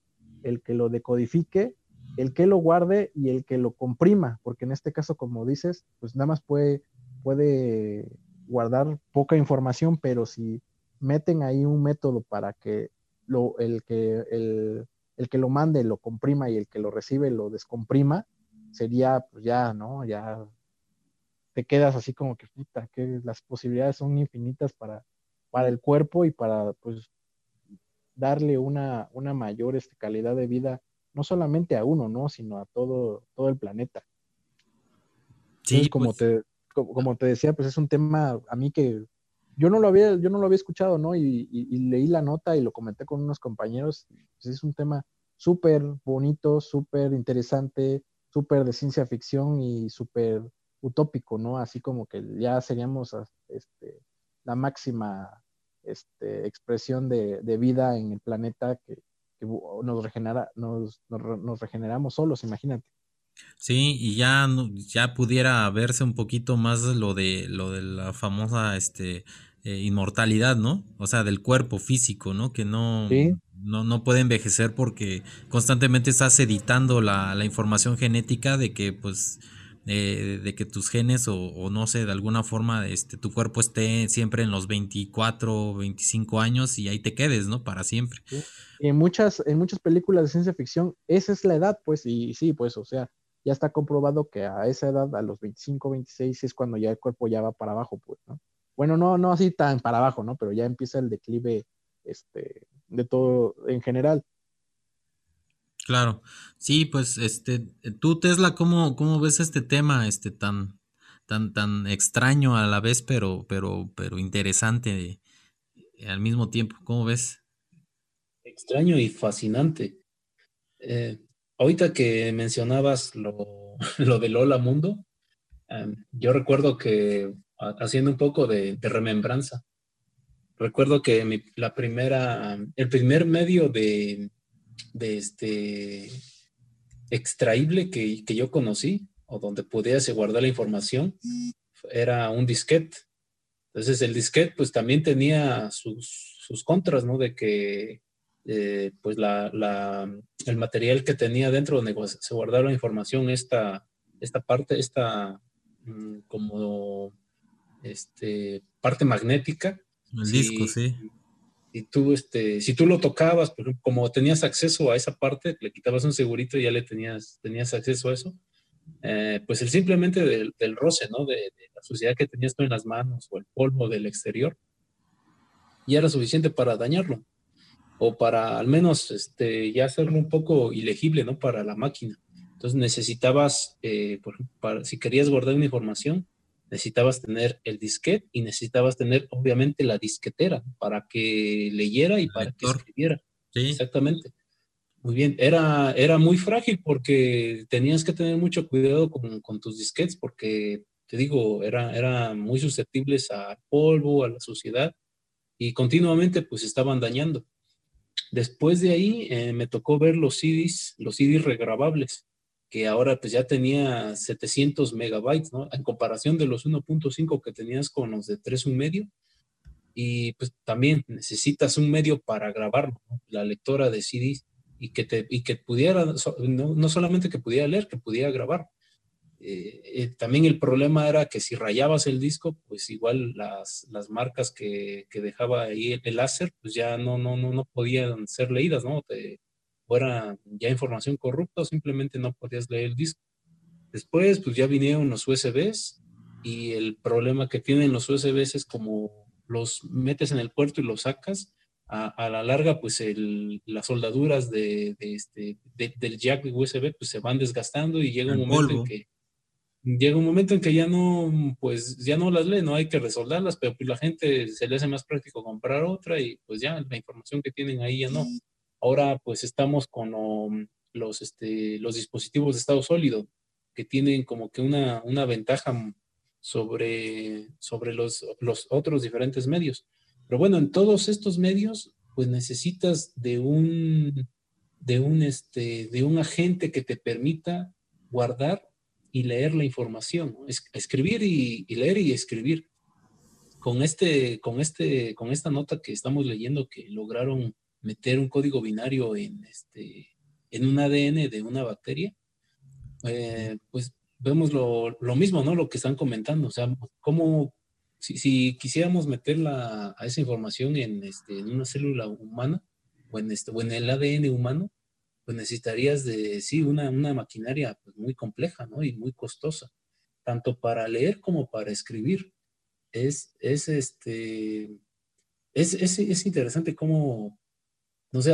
[SPEAKER 2] el que lo decodifique el que lo guarde y el que lo comprima, porque en este caso, como dices, pues nada más puede, puede guardar poca información, pero si meten ahí un método para que lo, el, que, el, que lo mande lo comprima y el que lo recibe lo descomprima, sería pues ya, ¿no? Ya te quedas así como que, puta, que las posibilidades son infinitas para, para el cuerpo y para, pues, darle una, una mayor este, calidad de vida no solamente a uno, ¿no? Sino a todo, todo el planeta. Sí, como, pues te, como, te decía, pues es un tema a mí que yo no lo había, yo no lo había escuchado, ¿no? Y, leí la nota y lo comenté con unos compañeros. Pues es un tema súper bonito, súper interesante, súper de ciencia ficción y súper utópico, ¿no? Así como que ya seríamos este, la máxima este, expresión de, de, vida en el planeta que, que nos, regenera, nos, nos, regeneramos solos, imagínate.
[SPEAKER 1] Sí, y ya, ya pudiera verse un poquito más lo de, lo de la famosa este, eh, inmortalidad, ¿no? O sea, del cuerpo físico, ¿no? Que no, no, no, puede envejecer porque constantemente estás editando la, la información genética de que, pues, eh, de que tus genes o, no sé, de alguna forma este, tu cuerpo esté siempre en los 24, 25 años y ahí te quedes, ¿no? Para siempre.
[SPEAKER 2] en muchas, en muchas películas de ciencia ficción, esa es la edad, pues, y sí, pues, o sea, ya está comprobado que a esa edad, a los 25, 26, es cuando ya el cuerpo ya va para abajo, pues, ¿no? Bueno, no, no así tan para abajo, ¿no? Pero ya empieza el declive, este, de todo en general.
[SPEAKER 1] Claro, sí, pues, este, tú Tesla, ¿cómo, cómo ves este tema, este, tan, tan, tan extraño a la vez, pero, pero, pero interesante al mismo tiempo? ¿Cómo ves?
[SPEAKER 3] Extraño y fascinante. Eh, ahorita que mencionabas lo, [laughs] lo de Lola Mundo, em, yo recuerdo que haciendo un poco de, remembranza, recuerdo que la primera, el primer medio de, de este extraíble que, yo conocí o donde podías guardar la información era un disquete. Entonces el disquete pues también tenía sus, contras, ¿no? De que eh, pues la, el material que tenía dentro donde se guardaba la información, esta, esta parte, esta mm, como este, parte magnética.
[SPEAKER 1] El disco, sí
[SPEAKER 3] y tú, este, si tú lo tocabas, como tenías acceso a esa parte, le quitabas un segurito y ya le tenías, tenías acceso a eso, eh, pues el simplemente del, roce, ¿no? De, la suciedad que tenías tú en las manos o el polvo del exterior, ya era suficiente para dañarlo o para al menos este, ya hacerlo un poco ilegible, ¿no? Para la máquina. Entonces necesitabas, eh, por ejemplo, si querías guardar una información, necesitabas tener el disquete y necesitabas tener obviamente la disquetera para que leyera y para que escribiera. Sí. Exactamente. Muy bien, era, era muy frágil porque tenías que tener mucho cuidado con, con tus disquetes porque, te digo, eran era muy susceptibles al polvo, a la suciedad y continuamente pues estaban dañando. Después de ahí eh, me tocó ver los CDs, los CDs regrabables que ahora pues ya tenía 700 megabytes, ¿no? En comparación de los 1.5 que tenías con los de 3.1 medio. Y pues también necesitas un medio para grabarlo, la lectora de CDs, y que, te, y que pudiera, no, no, solamente que pudiera leer, que pudiera grabar. eh, eh, también el problema era que si rayabas el disco, pues igual las, las marcas que, que, dejaba ahí el, láser, pues ya no, no, no, no podían ser leídas, ¿no? Fuera ya información corrupta o simplemente no podías leer el disco. Después, pues ya vinieron los USBs y el problema que tienen los USBs es como los metes en el puerto y los sacas, a, la larga, pues el, las soldaduras de, de este, del jack de USB pues se van desgastando y llega un momento en que llega un momento en que ya no, pues ya no las lee, no hay que resoldarlas, pero pues la gente se le hace más práctico comprar otra y pues ya la información que tienen ahí ya no. Ahora pues estamos con los, este, los dispositivos de estado sólido que tienen como que una, una ventaja sobre, sobre los, los otros diferentes medios. Pero bueno, en todos estos medios pues necesitas de un, de un, este, de un agente que te permita guardar y leer la información, escribir y, leer y escribir. Con, este, con, este, con esta nota que estamos leyendo que lograron meter un código binario en, este, en un ADN de una bacteria, eh, pues vemos lo, mismo, ¿no? Lo que están comentando, o sea, cómo, si, quisiéramos meterla a esa información en, este, en una célula humana o en, este, o en el ADN humano, pues necesitarías de, sí, una, una maquinaria pues, muy compleja, ¿no? Y muy costosa, tanto para leer como para escribir. Es, es este, es, es, es interesante cómo, no sé,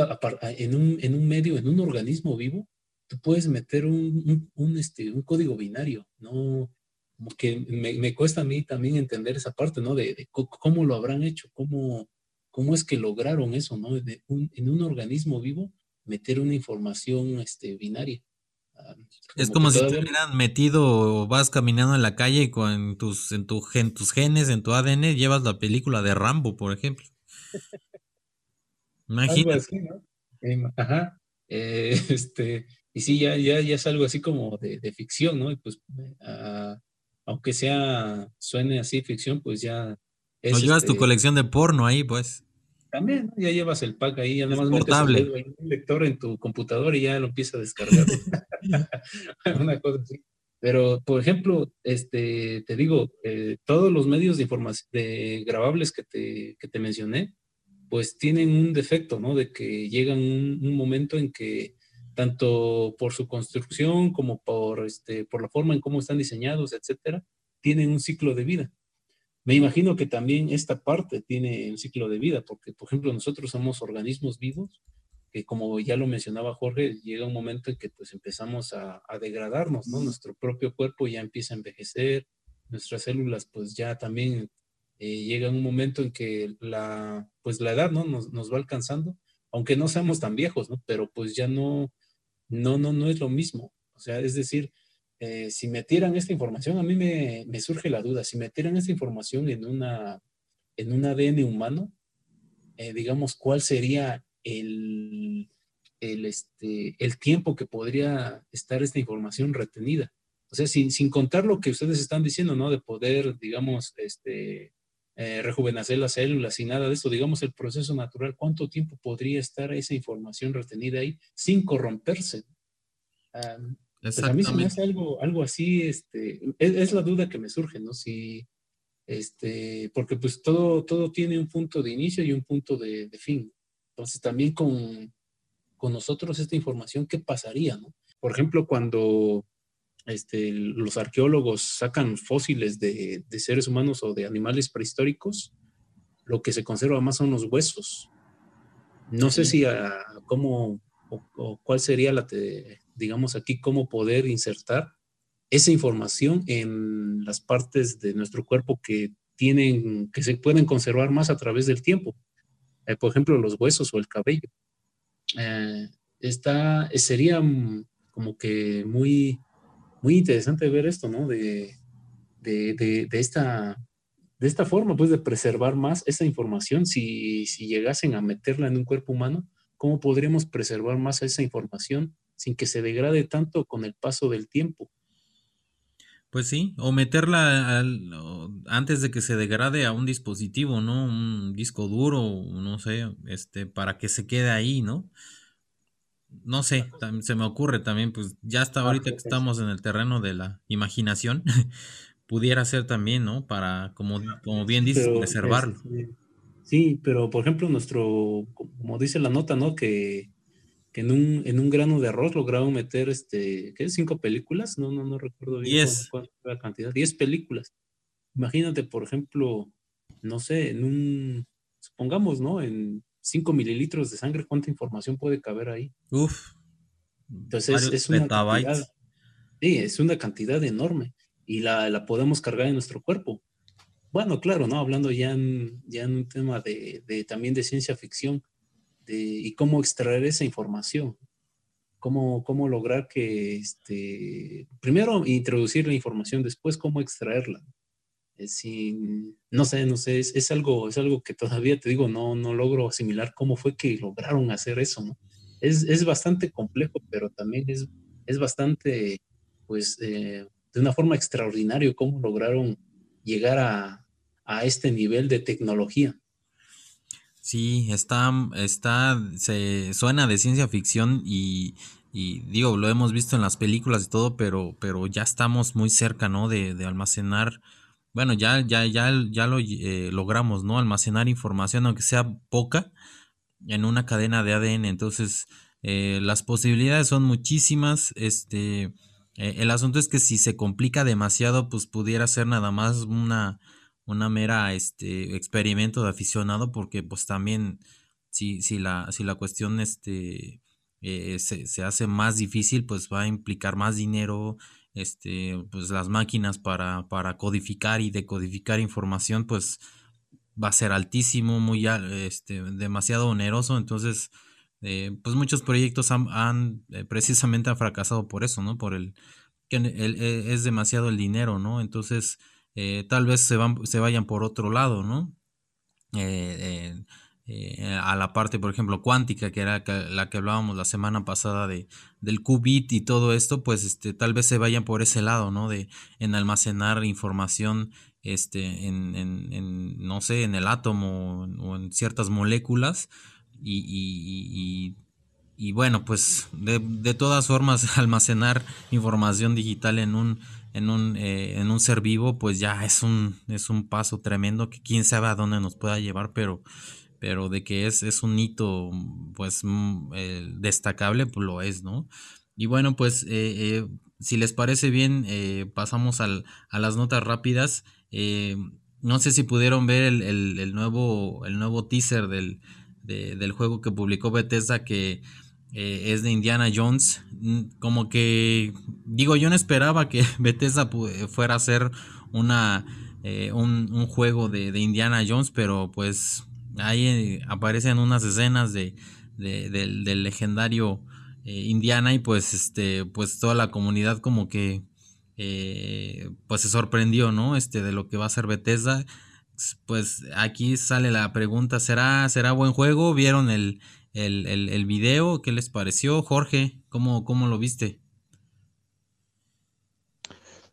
[SPEAKER 3] en un, en un medio, en un organismo vivo, tú puedes meter un, un, este, un código binario, ¿no? que me, me, cuesta a mí también entender esa parte, ¿no? De, cómo lo habrán hecho, cómo, cómo es que lograron eso, ¿no? en un organismo vivo, meter una información este, binaria.
[SPEAKER 1] Ah, es como si te hubieran metido, vas caminando en la calle y con tus, en tu, gen, tus genes, en tu ADN, llevas la película de Rambo, por ejemplo.
[SPEAKER 3] Imagínate. Ajá. Eh, [laughs] este, y sí, ya, ya, ya es algo así como de, ficción, ¿no? Y pues, ah, aunque sea, suene así ficción, pues ya.
[SPEAKER 1] Es, no llevas tu este colección de porno ahí, pues.
[SPEAKER 3] También, ya llevas el pack ahí, además metes el, lector en tu computador y ya lo empieza a descargar. [laughs] [laughs] Una cosa así. Pero, por ejemplo, este, te digo, eh, todos los medios de información, de grabables que te, que te mencioné, pues tienen un defecto, ¿no? De que llegan un, un, momento en que tanto por su construcción como por, este, por la forma en cómo están diseñados, etcétera, tienen un ciclo de vida. Me imagino que también esta parte tiene un ciclo de vida, porque, por ejemplo, nosotros somos organismos vivos, que como ya lo mencionaba Jorge, llega un momento en que pues empezamos a, degradarnos, ¿no? Nuestro propio cuerpo ya empieza a envejecer, nuestras células pues ya también eh, llega un momento en que la, pues la edad, ¿no? Nos, nos, va alcanzando, aunque no seamos tan viejos. Pero pues ya no, no, no, no es lo mismo. O sea, es decir, eh, si metieran esta información, a mí me, surge la duda, si metieran esta información en, una, en un ADN humano, eh, digamos, ¿cuál sería el, el, este, el tiempo que podría estar esta información retenida? O sea, sin, sin contar lo que ustedes están diciendo, ¿no? De poder, digamos, este, eh, rejuvenecer las células y nada de eso, digamos, el proceso natural, ¿cuánto tiempo podría estar esa información retenida ahí sin corromperse? Pues a mí se me hace algo, algo así, este, es, la duda que me surge, ¿no? Si, este, porque pues todo, todo tiene un punto de inicio y un punto de, fin. Entonces también con, con, nosotros esta información, ¿qué pasaría, no? Por ejemplo, cuando este, los arqueólogos sacan fósiles de, de, seres humanos o de animales prehistóricos, lo que se conserva más son los huesos. No sé si a, cómo o, cuál sería la, digamos aquí, cómo poder insertar esa información en las partes de nuestro cuerpo que tienen, que se pueden conservar más a través del tiempo. Eh, por ejemplo, los huesos o el cabello. Eh, está, sería como que muy, muy interesante ver esto, ¿no? De, de, de, esta, de esta forma, pues, de preservar más esa información. Si, si llegasen a meterla en un cuerpo humano, ¿cómo podríamos preservar más esa información sin que se degrade tanto con el paso del tiempo.
[SPEAKER 1] Pues sí, o meterla antes de que se degrade a un dispositivo, ¿no? Un disco duro, no sé, este, para que se quede ahí, ¿no? No sé, se me ocurre también, pues ya hasta ah, ahorita que estamos en el terreno de la imaginación, [laughs] pudiera ser también, ¿no? Para, como, como bien dices, preservarlo.
[SPEAKER 3] Este, sí, pero por ejemplo, nuestro, como dice la nota, ¿no? Que, en, un, en un grano de arroz lograron meter, este, ¿qué? ¿Cinco películas? No, no, no recuerdo bien cuánto, la cantidad. Diez películas. Imagínate, por ejemplo, no sé, en un, supongamos, ¿no? En 5 mililitros de sangre, ¿cuánta información puede caber ahí? Uf. Entonces es una cantidad, sí, es una cantidad enorme y la, podemos cargar en nuestro cuerpo. Bueno, claro, ¿no? Hablando ya en, ya en un tema de, también de ciencia ficción de, y cómo extraer esa información. Cómo, cómo lograr que, este, primero introducir la información, después cómo extraerla. No sé, no sé, es, algo, es algo que todavía te digo, no, no logro asimilar cómo fue que lograron hacer eso, ¿no? Es, es bastante complejo, pero también es, es bastante, pues, eh, de una forma extraordinaria cómo lograron llegar a, a este nivel de tecnología.
[SPEAKER 1] Sí, está, está, se suena de ciencia ficción y, y, digo, lo hemos visto en las películas y todo, pero, pero ya estamos muy cerca, ¿no? De, de almacenar bueno, ya, ya, ya, ya lo eh, logramos, ¿no? Almacenar información, aunque sea poca, en una cadena de ADN. Entonces, eh, las posibilidades son muchísimas. Este, eh, el asunto es que si se complica demasiado, pues pudiera ser nada más una, una mera este, experimento de aficionado, porque pues también si, si, la, si la cuestión este, se, se hace más difícil, pues va a implicar más dinero, este, pues las máquinas para, para codificar y decodificar información, pues va a ser altísimo, muy este, demasiado oneroso. Entonces, eh, pues muchos proyectos han, eh, precisamente han fracasado por eso, ¿no? Por el que e, es demasiado el dinero, ¿no? Entonces, eh, tal vez se, van, se vayan por otro lado, ¿no? Eh, a la parte, por ejemplo, cuántica, que era la que hablábamos la semana pasada de, del qubit y todo esto, pues este, tal vez se vayan por ese lado, ¿no? De en almacenar información este, en, en, no sé, en el átomo o en ciertas moléculas. Y, y, bueno, pues de, de, todas formas, [laughs] almacenar información digital en un, en un, eh, en un ser vivo, pues ya es un, es un paso tremendo que quién sabe a dónde nos pueda llevar, pero pero de que es, es un hito pues mm, eh, destacable, pues lo es, ¿no? Y bueno, pues eh, eh, si les parece bien, pasamos al, a las notas rápidas. no sé si pudieron ver el, nuevo, el nuevo teaser del, del juego que publicó Bethesda que es de Indiana Jones. Mm, como que, digo, yo no esperaba que [laughs] Bethesda fuera a ser una, un, juego de, de Indiana Jones, pero pues Ahí eh, aparecen unas escenas de, del, legendario eh, Indiana y pues este pues toda la comunidad como que eh, pues se sorprendió no este de lo que va a ser Bethesda. Pues aquí sale la pregunta será será buen juego vieron el el, el, video qué les pareció Jorge cómo, cómo lo viste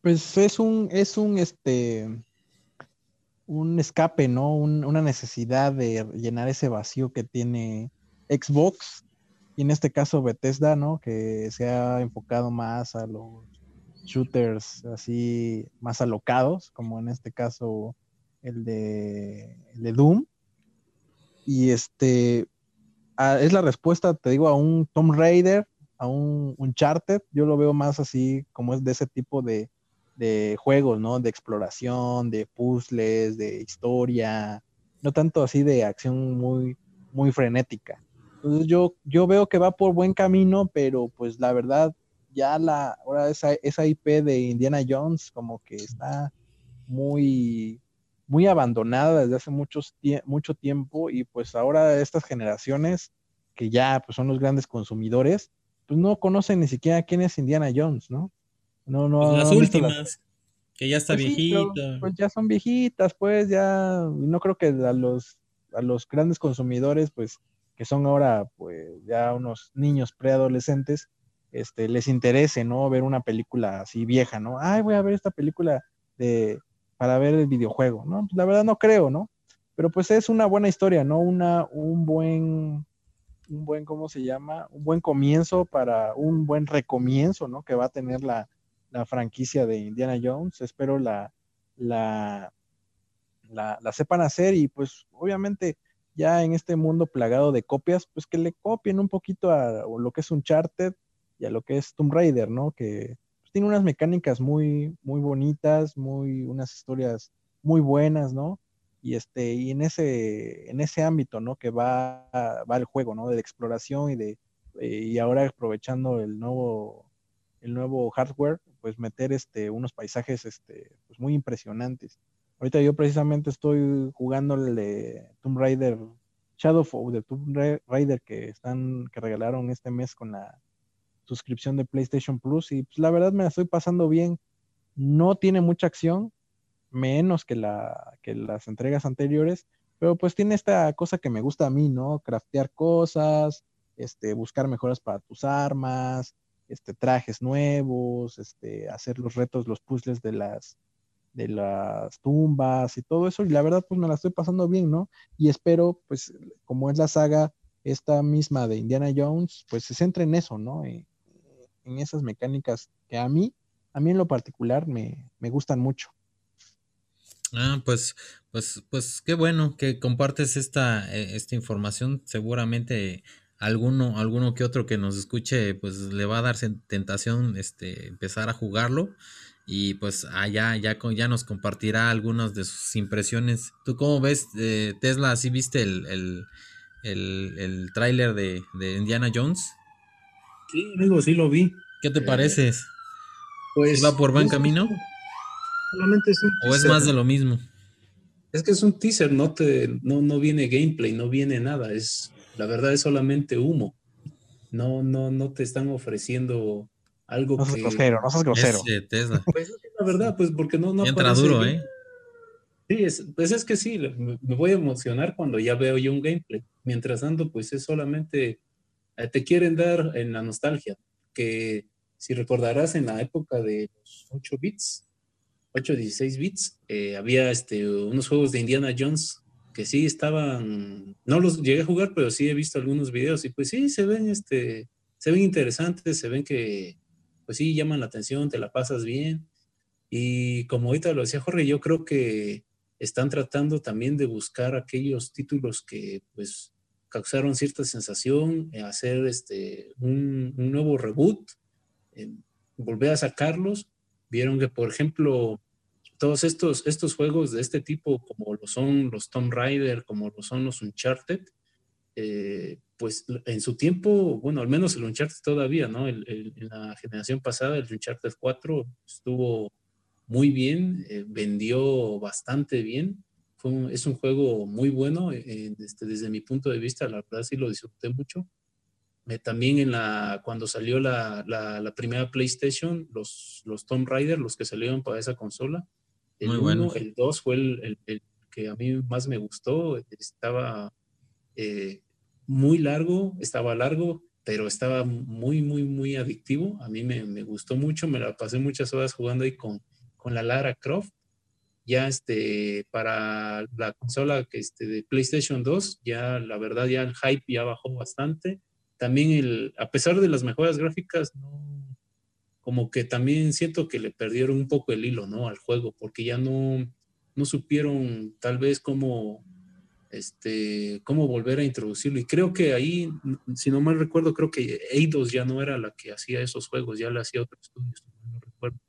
[SPEAKER 2] pues es un es un este un escape, ¿no? una necesidad de llenar ese vacío que tiene Xbox y en este caso Bethesda, ¿no? Que se ha enfocado más a los shooters así más alocados, como en este caso el de, Doom. Y este es la respuesta, te digo, a un Tomb Raider, a un Uncharted. Yo lo veo más así como es de ese tipo de, de juegos, ¿no? De exploración, de puzzles, de historia, no tanto así de acción muy, muy frenética. Entonces yo, yo veo que va por buen camino, pero pues la verdad, ya la, ahora esa, esa IP de Indiana Jones como que está muy, muy abandonada desde hace muchos mucho tiempo y pues ahora estas generaciones que ya pues son los grandes consumidores, pues no conocen ni siquiera quién es Indiana Jones, ¿no? No, no.
[SPEAKER 1] Pues las últimas, que ya está pues
[SPEAKER 2] viejita. pues ya son viejitas, pues ya. No creo que a los, a los grandes consumidores, pues, que son ahora, pues, ya unos niños preadolescentes, este, les interese, ¿no? Ver una película así vieja, ¿no? Ay, voy a ver esta película de para ver el videojuego, ¿no? Pues la verdad no creo, ¿no? Pero pues es una buena historia, ¿no? Una, un buen, un buen, ¿cómo se llama? Un buen comienzo para un buen recomienzo, ¿no? Que va a tener la, franquicia de Indiana Jones. Espero la, la, la, la, sepan hacer y pues obviamente ya en este mundo plagado de copias, pues que le copien un poquito a lo que es Uncharted y a lo que es Tomb Raider, ¿no? Que pues, tiene unas mecánicas muy, muy bonitas, muy, unas historias muy buenas, ¿no? Y este, y en ese, en ese ámbito, ¿no? Que va, va el juego, ¿no? De exploración y de, eh, y ahora aprovechando el nuevo, el nuevo hardware, pues meter este, unos paisajes, este, pues muy impresionantes. Ahorita yo precisamente estoy jugando el de Tomb Raider, Shadow of the Tomb Raider que están, que regalaron este mes con la suscripción de PlayStation Plus y pues la verdad me la estoy pasando bien. No tiene mucha acción, menos que, la, que las entregas anteriores, pero pues tiene esta cosa que me gusta a mí, ¿no? Craftear cosas, este, buscar mejoras para tus armas, este, trajes nuevos, este, hacer los retos, los puzzles de las, de las tumbas y todo eso, y la verdad pues me la estoy pasando bien, ¿no? Y espero, pues, como es la saga esta misma de Indiana Jones, pues se centre en eso, ¿no? En, en esas mecánicas que a mí, a mí en lo particular me, me gustan mucho.
[SPEAKER 1] Ah, pues, pues, pues qué bueno que compartes esta, eh, esta información. Seguramente alguno, alguno que otro que nos escuche, pues le va a dar tentación este, empezar a jugarlo. Y pues allá ya, ya nos compartirá algunas de sus impresiones. ¿Tú cómo ves, eh, Tesla? ¿Sí viste el, el, el, el tráiler de, de, Indiana Jones?
[SPEAKER 3] Sí, amigo, sí lo vi.
[SPEAKER 1] ¿Qué te parece? Pues, ¿Va por buen camino?
[SPEAKER 3] solamente es un
[SPEAKER 1] ¿O es más de lo mismo?
[SPEAKER 3] Es que es un teaser, no, te, no, no viene gameplay, no viene nada. Es, la verdad es solamente humo. No, no, no te están ofreciendo algo
[SPEAKER 2] no que... grosero, no seas grosero.
[SPEAKER 3] Pues es la verdad, pues porque no... no
[SPEAKER 1] Entra duro, ¿eh?
[SPEAKER 3] Sí, es, pues es que sí, me, voy a emocionar cuando ya veo yo un gameplay. Mientras tanto, pues es solamente... Eh, te quieren dar en la nostalgia, que si recordarás en la época de los 8 bits, 8, 16 bits, eh, había este, unos juegos de Indiana Jones que sí estaban, no los llegué a jugar, pero sí he visto algunos videos y pues sí, se ven, este, se ven interesantes, se ven que, pues sí, llaman la atención, te la pasas bien. Y como ahorita lo decía Jorge, yo creo que están tratando también de buscar aquellos títulos que pues causaron cierta sensación, eh, hacer este, un, nuevo reboot, eh, volver a sacarlos. Vieron que, por ejemplo, todos estos, estos juegos de este tipo, como lo son los Tomb Raider, como lo son los Uncharted, eh, pues en su tiempo, bueno, al menos el Uncharted todavía, ¿no? en la generación pasada, el Uncharted 4 estuvo muy bien, eh, vendió bastante bien. es un juego muy bueno eh, este, desde mi punto de vista, la verdad sí lo disfruté mucho. también en la, cuando salió la, la, primera PlayStation, los, los Tomb Raider, los que salieron para esa consola, el 1, el 2 fue el, el, que a mí más me gustó. Estaba eh, muy largo, estaba largo, pero estaba muy, muy, muy adictivo. A mí me, me, gustó mucho, me la pasé muchas horas jugando ahí con, con la Lara Croft. Ya este, para la consola que este, de PlayStation 2, ya la verdad, ya el hype ya bajó bastante. También, el, a pesar de las mejoras gráficas, no, como que también siento que le perdieron un poco el hilo, ¿no? Al juego, porque ya no, no supieron tal vez cómo, este, cómo volver a introducirlo. Y creo que ahí, si no mal recuerdo, creo que Eidos ya no era la que hacía esos juegos, ya le hacía otro estudio, no recuerdo.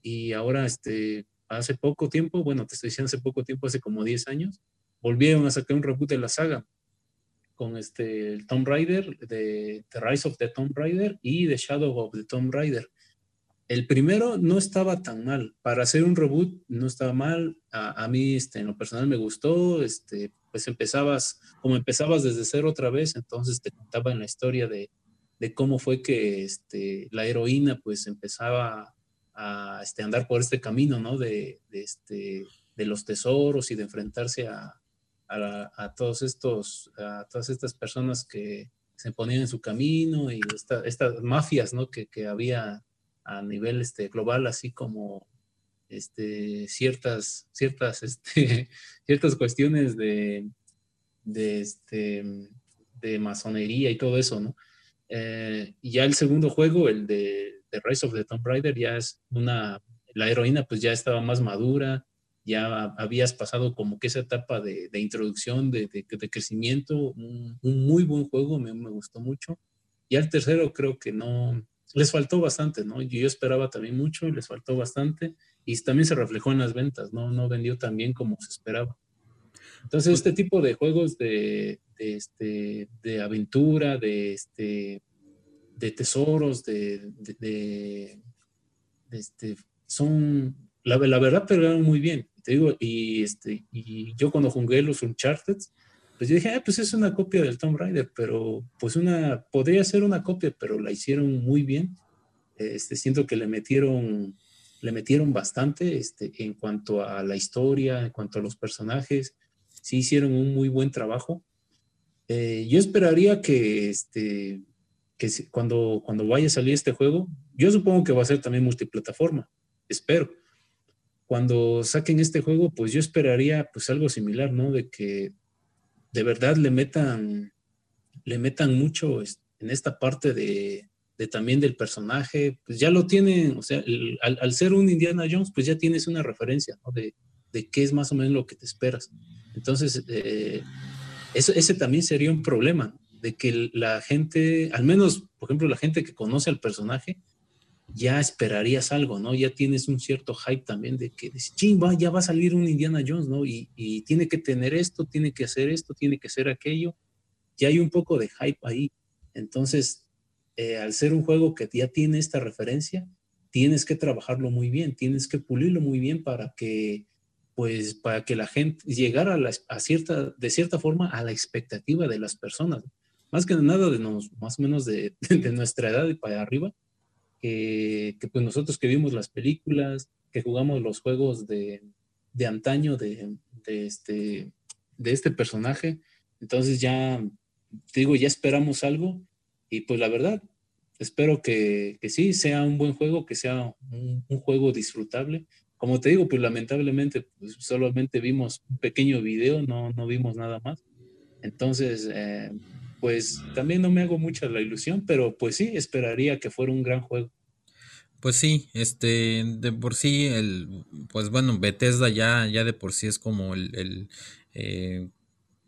[SPEAKER 3] Y ahora, este, hace poco tiempo, bueno, te estoy diciendo hace poco tiempo, hace como 10 años, volvieron a sacar un reboot de la saga con este el Tomb Raider, de The Rise of the Tomb Raider y The Shadow of the Tomb Raider. El primero no estaba tan mal. Para hacer un reboot no estaba mal. A, mí, este, en lo personal, me gustó. Este, pues empezabas, como empezabas desde cero otra vez, entonces te contaba en la historia de, de cómo fue que este, la heroína pues empezaba a este, andar por este camino, ¿no? De, este, de los tesoros y de enfrentarse a, a, todos estos, a todas estas personas que se ponían en su camino y estas mafias, ¿no? Que había a nivel este, global, así como este, ciertas, ciertas, [laughs] este, ciertas cuestiones de, de, este, de masonería y todo eso, ¿no? Eh, ya el segundo juego, el de, de, Rise of the Tomb Raider, ya es una, la heroína pues ya estaba más madura, ya habías pasado como que esa etapa de, de introducción, de, de, crecimiento, un, muy buen juego, me, me, gustó mucho. Y al tercero creo que no, les faltó bastante, ¿no? Yo, esperaba también mucho, les faltó bastante, y también se reflejó en las ventas, ¿no? No vendió tan bien como se esperaba. Entonces, este tipo de juegos de, este, de aventura, de, este, de tesoros, de, de, este, son, la, la verdad, pegaron muy bien. Te digo, y, este, y yo cuando jugué los Uncharted, pues yo dije, ah, pues es una copia del Tomb Raider, pero pues una, podría ser una copia, pero la hicieron muy bien. Este, siento que le metieron, le metieron bastante este, en cuanto a la historia, en cuanto a los personajes, sí hicieron un muy buen trabajo. Eh, yo esperaría que, este, que cuando, cuando vaya a salir este juego, yo supongo que va a ser también multiplataforma, espero. Cuando saquen este juego, pues yo esperaría pues algo similar, ¿no? De que de verdad le metan, le metan mucho en esta parte de, de también del personaje, pues ya lo tienen, o sea, al, ser un Indiana Jones, pues ya tienes una referencia, ¿no? De, de qué es más o menos lo que te esperas. Entonces, eh, ese también sería un problema, de que la gente, al menos, por ejemplo, la gente que conoce al personaje, ya esperarías algo, ¿no? Ya tienes un cierto hype también de que, ching, ya va a salir un Indiana Jones, ¿no? Y, tiene que tener esto, tiene que hacer esto, tiene que hacer aquello. Ya hay un poco de hype ahí. Entonces, eh, al ser un juego que ya tiene esta referencia, tienes que trabajarlo muy bien, tienes que pulirlo muy bien para que pues para que la gente llegara a, cierta, de cierta forma a la expectativa de las personas. Más que nada de nos, más menos [laughs] de, nuestra edad y para arriba, que, pues nosotros que vimos las películas, que jugamos los juegos de, de antaño de, de, este, de este personaje, entonces ya, te digo, ya esperamos algo y pues la verdad, espero que, que sí, sea un buen juego, que sea un, un juego disfrutable como te digo, pues lamentablemente pues, solamente vimos un pequeño video, no, no vimos nada más. Entonces, eh, pues también no me hago mucha la ilusión, pero pues sí, esperaría que fuera un gran juego.
[SPEAKER 1] Pues sí, este, de por sí, el, pues bueno, Bethesda ya, ya de por sí es como el, el eh,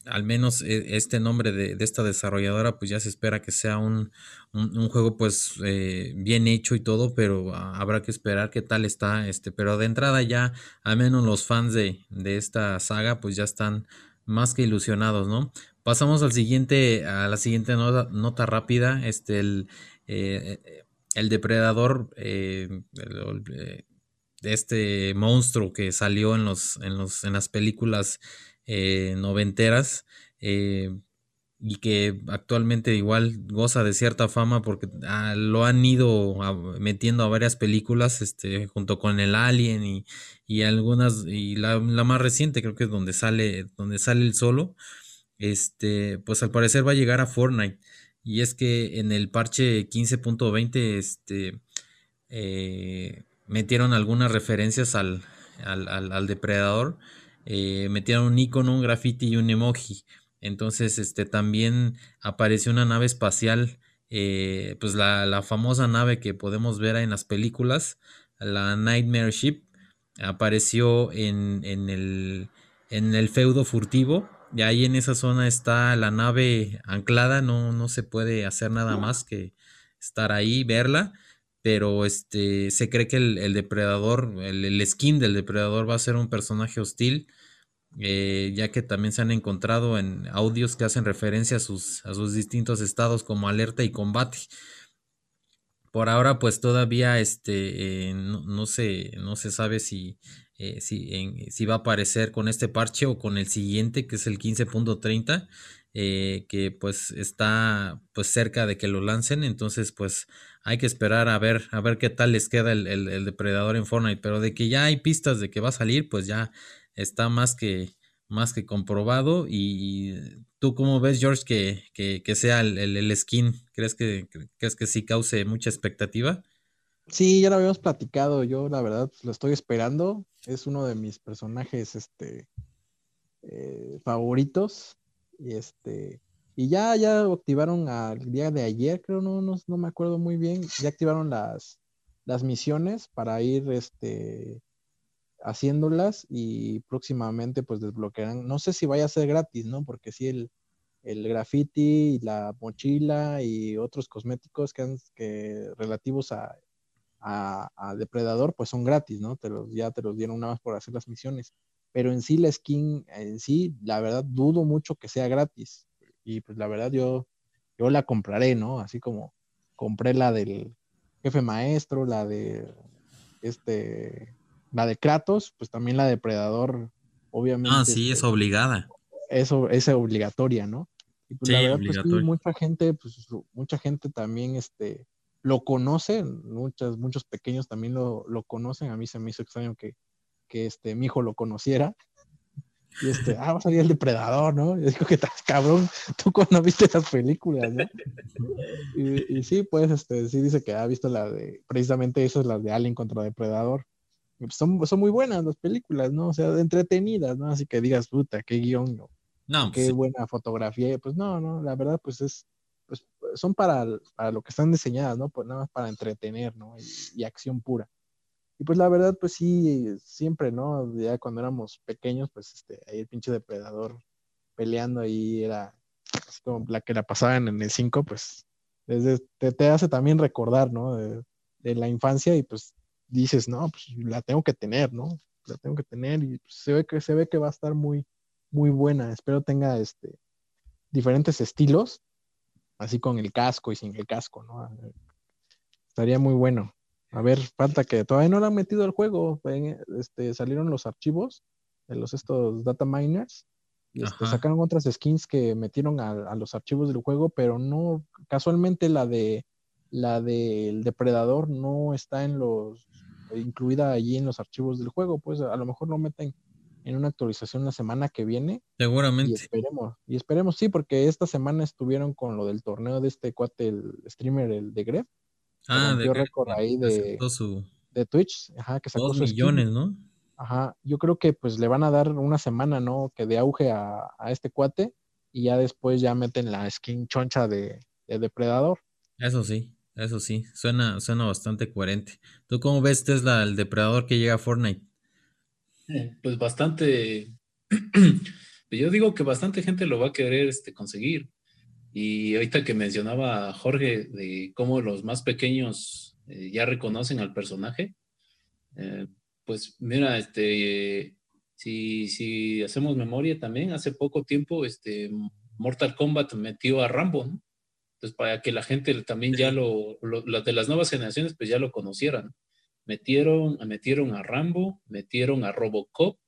[SPEAKER 1] al menos e, este nombre de, esta desarrolladora, pues ya se espera que sea un, juego pues eh, bien hecho y todo, pero habrá que esperar qué tal está. Este, pero de entrada ya, al menos los fans de, esta saga, pues ya están más que ilusionados, ¿no? Pasamos al siguiente, a la siguiente nota, rápida. Este, el, eh, el depredador, eh, este monstruo que salió en los, en los, en las películas eh, noventeras eh, y que actualmente igual goza de cierta fama porque ah, lo han ido metiendo a varias películas este, junto con el Alien y, y algunas y la, más reciente creo que es donde sale donde sale el solo este pues al parecer va a llegar a Fortnite y es que en el parche 15.20 este eh, metieron algunas referencias al, al, al depredador eh, metieron un icono, un graffiti y un emoji. Entonces, este también apareció una nave espacial, eh, pues la, famosa nave que podemos ver en las películas, la Nightmare Ship, apareció en, el, en el feudo furtivo. Y ahí en esa zona está la nave anclada, no, no se puede hacer nada más que estar ahí, verla pero este se cree que el, depredador, el, skin del depredador va a ser un personaje hostil, eh, ya que también se han encontrado en audios que hacen referencia a sus, a sus distintos estados como alerta y combate. Por ahora, pues todavía este, eh, no, se, no se sabe si, eh, si, si, va a aparecer con este parche o con el siguiente, que es el 15.30. Eh, que pues está pues cerca de que lo lancen, entonces pues hay que esperar a ver, a ver qué tal les queda el, depredador en Fortnite, pero de que ya hay pistas de que va a salir, pues ya está más que, más que comprobado. Y, tú cómo ves George que, que, sea el, skin, ¿crees que, crees que sí cause mucha expectativa?
[SPEAKER 2] Sí, ya lo habíamos platicado, yo la verdad lo estoy esperando, es uno de mis personajes este, eh, favoritos y este, Y ya, ya activaron al día de ayer, creo, no, no, no me acuerdo muy bien, ya activaron las, las misiones para ir este, haciéndolas y próximamente pues desbloquearán, no sé si vaya a ser gratis, ¿no? Porque si el, el graffiti, la mochila y otros cosméticos que, que relativos a, a, Depredador pues son gratis, ¿no? Te los, ya te los dieron nada más por hacer las misiones. Pero en sí la skin, en sí, la verdad dudo mucho que sea gratis. Y pues la verdad yo, yo la compraré, ¿no? Así como compré la del jefe maestro, la de este, la de Kratos, pues también la de Predador, obviamente.
[SPEAKER 1] Ah, sí, es este, obligada.
[SPEAKER 2] Eso es obligatoria, ¿no? Y pues la verdad, pues mucha gente, pues mucha gente también, este, lo conoce, muchas, muchos pequeños también lo, lo conocen, a mí se me hizo extraño que, que este, mi hijo lo conociera, y este, [laughs] ah, va a salir el depredador, ¿no? Y digo que estás cabrón, tú cuando viste esas películas, ¿no? [laughs] Y, y, sí, pues, este, sí dice que ha visto la de, precisamente esas, las de Alien contra Depredador. Pues, son, son muy buenas las películas, ¿no? O sea, entretenidas, ¿no? Así que digas, puta, qué guion, ¿no? no qué buena fotografía. Pues no, no, la verdad, pues es, pues son para, para lo que están diseñadas, ¿no? Pues nada más para entretener, ¿no? y acción pura. Y pues la verdad, pues sí, siempre, ¿no? Ya cuando éramos pequeños, pues este, ahí el pinche depredador peleando ahí era así como la que la pasaban en el 5, pues desde, te, hace también recordar, ¿no? De, la infancia y pues dices, no, pues la tengo que tener, ¿no? La tengo que tener y pues, se ve que se ve que va a estar muy, muy buena. Espero tenga este diferentes estilos, así con el casco y sin el casco, ¿no? Estaría muy bueno. A ver, falta que todavía no lo han metido al juego. Este, salieron los archivos de los estos data miners y este, sacaron otras skins que metieron a, los archivos del juego, pero no, casualmente la de la del depredador no está en los incluida allí en los archivos del juego, pues a lo mejor lo meten en una actualización la semana que viene.
[SPEAKER 1] Seguramente.
[SPEAKER 2] Y esperemos, y esperemos, sí, porque esta semana estuvieron con lo del torneo de este cuate, el streamer, el de Gref Ah, de, récord ahí de, de Twitch, ajá, que sacó
[SPEAKER 1] dos millones, ¿no?
[SPEAKER 2] Ajá, yo creo que pues le van a dar una semana, ¿no? Que de auge a, este cuate y ya después ya meten la skin choncha de, Depredador.
[SPEAKER 1] Eso sí, eso sí, suena, suena bastante coherente. ¿Tú cómo ves Tesla, el Depredador que llega a Fortnite?
[SPEAKER 3] Eh, pues bastante, [clears throat] yo digo que bastante gente lo va a querer este, conseguir. Y ahorita que mencionaba Jorge de cómo los más pequeños eh, ya reconocen al personaje, eh, pues mira, este, si, si, hacemos memoria también, hace poco tiempo, este, Mortal Kombat metió a Rambo, ¿no? Entonces, para que la gente también ya lo, las de las nuevas generaciones, pues ya lo conocieran. Metieron, metieron a Rambo, metieron a Robocop,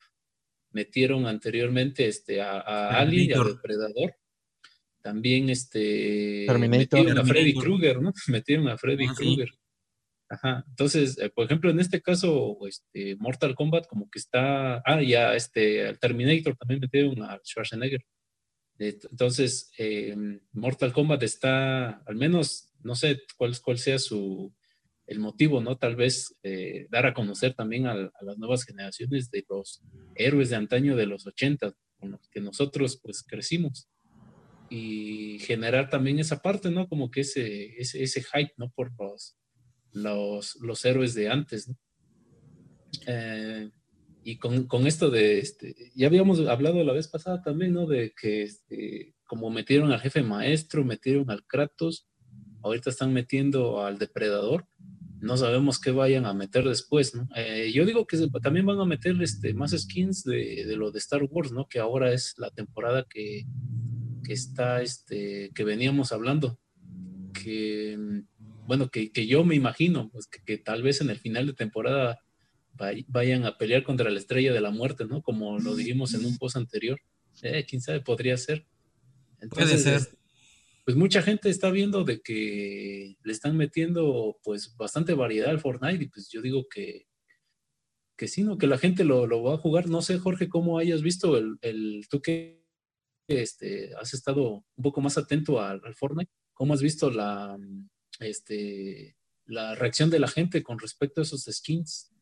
[SPEAKER 3] metieron anteriormente este, a, a Ali, a Depredador también este metieron a Freddy Krueger, ¿no? [laughs] Metieron a Freddy ah, Krueger. Ajá. Entonces, eh, por ejemplo, en este caso, este, Mortal Kombat como que está, ah, ya este, Terminator también metieron a Schwarzenegger. Entonces, em, Mortal Kombat está, al menos, no sé cuál, cuál sea su, el motivo, ¿no? Tal vez eh, dar a conocer también a, a, las nuevas generaciones de los héroes de antaño de los 80, con los que nosotros pues crecimos y generar también esa parte, ¿no? Como que ese, ese, ese hype, ¿no? Por los, los, los héroes de antes, ¿no? Eh, y con, con, esto de, este, ya habíamos hablado la vez pasada también, ¿no? De que este, como metieron al jefe maestro, metieron al Kratos, ahorita están metiendo al depredador, no sabemos qué vayan a meter después, ¿no? Eh, yo digo que también van a meter este, más skins de, de, lo de Star Wars, ¿no? Que ahora es la temporada que, que está, este, que veníamos hablando, que, bueno, que, yo me imagino, pues que, tal vez en el final de temporada vayan a pelear contra la estrella de la muerte, ¿no? Como lo dijimos en un post anterior. Eh, quién sabe, podría ser.
[SPEAKER 1] Puede ser.
[SPEAKER 3] Pues mucha gente está viendo de que le están metiendo pues bastante variedad al Fortnite y pues yo digo que, que sí, ¿no? Que la gente lo, lo va a jugar. No sé, Jorge, cómo hayas visto el, el tú que este, has estado un poco más atento al, Fortnite? ¿Cómo has visto la, este, la reacción de la gente con respecto a esos skins?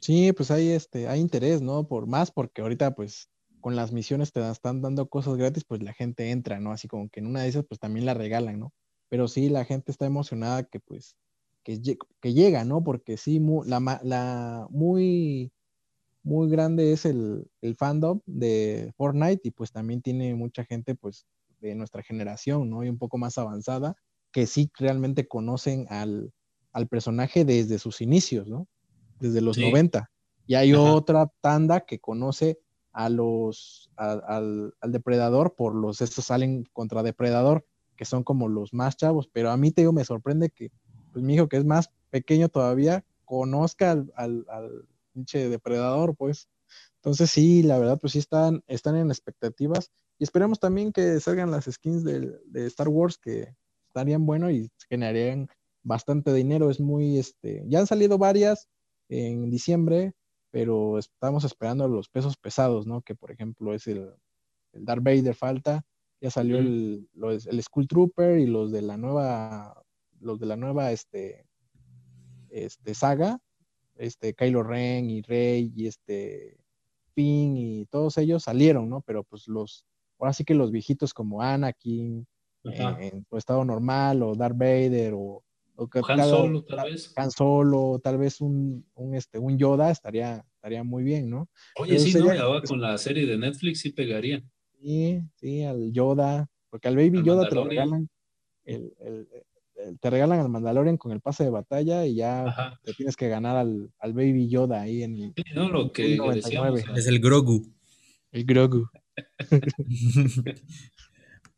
[SPEAKER 2] Sí, pues hay, este, hay interés, ¿no? Por más, porque ahorita, pues, con las misiones te están dando cosas gratis, pues la gente entra, ¿no? Así como que en una de esas, pues también la regalan, ¿no? Pero sí, la gente está emocionada que pues, que, que llega, ¿no? Porque sí, la, la, muy, muy grande es el, el fandom de Fortnite y pues también tiene mucha gente, pues, de nuestra generación, ¿no? Y un poco más avanzada, que sí realmente conocen al, al personaje desde sus inicios, ¿no? Desde los 90. Y hay otra tanda que conoce a los, al, depredador por los, estos salen contra depredador, que son como los más chavos, pero a mí te digo, me sorprende que pues mi hijo que es más pequeño todavía conozca al, al, pinche depredador, pues. Entonces sí, la verdad, pues sí están, están en expectativas y esperemos también que salgan las skins de, de Star Wars que estarían bueno y generarían bastante dinero. Es muy, este, ya han salido varias en diciembre, pero estamos esperando los pesos pesados, ¿no? Que por ejemplo es el, el Darth Vader falta, ya salió el, el Skull Trooper y los de la nueva, los de la nueva, este, este saga, este Kylo Ren y Rey y este Finn y todos ellos salieron, ¿no? Pero pues los, ahora sí que los viejitos como Anakin, en, en su estado normal, o Darth Vader, o
[SPEAKER 3] o Han Solo, tal vez.
[SPEAKER 2] Han Solo, tal vez un, un, este, un Yoda estaría, estaría muy bien, ¿no?
[SPEAKER 3] Oye, sí, no, con la serie de Netflix sí pegaría.
[SPEAKER 2] Sí, sí, al Yoda, porque al Baby Yoda te regalan, el, el, te regalan al Mandalorian con el pase de batalla y ya te tienes que ganar al, al, Baby Yoda ahí en
[SPEAKER 3] el. Sí, no, lo que decíamos,
[SPEAKER 1] Es el Grogu.
[SPEAKER 2] El Grogu. [laughs]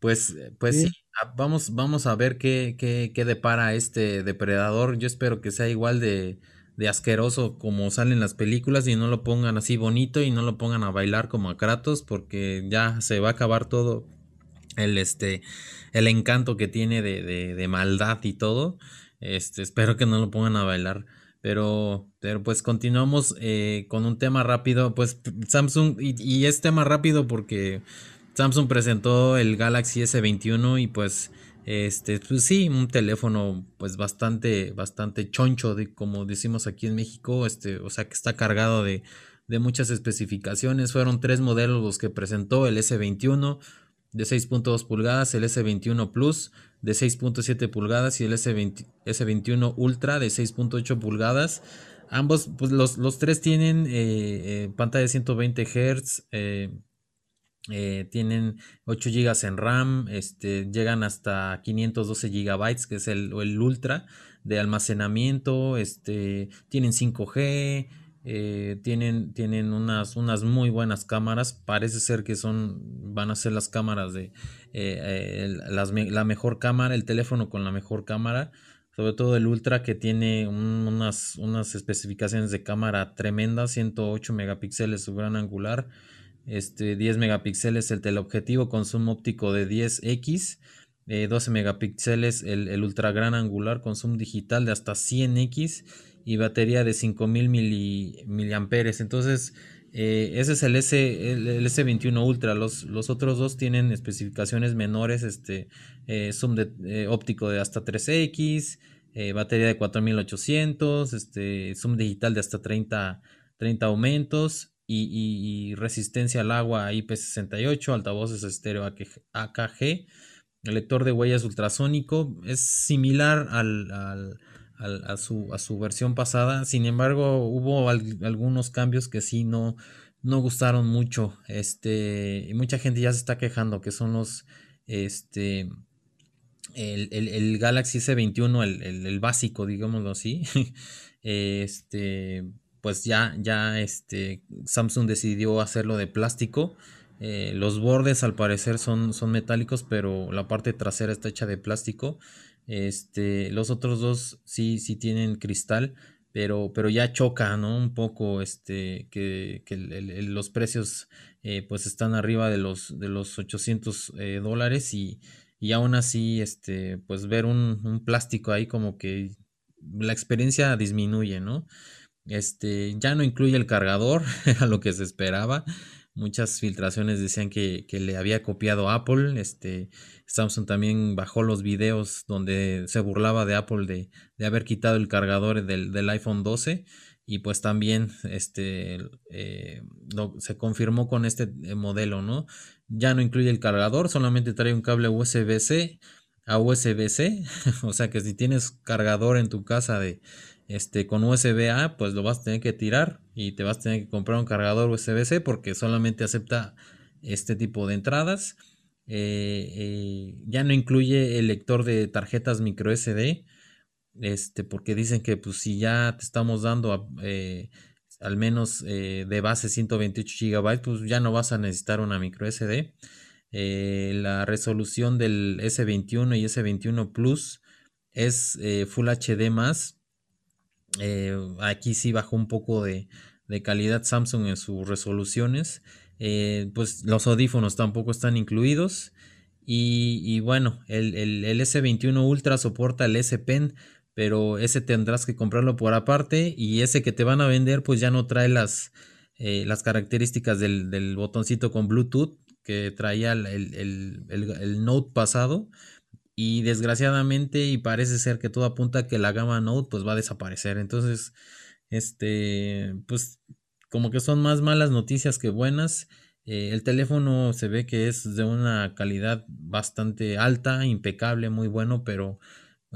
[SPEAKER 1] Pues, pues sí. Vamos, vamos a ver qué, qué, qué, depara este depredador. Yo espero que sea igual de, de asqueroso como salen las películas y no lo pongan así bonito y no lo pongan a bailar como a Kratos porque ya se va a acabar todo el, este, el encanto que tiene de, de, de maldad y todo. Este, espero que no lo pongan a bailar. Pero, pero pues continuamos eh, con un tema rápido. Pues Samsung, y, y es tema rápido porque Samsung presentó el Galaxy S21 y pues este pues sí, un teléfono pues bastante bastante choncho de como decimos aquí en México, este, o sea, que está cargado de, de muchas especificaciones. Fueron tres modelos los que presentó el S21 de 6.2 pulgadas, el S21 Plus de 6.7 pulgadas y el S20, S21 Ultra de 6.8 pulgadas. Ambos, pues los, los tres tienen eh, eh, pantalla de 120 Hz, eh, tienen 8 GB en RAM, este, llegan hasta 512 GB, que es el, el, Ultra de almacenamiento, este, tienen 5G, eh, tienen, tienen unas, unas muy buenas cámaras, parece ser que son, van a ser las cámaras de eh, la mejor cámara, el teléfono con la mejor cámara, sobre todo el Ultra que tiene unas, unas especificaciones de cámara tremendas, 108 megapíxeles su gran angular, este, 10 megapíxeles el teleobjetivo con zoom óptico de 10x, 12 eh, megapíxeles el, el, ultra gran angular con zoom digital de hasta 100x y batería de 5000 miliamperes. Entonces, eh, ese es el, S, el, S21 Ultra. Los, los, otros dos tienen especificaciones menores, este, eh, zoom de, óptico de hasta 3x, batería de 4800, este, zoom digital de hasta 30, 30 aumentos y, resistencia al agua IP68, altavoces estéreo AKG, el lector de huellas ultrasónico, es similar al, a, su, a, su, versión pasada, sin embargo hubo algunos cambios que sí no, no gustaron mucho, este, y mucha gente ya se está quejando que son los, este, el, el, Galaxy S21, el, el, básico, digámoslo así, [laughs] este, pues ya, ya este, Samsung decidió hacerlo de plástico. Eh, los bordes al parecer son, son metálicos, pero la parte trasera está hecha de plástico. Este, los otros dos sí, sí tienen cristal, pero, pero ya choca, ¿no? Un poco, este, que, que los precios eh, pues están arriba de los, de los 800 eh, dólares y, y aún así, este, pues ver un, un plástico ahí como que la experiencia disminuye, ¿no? Este, ya no incluye el cargador, [laughs] a lo que se esperaba. Muchas filtraciones decían que, le había copiado Apple. Este, Samsung también bajó los videos donde se burlaba de Apple de, haber quitado el cargador del, iPhone 12. y pues también este eh, se confirmó con este eh, modelo, ¿no? Ya no incluye el cargador, solamente trae un cable USB-C a USB-C, [laughs] o sea que si tienes cargador en tu casa de este con USB-A, pues lo vas a tener que tirar y te vas a tener que comprar un cargador USB-C porque solamente acepta este tipo de entradas. Eh, ya no incluye el lector de tarjetas micro SD este, porque dicen que pues si ya te estamos dando eh, al menos eh, de base 128 GB, pues ya no vas a necesitar una micro SD. Eh, la resolución del S21 y S21 Plus es Full HD más. Aquí sí bajó un poco de, calidad Samsung en sus resoluciones. pues los audífonos tampoco están incluidos. Y, bueno, el, el, el, S21 Ultra soporta el S Pen, pero ese tendrás que comprarlo por aparte y ese que te van a vender pues ya no trae las, eh, las características del, botoncito con Bluetooth que traía el, Note pasado y desgraciadamente y parece ser que todo apunta a que la gama Note pues va a desaparecer entonces este pues como que son más malas noticias que buenas eh, el teléfono se ve que es de una calidad bastante alta impecable muy bueno pero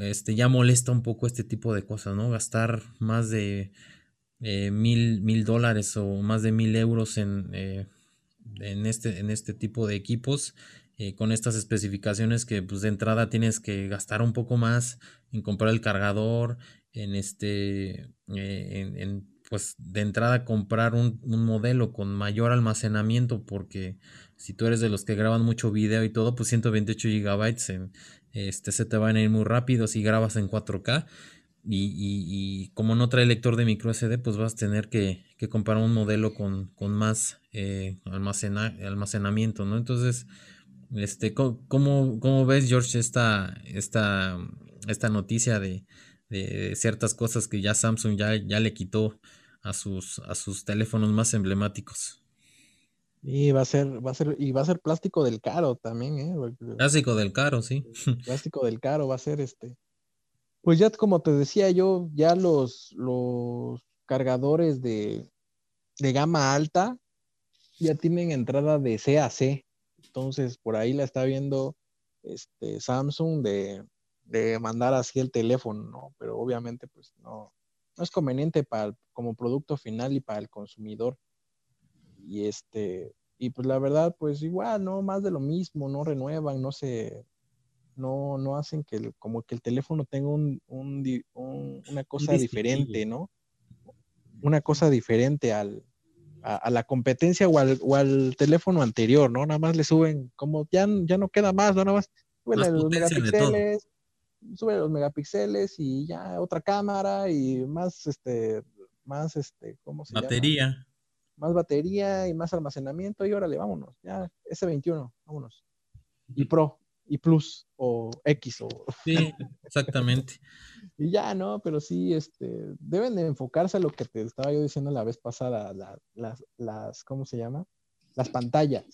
[SPEAKER 1] este, ya molesta un poco este tipo de cosas, ¿no? Gastar más de eh, mil, mil dólares o más de mil euros en, eh, en, este, en este tipo de equipos eh, con estas especificaciones que pues de entrada tienes que gastar un poco más en comprar el cargador, en este, en, pues de entrada comprar un, un, modelo con mayor almacenamiento porque si tú eres de los que graban mucho video y todo, pues 128 gigabytes este se te va a ir muy rápido si grabas en 4K. Y, como no trae lector de micro SD, pues vas a tener que, comprar un modelo con, más eh, almacenamiento, ¿no? Entonces, este, ¿cómo, ves, George, esta, esta, esta noticia de, ciertas cosas que ya Samsung ya, ya le quitó a sus, a sus teléfonos más emblemáticos?
[SPEAKER 2] Y va a ser, va a ser, y va a ser plástico del caro también, ¿eh?
[SPEAKER 1] Plástico del caro, sí. [laughs]
[SPEAKER 2] Plástico del caro va a ser este. Pues ya como te decía yo, ya los, los cargadores de, de gama alta ya tienen entrada de C a C. Entonces, por ahí la está viendo este Samsung de, de mandar así el teléfono, ¿no? Pero obviamente, pues no, no es conveniente para como producto final y para el consumidor y este, y pues la verdad, pues igual, ¿no? Más de lo mismo, no renuevan, no se, no, no hacen que como que el teléfono tenga un, una cosa diferente, ¿no? Una cosa diferente al, a, la competencia o al, o al, teléfono anterior, ¿no? Nada más le suben, como ya, ya no queda más, ¿no? Nada más suben los megapíxeles, sube los megapíxeles y ya otra cámara y más, este, más, este, ¿cómo se
[SPEAKER 1] Batería.
[SPEAKER 2] llama? más batería y más almacenamiento y órale, vámonos, ya S21, vámonos. Y Pro, y Plus, o X, o...
[SPEAKER 1] Sí, exactamente. [laughs]
[SPEAKER 2] y ya, ¿no? Pero sí, este, deben de enfocarse a lo que te estaba yo diciendo la vez pasada, las, las, ¿cómo se llama? Las pantallas,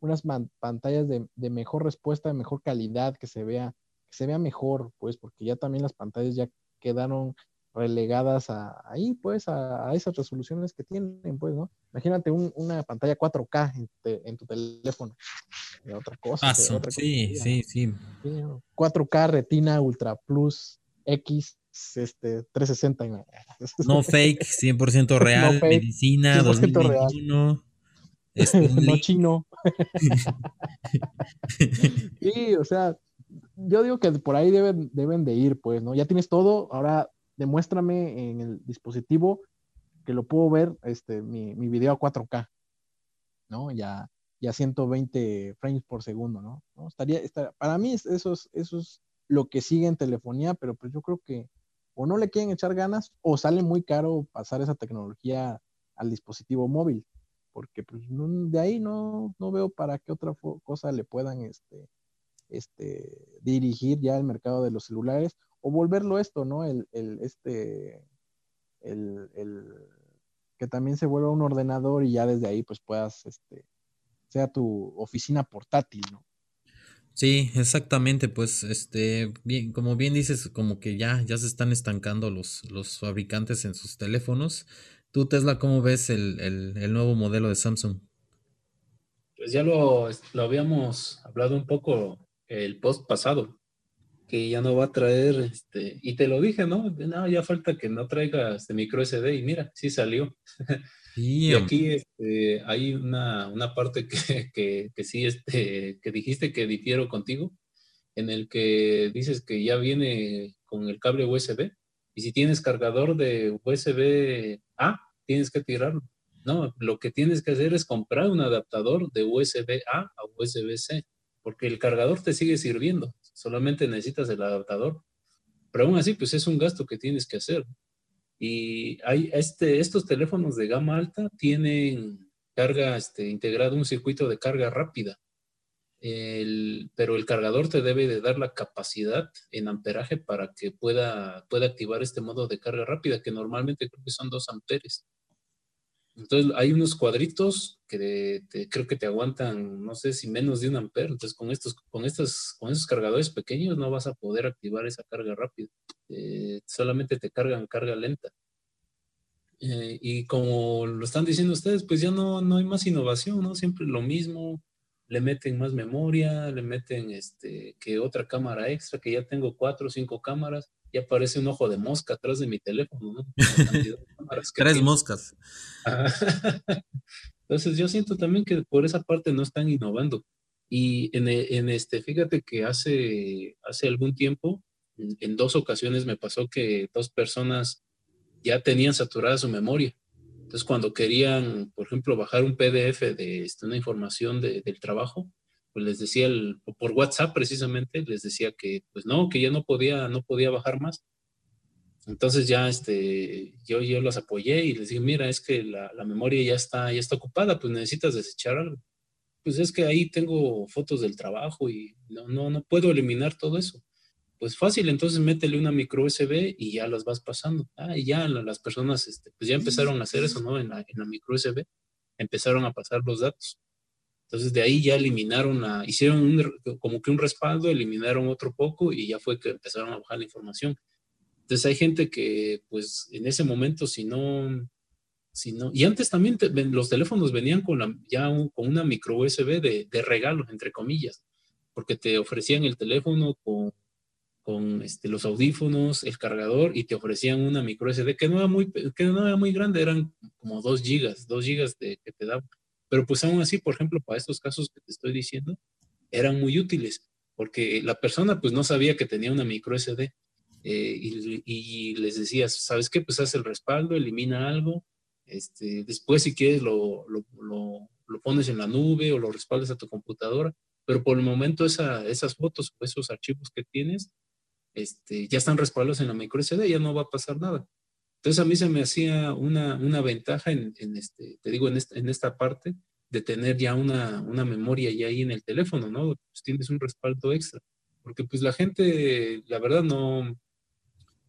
[SPEAKER 2] unas pantallas de, de, mejor respuesta, de mejor calidad, que se vea, que se vea mejor, pues, porque ya también las pantallas ya quedaron relegadas a, ahí, pues, a, esas resoluciones que tienen, pues, ¿no? Imagínate una pantalla 4K en, tu teléfono. otra cosa.
[SPEAKER 1] sí, sí, sí,
[SPEAKER 2] 4K Retina Ultra Plus X este 360. [laughs]
[SPEAKER 1] No fake, 100% real, medicina, 2021.
[SPEAKER 2] Este, [laughs] no chino. [laughs] sí, o sea, yo digo que por ahí deben, deben de ir, pues, ¿no? Ya tienes todo, ahora demuéstrame en el dispositivo que lo puedo ver, este, mi, mi video a 4K, ¿no? Ya, ya 120 frames por segundo, ¿no? Estaría, para mí eso es, eso es lo que sigue en telefonía, pero pues yo creo que o no le quieren echar ganas o sale muy caro pasar esa tecnología al dispositivo móvil, porque pues de ahí no, no veo para qué otra cosa le puedan este, este, dirigir ya el mercado de los celulares o volverlo esto, ¿no? El, el este, el, el, que también se vuelva un ordenador y ya desde ahí pues puedas, este, sea tu oficina portátil, ¿no?
[SPEAKER 1] Sí, exactamente, pues este, bien, como bien dices, como que ya, ya se están estancando los, los fabricantes en sus teléfonos. Tú, Tesla, ¿cómo ves el, el, nuevo modelo de Samsung?
[SPEAKER 3] Pues ya lo, lo habíamos hablado un poco el post pasado, que ya no va a traer, este, y te lo dije, ¿no? No, ya falta que no traiga este micro SD, y mira, sí salió. Y aquí este, hay una, una parte que, [laughs] que, que, sí, este, que dijiste que difiero contigo, en el que dices que ya viene con el cable USB y si tienes cargador de USB A, tienes que tirarlo. No, lo que tienes que hacer es comprar un adaptador de USB A a USB C, porque el cargador te sigue sirviendo, solamente necesitas el adaptador. Pero aún así, pues es un gasto que tienes que hacer. Y hay este, estos teléfonos de gama alta tienen carga este, integrado un circuito de carga rápida. pero el cargador te debe de dar la capacidad en amperaje para que pueda, pueda activar este modo de carga rápida, que normalmente creo que son 2 amperes. Entonces hay unos cuadritos que creo que te aguantan, no sé si menos de un ampere. Entonces con estos, con estos, con esos cargadores pequeños no vas a poder activar esa carga rápida. Eh, solamente te cargan carga lenta. Eh, y como lo están diciendo ustedes, pues ya no, no hay más innovación, ¿no? Siempre lo mismo, le meten más memoria, le meten este, que otra cámara extra, que ya tengo cuatro o cinco cámaras, ya aparece un ojo de mosca atrás de mi teléfono, ¿no? [laughs]
[SPEAKER 1] Tres moscas.
[SPEAKER 3] Entonces yo siento también que por esa parte no están innovando. Y en, en este, fíjate que hace, hace algún tiempo en dos ocasiones me pasó que dos personas ya tenían saturada su memoria. Entonces, cuando querían, por ejemplo, bajar un PDF de este, una información del trabajo, pues les decía, el, por WhatsApp precisamente, les decía que, pues no, que ya no podía, no podía bajar más. Entonces ya este, yo, yo los apoyé y les dije, mira, es que la, la, memoria ya está, ya está ocupada, pues necesitas desechar algo. Pues es que ahí tengo fotos del trabajo y no, no, no puedo eliminar todo eso. Pues fácil, entonces métele una micro USB y ya las vas pasando. Ah, y ya las personas, este, pues ya empezaron a hacer eso, ¿no? En la, en la micro USB, empezaron a pasar los datos. Entonces de ahí ya eliminaron, a, hicieron un, como que un respaldo, eliminaron otro poco y ya fue que empezaron a bajar la información. Entonces hay gente que, pues en ese momento, si no, si no, y antes también los teléfonos venían con la, ya con una micro USB de, de regalo, entre comillas, porque te ofrecían el teléfono con con este, los audífonos, el cargador y te ofrecían una micro SD que no era muy, que no era muy grande, eran como 2 gigas, 2 gigas de, que te daban. Pero pues aún así, por ejemplo, para estos casos que te estoy diciendo, eran muy útiles porque la persona pues no sabía que tenía una micro SD eh, y, les decías, ¿sabes qué? Pues haz el respaldo, elimina algo, este, después si quieres lo, lo, lo, pones en la nube o lo respaldas a tu computadora, pero por el momento esa, esas fotos o esos archivos que tienes este, ya están respaldados en la micro SD, ya no va a pasar nada. Entonces a mí se me hacía una, una ventaja en, este, te digo, en esta, en esta parte de tener ya una, una memoria ya ahí en el teléfono, ¿no? Pues tienes un respaldo extra. Porque pues la gente, la verdad, no,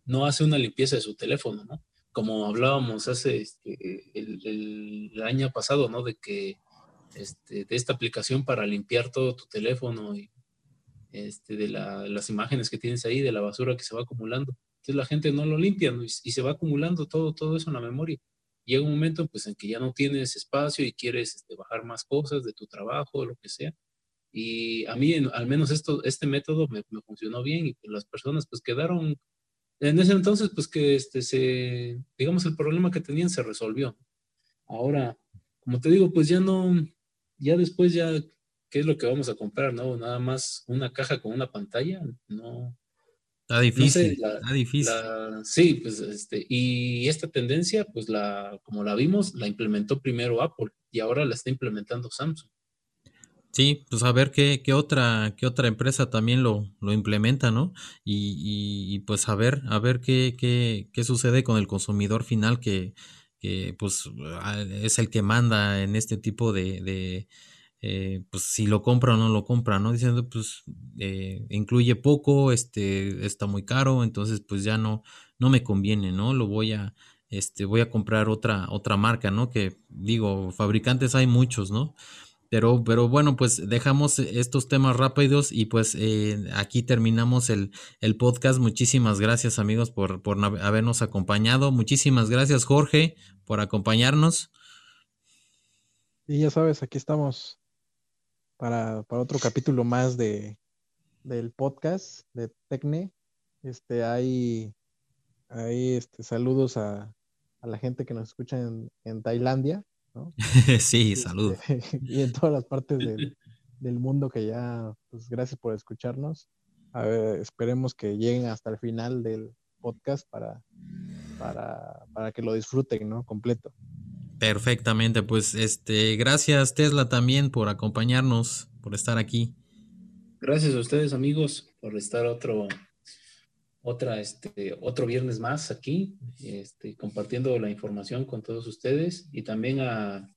[SPEAKER 3] no hace una limpieza de su teléfono, ¿no? Como hablábamos hace este, el, año pasado, ¿no? De que este, de esta aplicación para limpiar todo tu teléfono y este, de las imágenes que tienes ahí, de la basura que se va acumulando. Entonces la gente no lo limpia y, se va acumulando todo, todo eso en la memoria. Llega un momento pues en que ya no tienes espacio y quieres este, bajar más cosas de tu trabajo, o lo que sea. Y a mí, al menos esto, este método me, funcionó bien y las personas pues quedaron, en ese entonces pues que este, se, digamos, el problema que tenían se resolvió. Ahora, como te digo, pues ya no, ya después ya ¿qué es lo que vamos a comprar? ¿No? Nada más una caja con una pantalla, no.
[SPEAKER 1] Está difícil, está difícil.
[SPEAKER 3] sí, pues este, y esta tendencia, pues la, como la vimos, la implementó primero Apple y ahora la está implementando Samsung.
[SPEAKER 1] Sí, pues a ver qué, qué otra, qué otra empresa también lo, lo implementa, ¿no? Y, y, pues a ver, a ver qué, qué, qué sucede con el consumidor final que, que pues es el que manda en este tipo de eh, pues si lo compra o no lo compra, ¿no? Diciendo, pues eh, incluye poco, este, está muy caro, entonces pues ya no, no me conviene, ¿no? Lo voy a, este, voy a comprar otra, otra marca, ¿no? Que digo, fabricantes hay muchos, ¿no? Pero, pero bueno, pues dejamos estos temas rápidos y pues eh, aquí terminamos el, el, podcast. Muchísimas gracias amigos por, por habernos acompañado. Muchísimas gracias Jorge por acompañarnos.
[SPEAKER 2] Y ya sabes, aquí estamos para, para otro capítulo más de, del podcast de Tecne. Este, hay, hay este, saludos a, a la gente que nos escucha en, en Tailandia. [laughs]
[SPEAKER 1] sí, saludos. [laughs]
[SPEAKER 2] y en todas las partes del, mundo que ya, pues gracias por escucharnos. esperemos que lleguen hasta el final del podcast para, para, que lo disfruten, ¿no? Completo.
[SPEAKER 1] Perfectamente, pues este, gracias Tesla también por acompañarnos, por estar aquí.
[SPEAKER 3] Gracias a ustedes amigos por estar otro otra, este, otro viernes más aquí, este, compartiendo la información con todos ustedes y también a,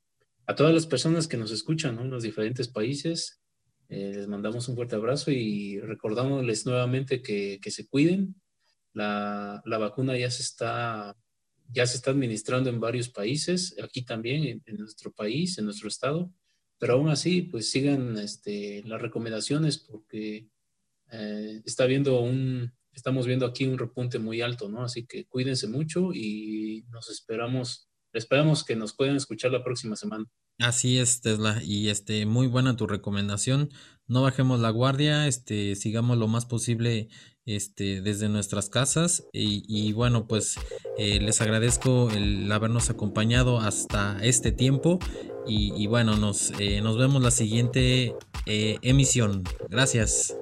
[SPEAKER 3] a todas las personas que nos escuchan en los diferentes países. Eh, les mandamos un fuerte abrazo y recordándoles nuevamente que, que se cuiden. La, la, vacuna ya se está ya se está administrando en varios países, aquí también en, nuestro país, en nuestro estado, pero aún así, pues sigan este, las recomendaciones porque eh, está habiendo un, estamos viendo aquí un repunte muy alto, ¿no? Así que cuídense mucho y nos esperamos, esperamos que nos puedan escuchar la próxima semana.
[SPEAKER 1] Así es, Tesla, y este, muy buena tu recomendación. No bajemos la guardia, este, sigamos lo más posible este, desde nuestras casas. Y, bueno, pues eh, les agradezco el habernos acompañado hasta este tiempo. Y, bueno, nos, eh, nos vemos la siguiente eh, emisión. Gracias.